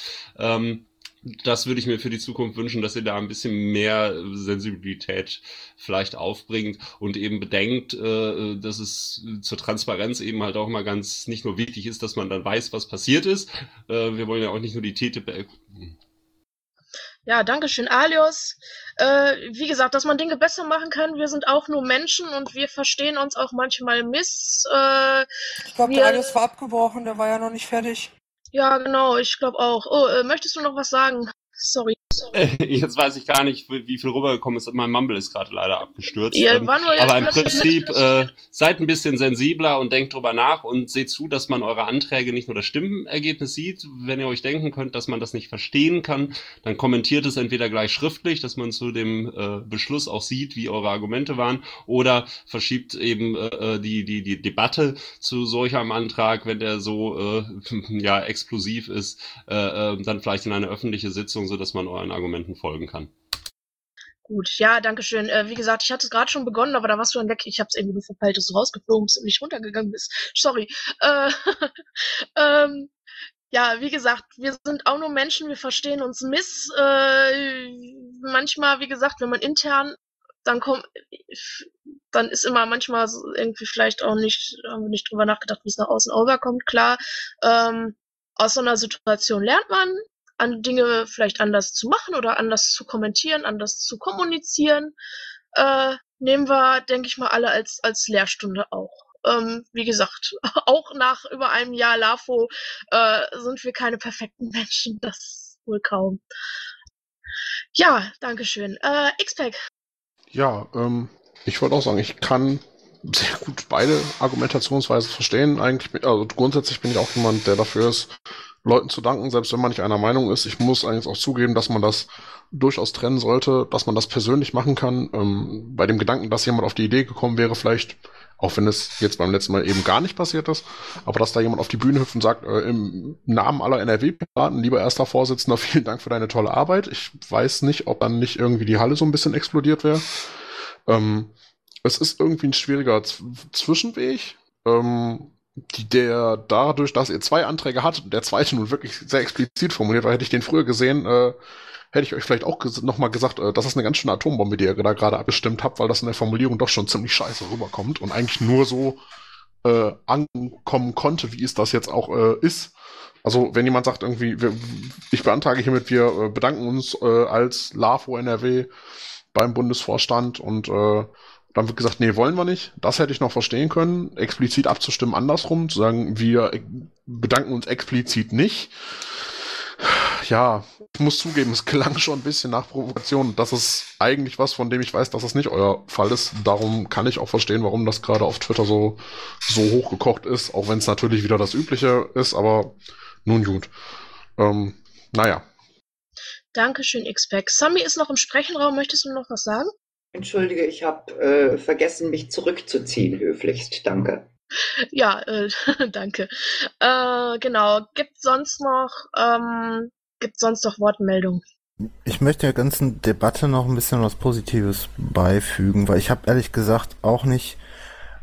Das würde ich mir für die Zukunft wünschen, dass ihr da ein bisschen mehr Sensibilität vielleicht aufbringt und eben bedenkt, äh, dass es zur Transparenz eben halt auch mal ganz nicht nur wichtig ist, dass man dann weiß, was passiert ist. Äh, wir wollen ja auch nicht nur die TTIP.
Ja, danke schön, Alios. Äh, wie gesagt, dass man Dinge besser machen kann. Wir sind auch nur Menschen und wir verstehen uns auch manchmal miss. Äh,
ich glaube, der Alios war abgebrochen, der war ja noch nicht fertig.
Ja, genau, ich glaube auch. Oh, äh, möchtest du noch was sagen? Sorry.
Jetzt weiß ich gar nicht, wie viel rübergekommen ist. Mein Mumble ist gerade leider abgestürzt.
Ja,
ähm, aber im Prinzip äh, seid ein bisschen sensibler und denkt drüber nach und seht zu, dass man eure Anträge nicht nur das Stimmenergebnis sieht. Wenn ihr euch denken könnt, dass man das nicht verstehen kann, dann kommentiert es entweder gleich schriftlich, dass man zu dem äh, Beschluss auch sieht, wie eure Argumente waren, oder verschiebt eben äh, die, die, die Debatte zu solch einem Antrag, wenn der so äh, ja, explosiv ist, äh, äh, dann vielleicht in eine öffentliche Sitzung, so dass man euren Argumenten folgen kann.
Gut, ja, danke schön. Äh, wie gesagt, ich hatte es gerade schon begonnen, aber da warst du dann weg. Ich habe es irgendwie nur verpeilt, dass du rausgeflogen bist und nicht runtergegangen bist. Sorry. Äh, ähm, ja, wie gesagt, wir sind auch nur Menschen, wir verstehen uns miss. Äh, manchmal, wie gesagt, wenn man intern, dann kommt, dann ist immer manchmal so irgendwie vielleicht auch nicht, haben wir nicht drüber nachgedacht, wie es nach außen rüberkommt. Klar, ähm, aus so einer Situation lernt man, an Dinge vielleicht anders zu machen oder anders zu kommentieren, anders zu kommunizieren. Äh, nehmen wir, denke ich mal, alle als, als Lehrstunde auch. Ähm, wie gesagt, auch nach über einem Jahr LAFO äh, sind wir keine perfekten Menschen, das wohl kaum. Ja, Dankeschön. Äh, X-Pack.
Ja, ähm, ich wollte auch sagen, ich kann sehr gut beide Argumentationsweisen verstehen. Eigentlich, also grundsätzlich bin ich auch jemand, der dafür ist, Leuten zu danken, selbst wenn man nicht einer Meinung ist. Ich muss eigentlich auch zugeben, dass man das durchaus trennen sollte, dass man das persönlich machen kann. Ähm, bei dem Gedanken, dass jemand auf die Idee gekommen wäre, vielleicht, auch wenn es jetzt beim letzten Mal eben gar nicht passiert ist, aber dass da jemand auf die Bühne hüpft und sagt, äh, im Namen aller NRW-Piraten, lieber erster Vorsitzender, vielen Dank für deine tolle Arbeit. Ich weiß nicht, ob dann nicht irgendwie die Halle so ein bisschen explodiert wäre. Ähm, es ist irgendwie ein schwieriger Z Zwischenweg. Ähm, der dadurch, dass ihr zwei Anträge hattet der zweite nun wirklich sehr explizit formuliert war, hätte ich den früher gesehen, äh, hätte ich euch vielleicht auch ges nochmal gesagt, äh, das ist eine ganz schöne Atombombe, die ihr da gerade abgestimmt habt, weil das in der Formulierung doch schon ziemlich scheiße rüberkommt und eigentlich nur so äh, ankommen konnte, wie es das jetzt auch äh, ist. Also wenn jemand sagt irgendwie, wir, ich beantrage hiermit, wir äh, bedanken uns äh, als LAFO NRW beim Bundesvorstand und äh, dann wird gesagt, nee, wollen wir nicht. Das hätte ich noch verstehen können, explizit abzustimmen andersrum, zu sagen, wir bedanken uns explizit nicht. Ja, ich muss zugeben, es klang schon ein bisschen nach Provokation. Das ist eigentlich was, von dem ich weiß, dass es nicht euer Fall ist. Darum kann ich auch verstehen, warum das gerade auf Twitter so, so hochgekocht ist, auch wenn es natürlich wieder das Übliche ist, aber nun gut. Ähm, naja.
Dankeschön, X-Pack. Sammy ist noch im Sprechenraum. Möchtest du noch was sagen?
Entschuldige, ich habe äh, vergessen, mich zurückzuziehen, höflichst. Danke.
Ja, äh, danke. Äh, genau. Gibt sonst noch, ähm, gibt sonst noch Wortmeldungen?
Ich möchte der ganzen Debatte noch ein bisschen was Positives beifügen, weil ich habe ehrlich gesagt auch nicht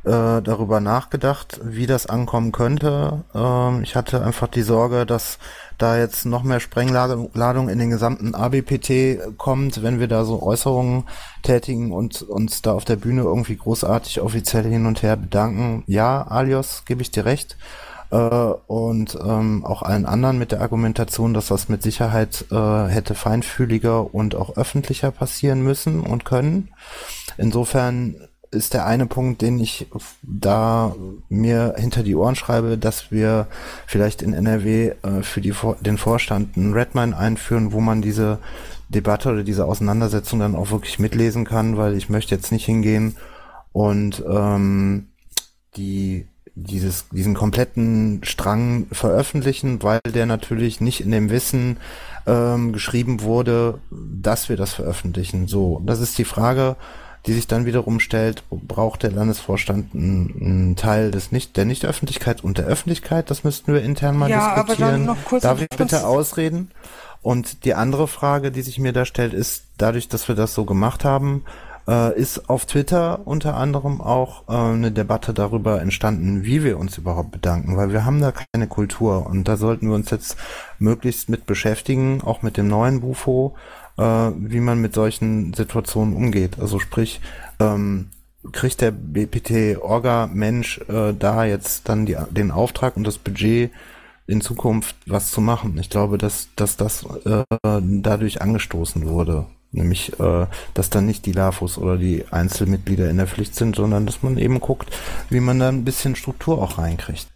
äh, darüber nachgedacht, wie das ankommen könnte. Ähm, ich hatte einfach die Sorge, dass da jetzt noch mehr Sprengladung in den gesamten ABPT kommt, wenn wir da so Äußerungen tätigen und uns da auf der Bühne irgendwie großartig offiziell hin und her bedanken. Ja, Alios, gebe ich dir recht. Äh, und ähm, auch allen anderen mit der Argumentation, dass das mit Sicherheit äh, hätte feinfühliger und auch öffentlicher passieren müssen und können. Insofern ist der eine Punkt, den ich da mir hinter die Ohren schreibe, dass wir vielleicht in NRW äh, für die, den Vorstand einen Redmine einführen, wo man diese Debatte oder diese Auseinandersetzung dann auch wirklich mitlesen kann, weil ich möchte jetzt nicht hingehen und ähm, die dieses, diesen kompletten Strang veröffentlichen, weil der natürlich nicht in dem Wissen ähm, geschrieben wurde, dass wir das veröffentlichen. So, das ist die Frage, die sich dann wiederum stellt, braucht der Landesvorstand einen, Teil des nicht, der Nichtöffentlichkeit und der Öffentlichkeit? Das müssten wir intern mal
ja,
diskutieren.
Aber dann noch kurz
Darf ich bitte ausreden? Und die andere Frage, die sich mir da stellt, ist, dadurch, dass wir das so gemacht haben, äh, ist auf Twitter unter anderem auch äh, eine Debatte darüber entstanden, wie wir uns überhaupt bedanken, weil wir haben da keine Kultur und da sollten wir uns jetzt möglichst mit beschäftigen, auch mit dem neuen Bufo, äh, wie man mit solchen Situationen umgeht. Also sprich, ähm, kriegt der BPT-Orga-Mensch äh, da jetzt dann die, den Auftrag und das Budget in Zukunft was zu machen. Ich glaube, dass, dass das äh, dadurch angestoßen wurde. Nämlich, äh, dass dann nicht die LAFOS oder die Einzelmitglieder in der Pflicht sind, sondern dass man eben guckt, wie man da ein bisschen Struktur auch reinkriegt.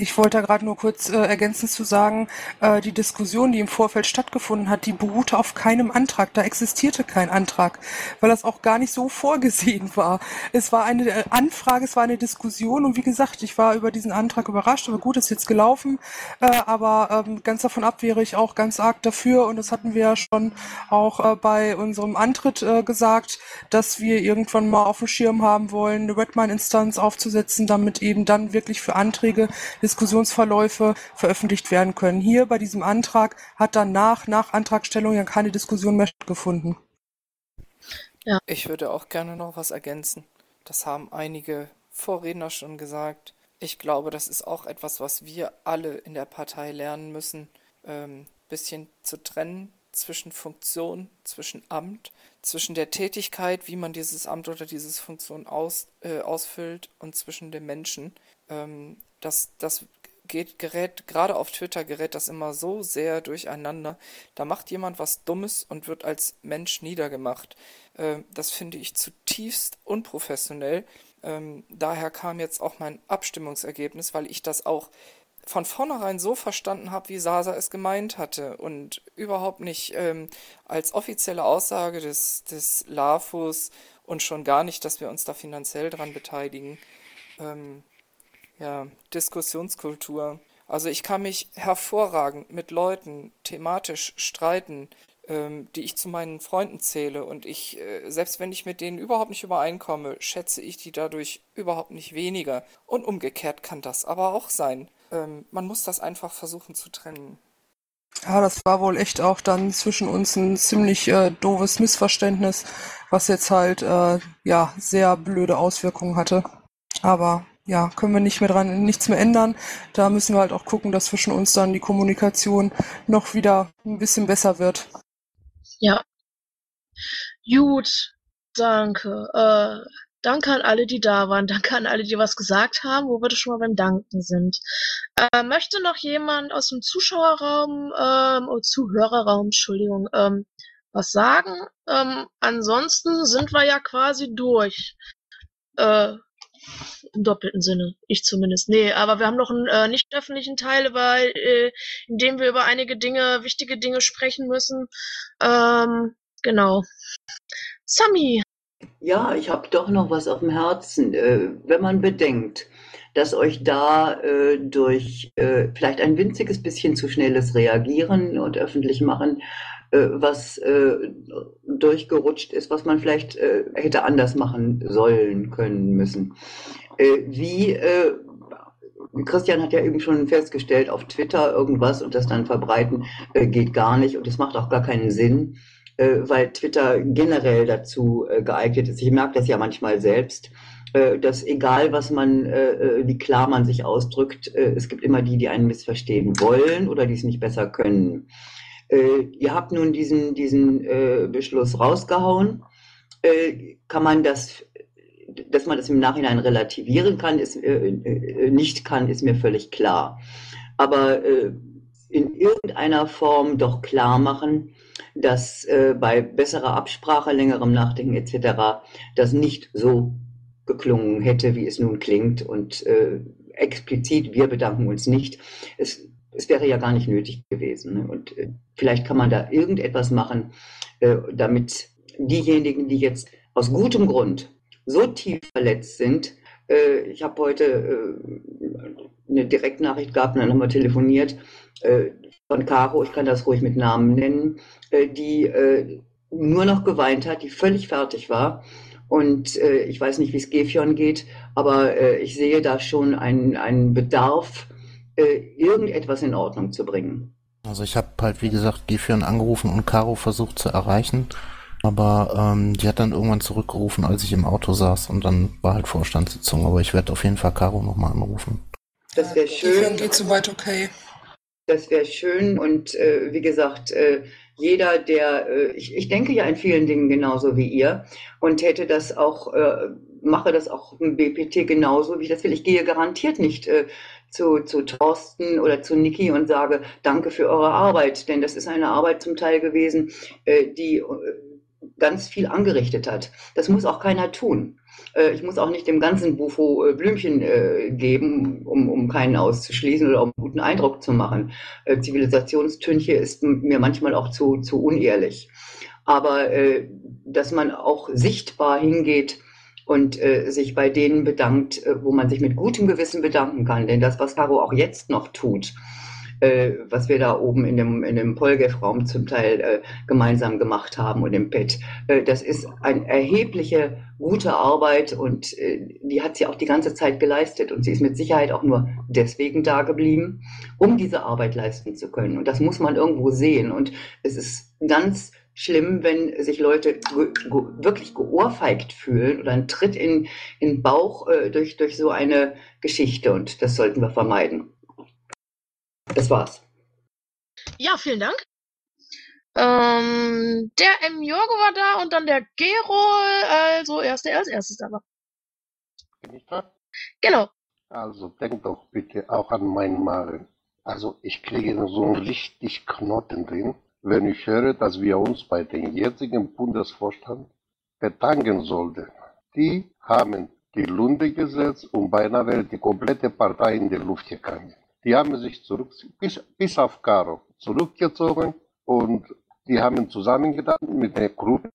Ich wollte da gerade nur kurz äh, ergänzend zu sagen, äh, die Diskussion, die im Vorfeld stattgefunden hat, die beruhte auf keinem Antrag. Da existierte kein Antrag, weil das auch gar nicht so vorgesehen war. Es war eine äh, Anfrage, es war eine Diskussion und wie gesagt, ich war über diesen Antrag überrascht, aber gut, ist jetzt gelaufen. Äh, aber ähm, ganz davon ab wäre ich auch ganz arg dafür und das hatten wir ja schon auch äh, bei unserem Antritt äh, gesagt, dass wir irgendwann mal auf dem Schirm haben wollen, eine Redmine-Instanz aufzusetzen, damit eben dann wirklich für Anträge Diskussionsverläufe veröffentlicht werden können. Hier bei diesem Antrag hat danach, nach Antragstellung ja keine Diskussion mehr stattgefunden.
Ja. Ich würde auch gerne noch was ergänzen. Das haben einige Vorredner schon gesagt. Ich glaube, das ist auch etwas, was wir alle in der Partei lernen müssen, ähm, bisschen zu trennen zwischen Funktion, zwischen Amt, zwischen der Tätigkeit, wie man dieses Amt oder diese Funktion aus, äh, ausfüllt und zwischen dem Menschen. Ähm, das, das geht, gerät, gerade auf Twitter gerät das immer so sehr durcheinander. Da macht jemand was Dummes und wird als Mensch niedergemacht. Ähm, das finde ich zutiefst unprofessionell. Ähm, daher kam jetzt auch mein Abstimmungsergebnis, weil ich das auch von vornherein so verstanden habe, wie Sasa es gemeint hatte und überhaupt nicht ähm, als offizielle Aussage des, des LAFUS und schon gar nicht, dass wir uns da finanziell dran beteiligen. Ähm, ja, Diskussionskultur. Also ich kann mich hervorragend mit Leuten thematisch streiten, ähm, die ich zu meinen Freunden zähle. Und ich, äh, selbst wenn ich mit denen überhaupt nicht übereinkomme, schätze ich die dadurch überhaupt nicht weniger. Und umgekehrt kann das aber auch sein. Ähm, man muss das einfach versuchen zu trennen.
Ja, das war wohl echt auch dann zwischen uns ein ziemlich äh, doofes Missverständnis, was jetzt halt äh, ja sehr blöde Auswirkungen hatte. Aber ja, können wir nicht mehr dran, nichts mehr ändern. Da müssen wir halt auch gucken, dass zwischen uns dann die Kommunikation noch wieder ein bisschen besser wird.
Ja. Gut, danke. Äh, danke an alle, die da waren. Danke an alle, die was gesagt haben, wo wir schon mal beim Danken sind. Äh, möchte noch jemand aus dem Zuschauerraum, ähm, oder Zuhörerraum, Entschuldigung, ähm, was sagen? Ähm, ansonsten sind wir ja quasi durch. Äh, im doppelten Sinne. Ich zumindest. Nee, aber wir haben noch einen äh, nicht öffentlichen Teil, weil, äh, in dem wir über einige Dinge, wichtige Dinge sprechen müssen. Ähm, genau. Sami.
Ja, ich habe doch noch was auf dem Herzen. Äh, wenn man bedenkt, dass euch da äh, durch äh, vielleicht ein winziges bisschen zu schnelles Reagieren und öffentlich machen was äh, durchgerutscht ist, was man vielleicht äh, hätte anders machen sollen, können, müssen. Äh, wie äh, Christian hat ja eben schon festgestellt, auf Twitter irgendwas und das dann verbreiten äh, geht gar nicht und es macht auch gar keinen Sinn, äh, weil Twitter generell dazu äh, geeignet ist. Ich merke das ja manchmal selbst, äh, dass egal was man, äh, äh, wie klar man sich ausdrückt, äh, es gibt immer die, die einen missverstehen wollen oder die es nicht besser können. Äh, ihr habt nun diesen, diesen äh, Beschluss rausgehauen. Äh, kann man das, dass man das im Nachhinein relativieren kann, ist, äh, äh, nicht kann, ist mir völlig klar. Aber äh, in irgendeiner Form doch klar machen, dass bei besserer Absprache, längerem Nachdenken etc. das nicht so geklungen hätte, wie es nun klingt. Und explizit, wir bedanken uns nicht. Es es wäre ja gar nicht nötig gewesen. Ne? Und äh, vielleicht kann man da irgendetwas machen, äh, damit diejenigen, die jetzt aus gutem Grund so tief verletzt sind, äh, ich habe heute äh, eine Direktnachricht gehabt und dann haben wir telefoniert äh, von Caro, ich kann das ruhig mit Namen nennen, äh, die nur noch geweint hat, die völlig fertig war. Und ich weiß nicht, wie es Gefion geht, aber ich sehe da schon einen, einen Bedarf, irgendetwas in Ordnung zu bringen.
Also ich habe halt, wie gesagt, Gefion angerufen und Caro versucht zu erreichen. Aber ähm, die hat dann irgendwann zurückgerufen, als ich im Auto saß und dann war halt Vorstandssitzung. Aber ich werde auf jeden Fall Caro nochmal anrufen.
Das wäre schön.
geht soweit okay.
Das wäre schön und äh, wie gesagt, äh, jeder, der, äh, ich, ich denke ja in vielen Dingen genauso wie ihr und hätte das auch, äh, mache das auch im BPT genauso, wie ich das will. Ich gehe garantiert nicht äh, zu, zu Thorsten oder zu Niki und sage, danke für eure Arbeit, denn das ist eine Arbeit zum Teil gewesen, äh, die äh, ganz viel angerichtet hat. Das muss auch keiner tun. Äh, ich muss auch nicht dem ganzen Bufo Blümchen geben, um, um keinen auszuschließen oder um einen guten Eindruck zu machen. Zivilisationstünche ist mir manchmal auch zu, zu unehrlich. Aber dass man auch sichtbar hingeht und sich bei denen bedankt, wo man sich mit gutem Gewissen bedanken kann. Denn das, was Caro auch jetzt noch tut, äh, was wir da oben in dem, in dem Polgef-Raum zum Teil äh, gemeinsam gemacht haben und im Pet. Äh, das ist eine erhebliche gute Arbeit und äh, die hat sie auch die ganze Zeit geleistet und sie ist mit Sicherheit auch nur deswegen da geblieben, um diese Arbeit leisten zu können. Und das muss man irgendwo sehen und es ist ganz schlimm, wenn sich Leute ge ge wirklich geohrfeigt fühlen oder einen Tritt in, in den Bauch äh, durch, durch so eine Geschichte und das sollten wir vermeiden. Das war's.
Ja, vielen Dank. Ähm, der M. Jorgo war da und dann der Gero, also erst der als erstes da war.
Bin ich dran?
Genau.
Also denk doch bitte auch an meinen Magen. Also ich kriege so einen richtig Knoten drin, wenn ich höre, dass wir uns bei dem jetzigen Bundesvorstand bedanken sollten. Die haben die Lunde gesetzt und beinahe die komplette Partei in die Luft gegangen. Die haben sich zurück, bis, bis auf Caro, zurückgezogen und die haben zusammengetan mit der Gruppe.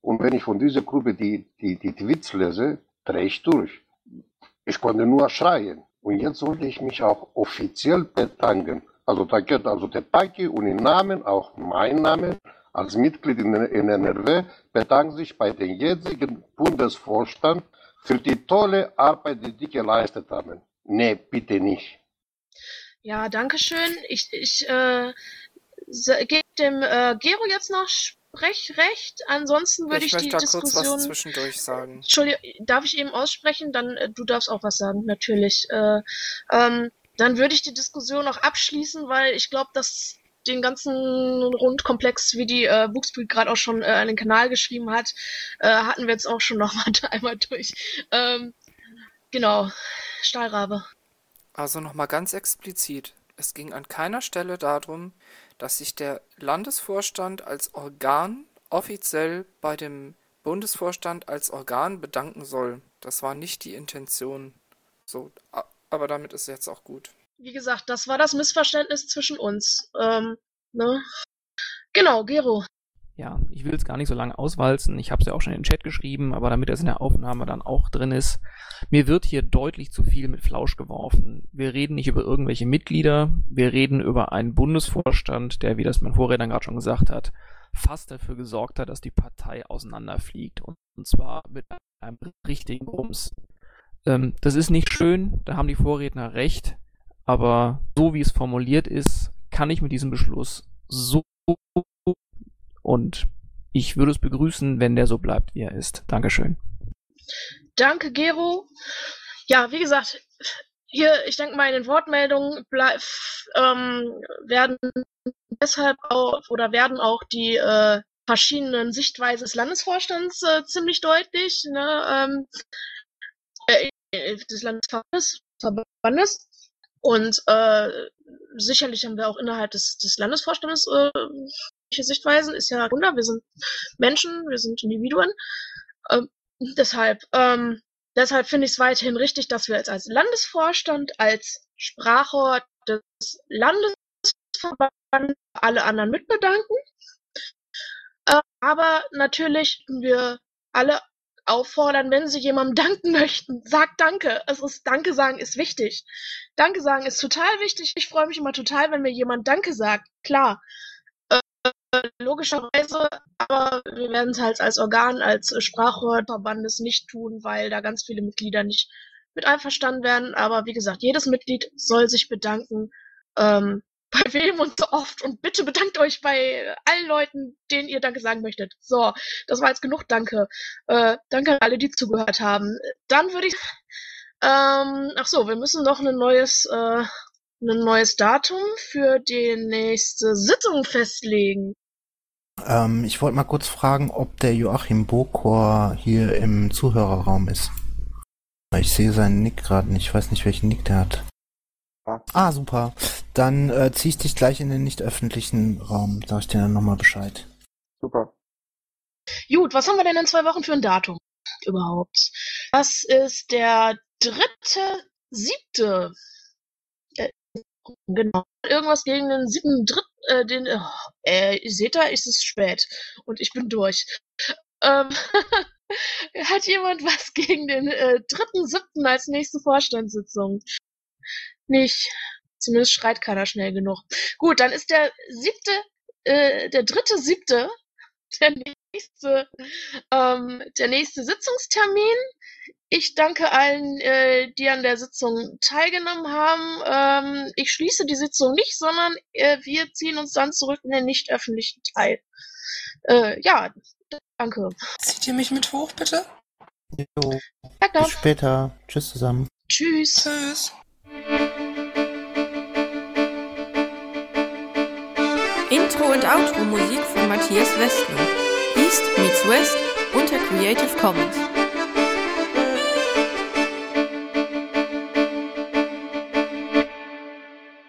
Und wenn ich von dieser Gruppe die, die, die Tweets lese, drehe ich durch. Ich konnte nur schreien. Und jetzt sollte ich mich auch offiziell bedanken. Also da geht also der Paki und im Namen, auch mein Name, als Mitglied in, in NRW, bedankt sich bei dem jetzigen Bundesvorstand für die tolle Arbeit, die die geleistet haben. Nee, bitte nicht.
Ja, danke schön. Ich, ich äh, gebe dem äh, Gero jetzt noch Sprechrecht. Ansonsten würde ich, ich die da Diskussion.
Kurz was zwischendurch sagen.
Entschuldigung, darf ich eben aussprechen? Dann äh, du darfst auch was sagen, natürlich. Äh, ähm, dann würde ich die Diskussion noch abschließen, weil ich glaube, dass den ganzen Rundkomplex, wie die äh, Bookspeed gerade auch schon äh, an den Kanal geschrieben hat, äh, hatten wir jetzt auch schon noch mal einmal durch. Ähm, genau. Stahlrabe.
Also nochmal ganz explizit. Es ging an keiner Stelle darum, dass sich der Landesvorstand als Organ offiziell bei dem Bundesvorstand als Organ bedanken soll. Das war nicht die Intention. So, aber damit ist jetzt auch gut.
Wie gesagt, das war das Missverständnis zwischen uns. Ähm, ne? Genau, Gero
ja, ich will es gar nicht so lange auswalzen. Ich habe es ja auch schon in den Chat geschrieben, aber damit das in der Aufnahme dann auch drin ist, mir wird hier deutlich zu viel mit Flausch geworfen. Wir reden nicht über irgendwelche Mitglieder, wir reden über einen Bundesvorstand, der, wie das mein Vorredner gerade schon gesagt hat, fast dafür gesorgt hat, dass die Partei auseinanderfliegt. Und, und zwar mit einem richtigen Rums. Ähm, das ist nicht schön, da haben die Vorredner recht, aber so wie es formuliert ist, kann ich mit diesem Beschluss so und ich würde es begrüßen, wenn der so bleibt, wie er ist. Dankeschön.
Danke, Gero. Ja, wie gesagt, hier, ich denke mal, in den Wortmeldungen bleib, ähm, werden deshalb auch oder werden auch die äh, verschiedenen Sichtweisen des Landesvorstands äh, ziemlich deutlich. Ne, ähm, äh, des Landesverbandes. Verbandes. Und äh, sicherlich haben wir auch innerhalb des, des Landesvorstandes äh, Sichtweisen, ist ja Wunder. Wir sind Menschen, wir sind Individuen. Ähm, deshalb, ähm, deshalb finde ich es weiterhin richtig, dass wir jetzt als Landesvorstand, als Sprachrohr des Landesverbandes alle anderen mitbedanken. Äh, aber natürlich wir alle auffordern, wenn Sie jemandem danken möchten, sagt Danke. Es ist Danke sagen ist wichtig. Danke sagen ist total wichtig. Ich freue mich immer total, wenn mir jemand Danke sagt. Klar. Äh, logischerweise, aber wir werden es halt als Organ, als Sprachrohrverbandes nicht tun, weil da ganz viele Mitglieder nicht mit einverstanden werden. Aber wie gesagt, jedes Mitglied soll sich bedanken. Ähm, bei wem und so oft. Und bitte bedankt euch bei allen Leuten, denen ihr Danke sagen möchtet. So, das war jetzt genug Danke. Äh, danke an alle, die zugehört haben. Dann würde ich. Ähm, ach so, wir müssen noch ein neues, äh, ein neues Datum für die nächste Sitzung festlegen.
Ähm, ich wollte mal kurz fragen, ob der Joachim Bokor hier im Zuhörerraum ist. Ich sehe seinen Nick gerade nicht. Ich weiß nicht, welchen Nick der hat. Ah, super. Dann äh, zieh ich dich gleich in den nicht öffentlichen Raum. Sag ich dir dann nochmal Bescheid.
Super.
Gut, was haben wir denn in zwei Wochen für ein Datum überhaupt? Das ist der dritte, siebte. Äh, genau. Irgendwas gegen den siebten, dritt, äh, den, oh, äh, seht ihr, ist es spät. Und ich bin durch. Ähm, hat jemand was gegen den äh, dritten, siebten als nächste Vorstandssitzung? Nicht. Zumindest schreit keiner schnell genug. Gut, dann ist der siebte, äh, der dritte siebte der nächste, ähm, der nächste Sitzungstermin. Ich danke allen, äh, die an der Sitzung teilgenommen haben. Ähm, ich schließe die Sitzung nicht, sondern äh, wir ziehen uns dann zurück in den nicht öffentlichen Teil. Äh, ja, danke.
Zieht ihr mich mit hoch, bitte?
Jo. Bis später. Tschüss zusammen.
Tschüss.
Tschüss.
Intro und Outro Musik von Matthias Westner. East meets West unter Creative Commons.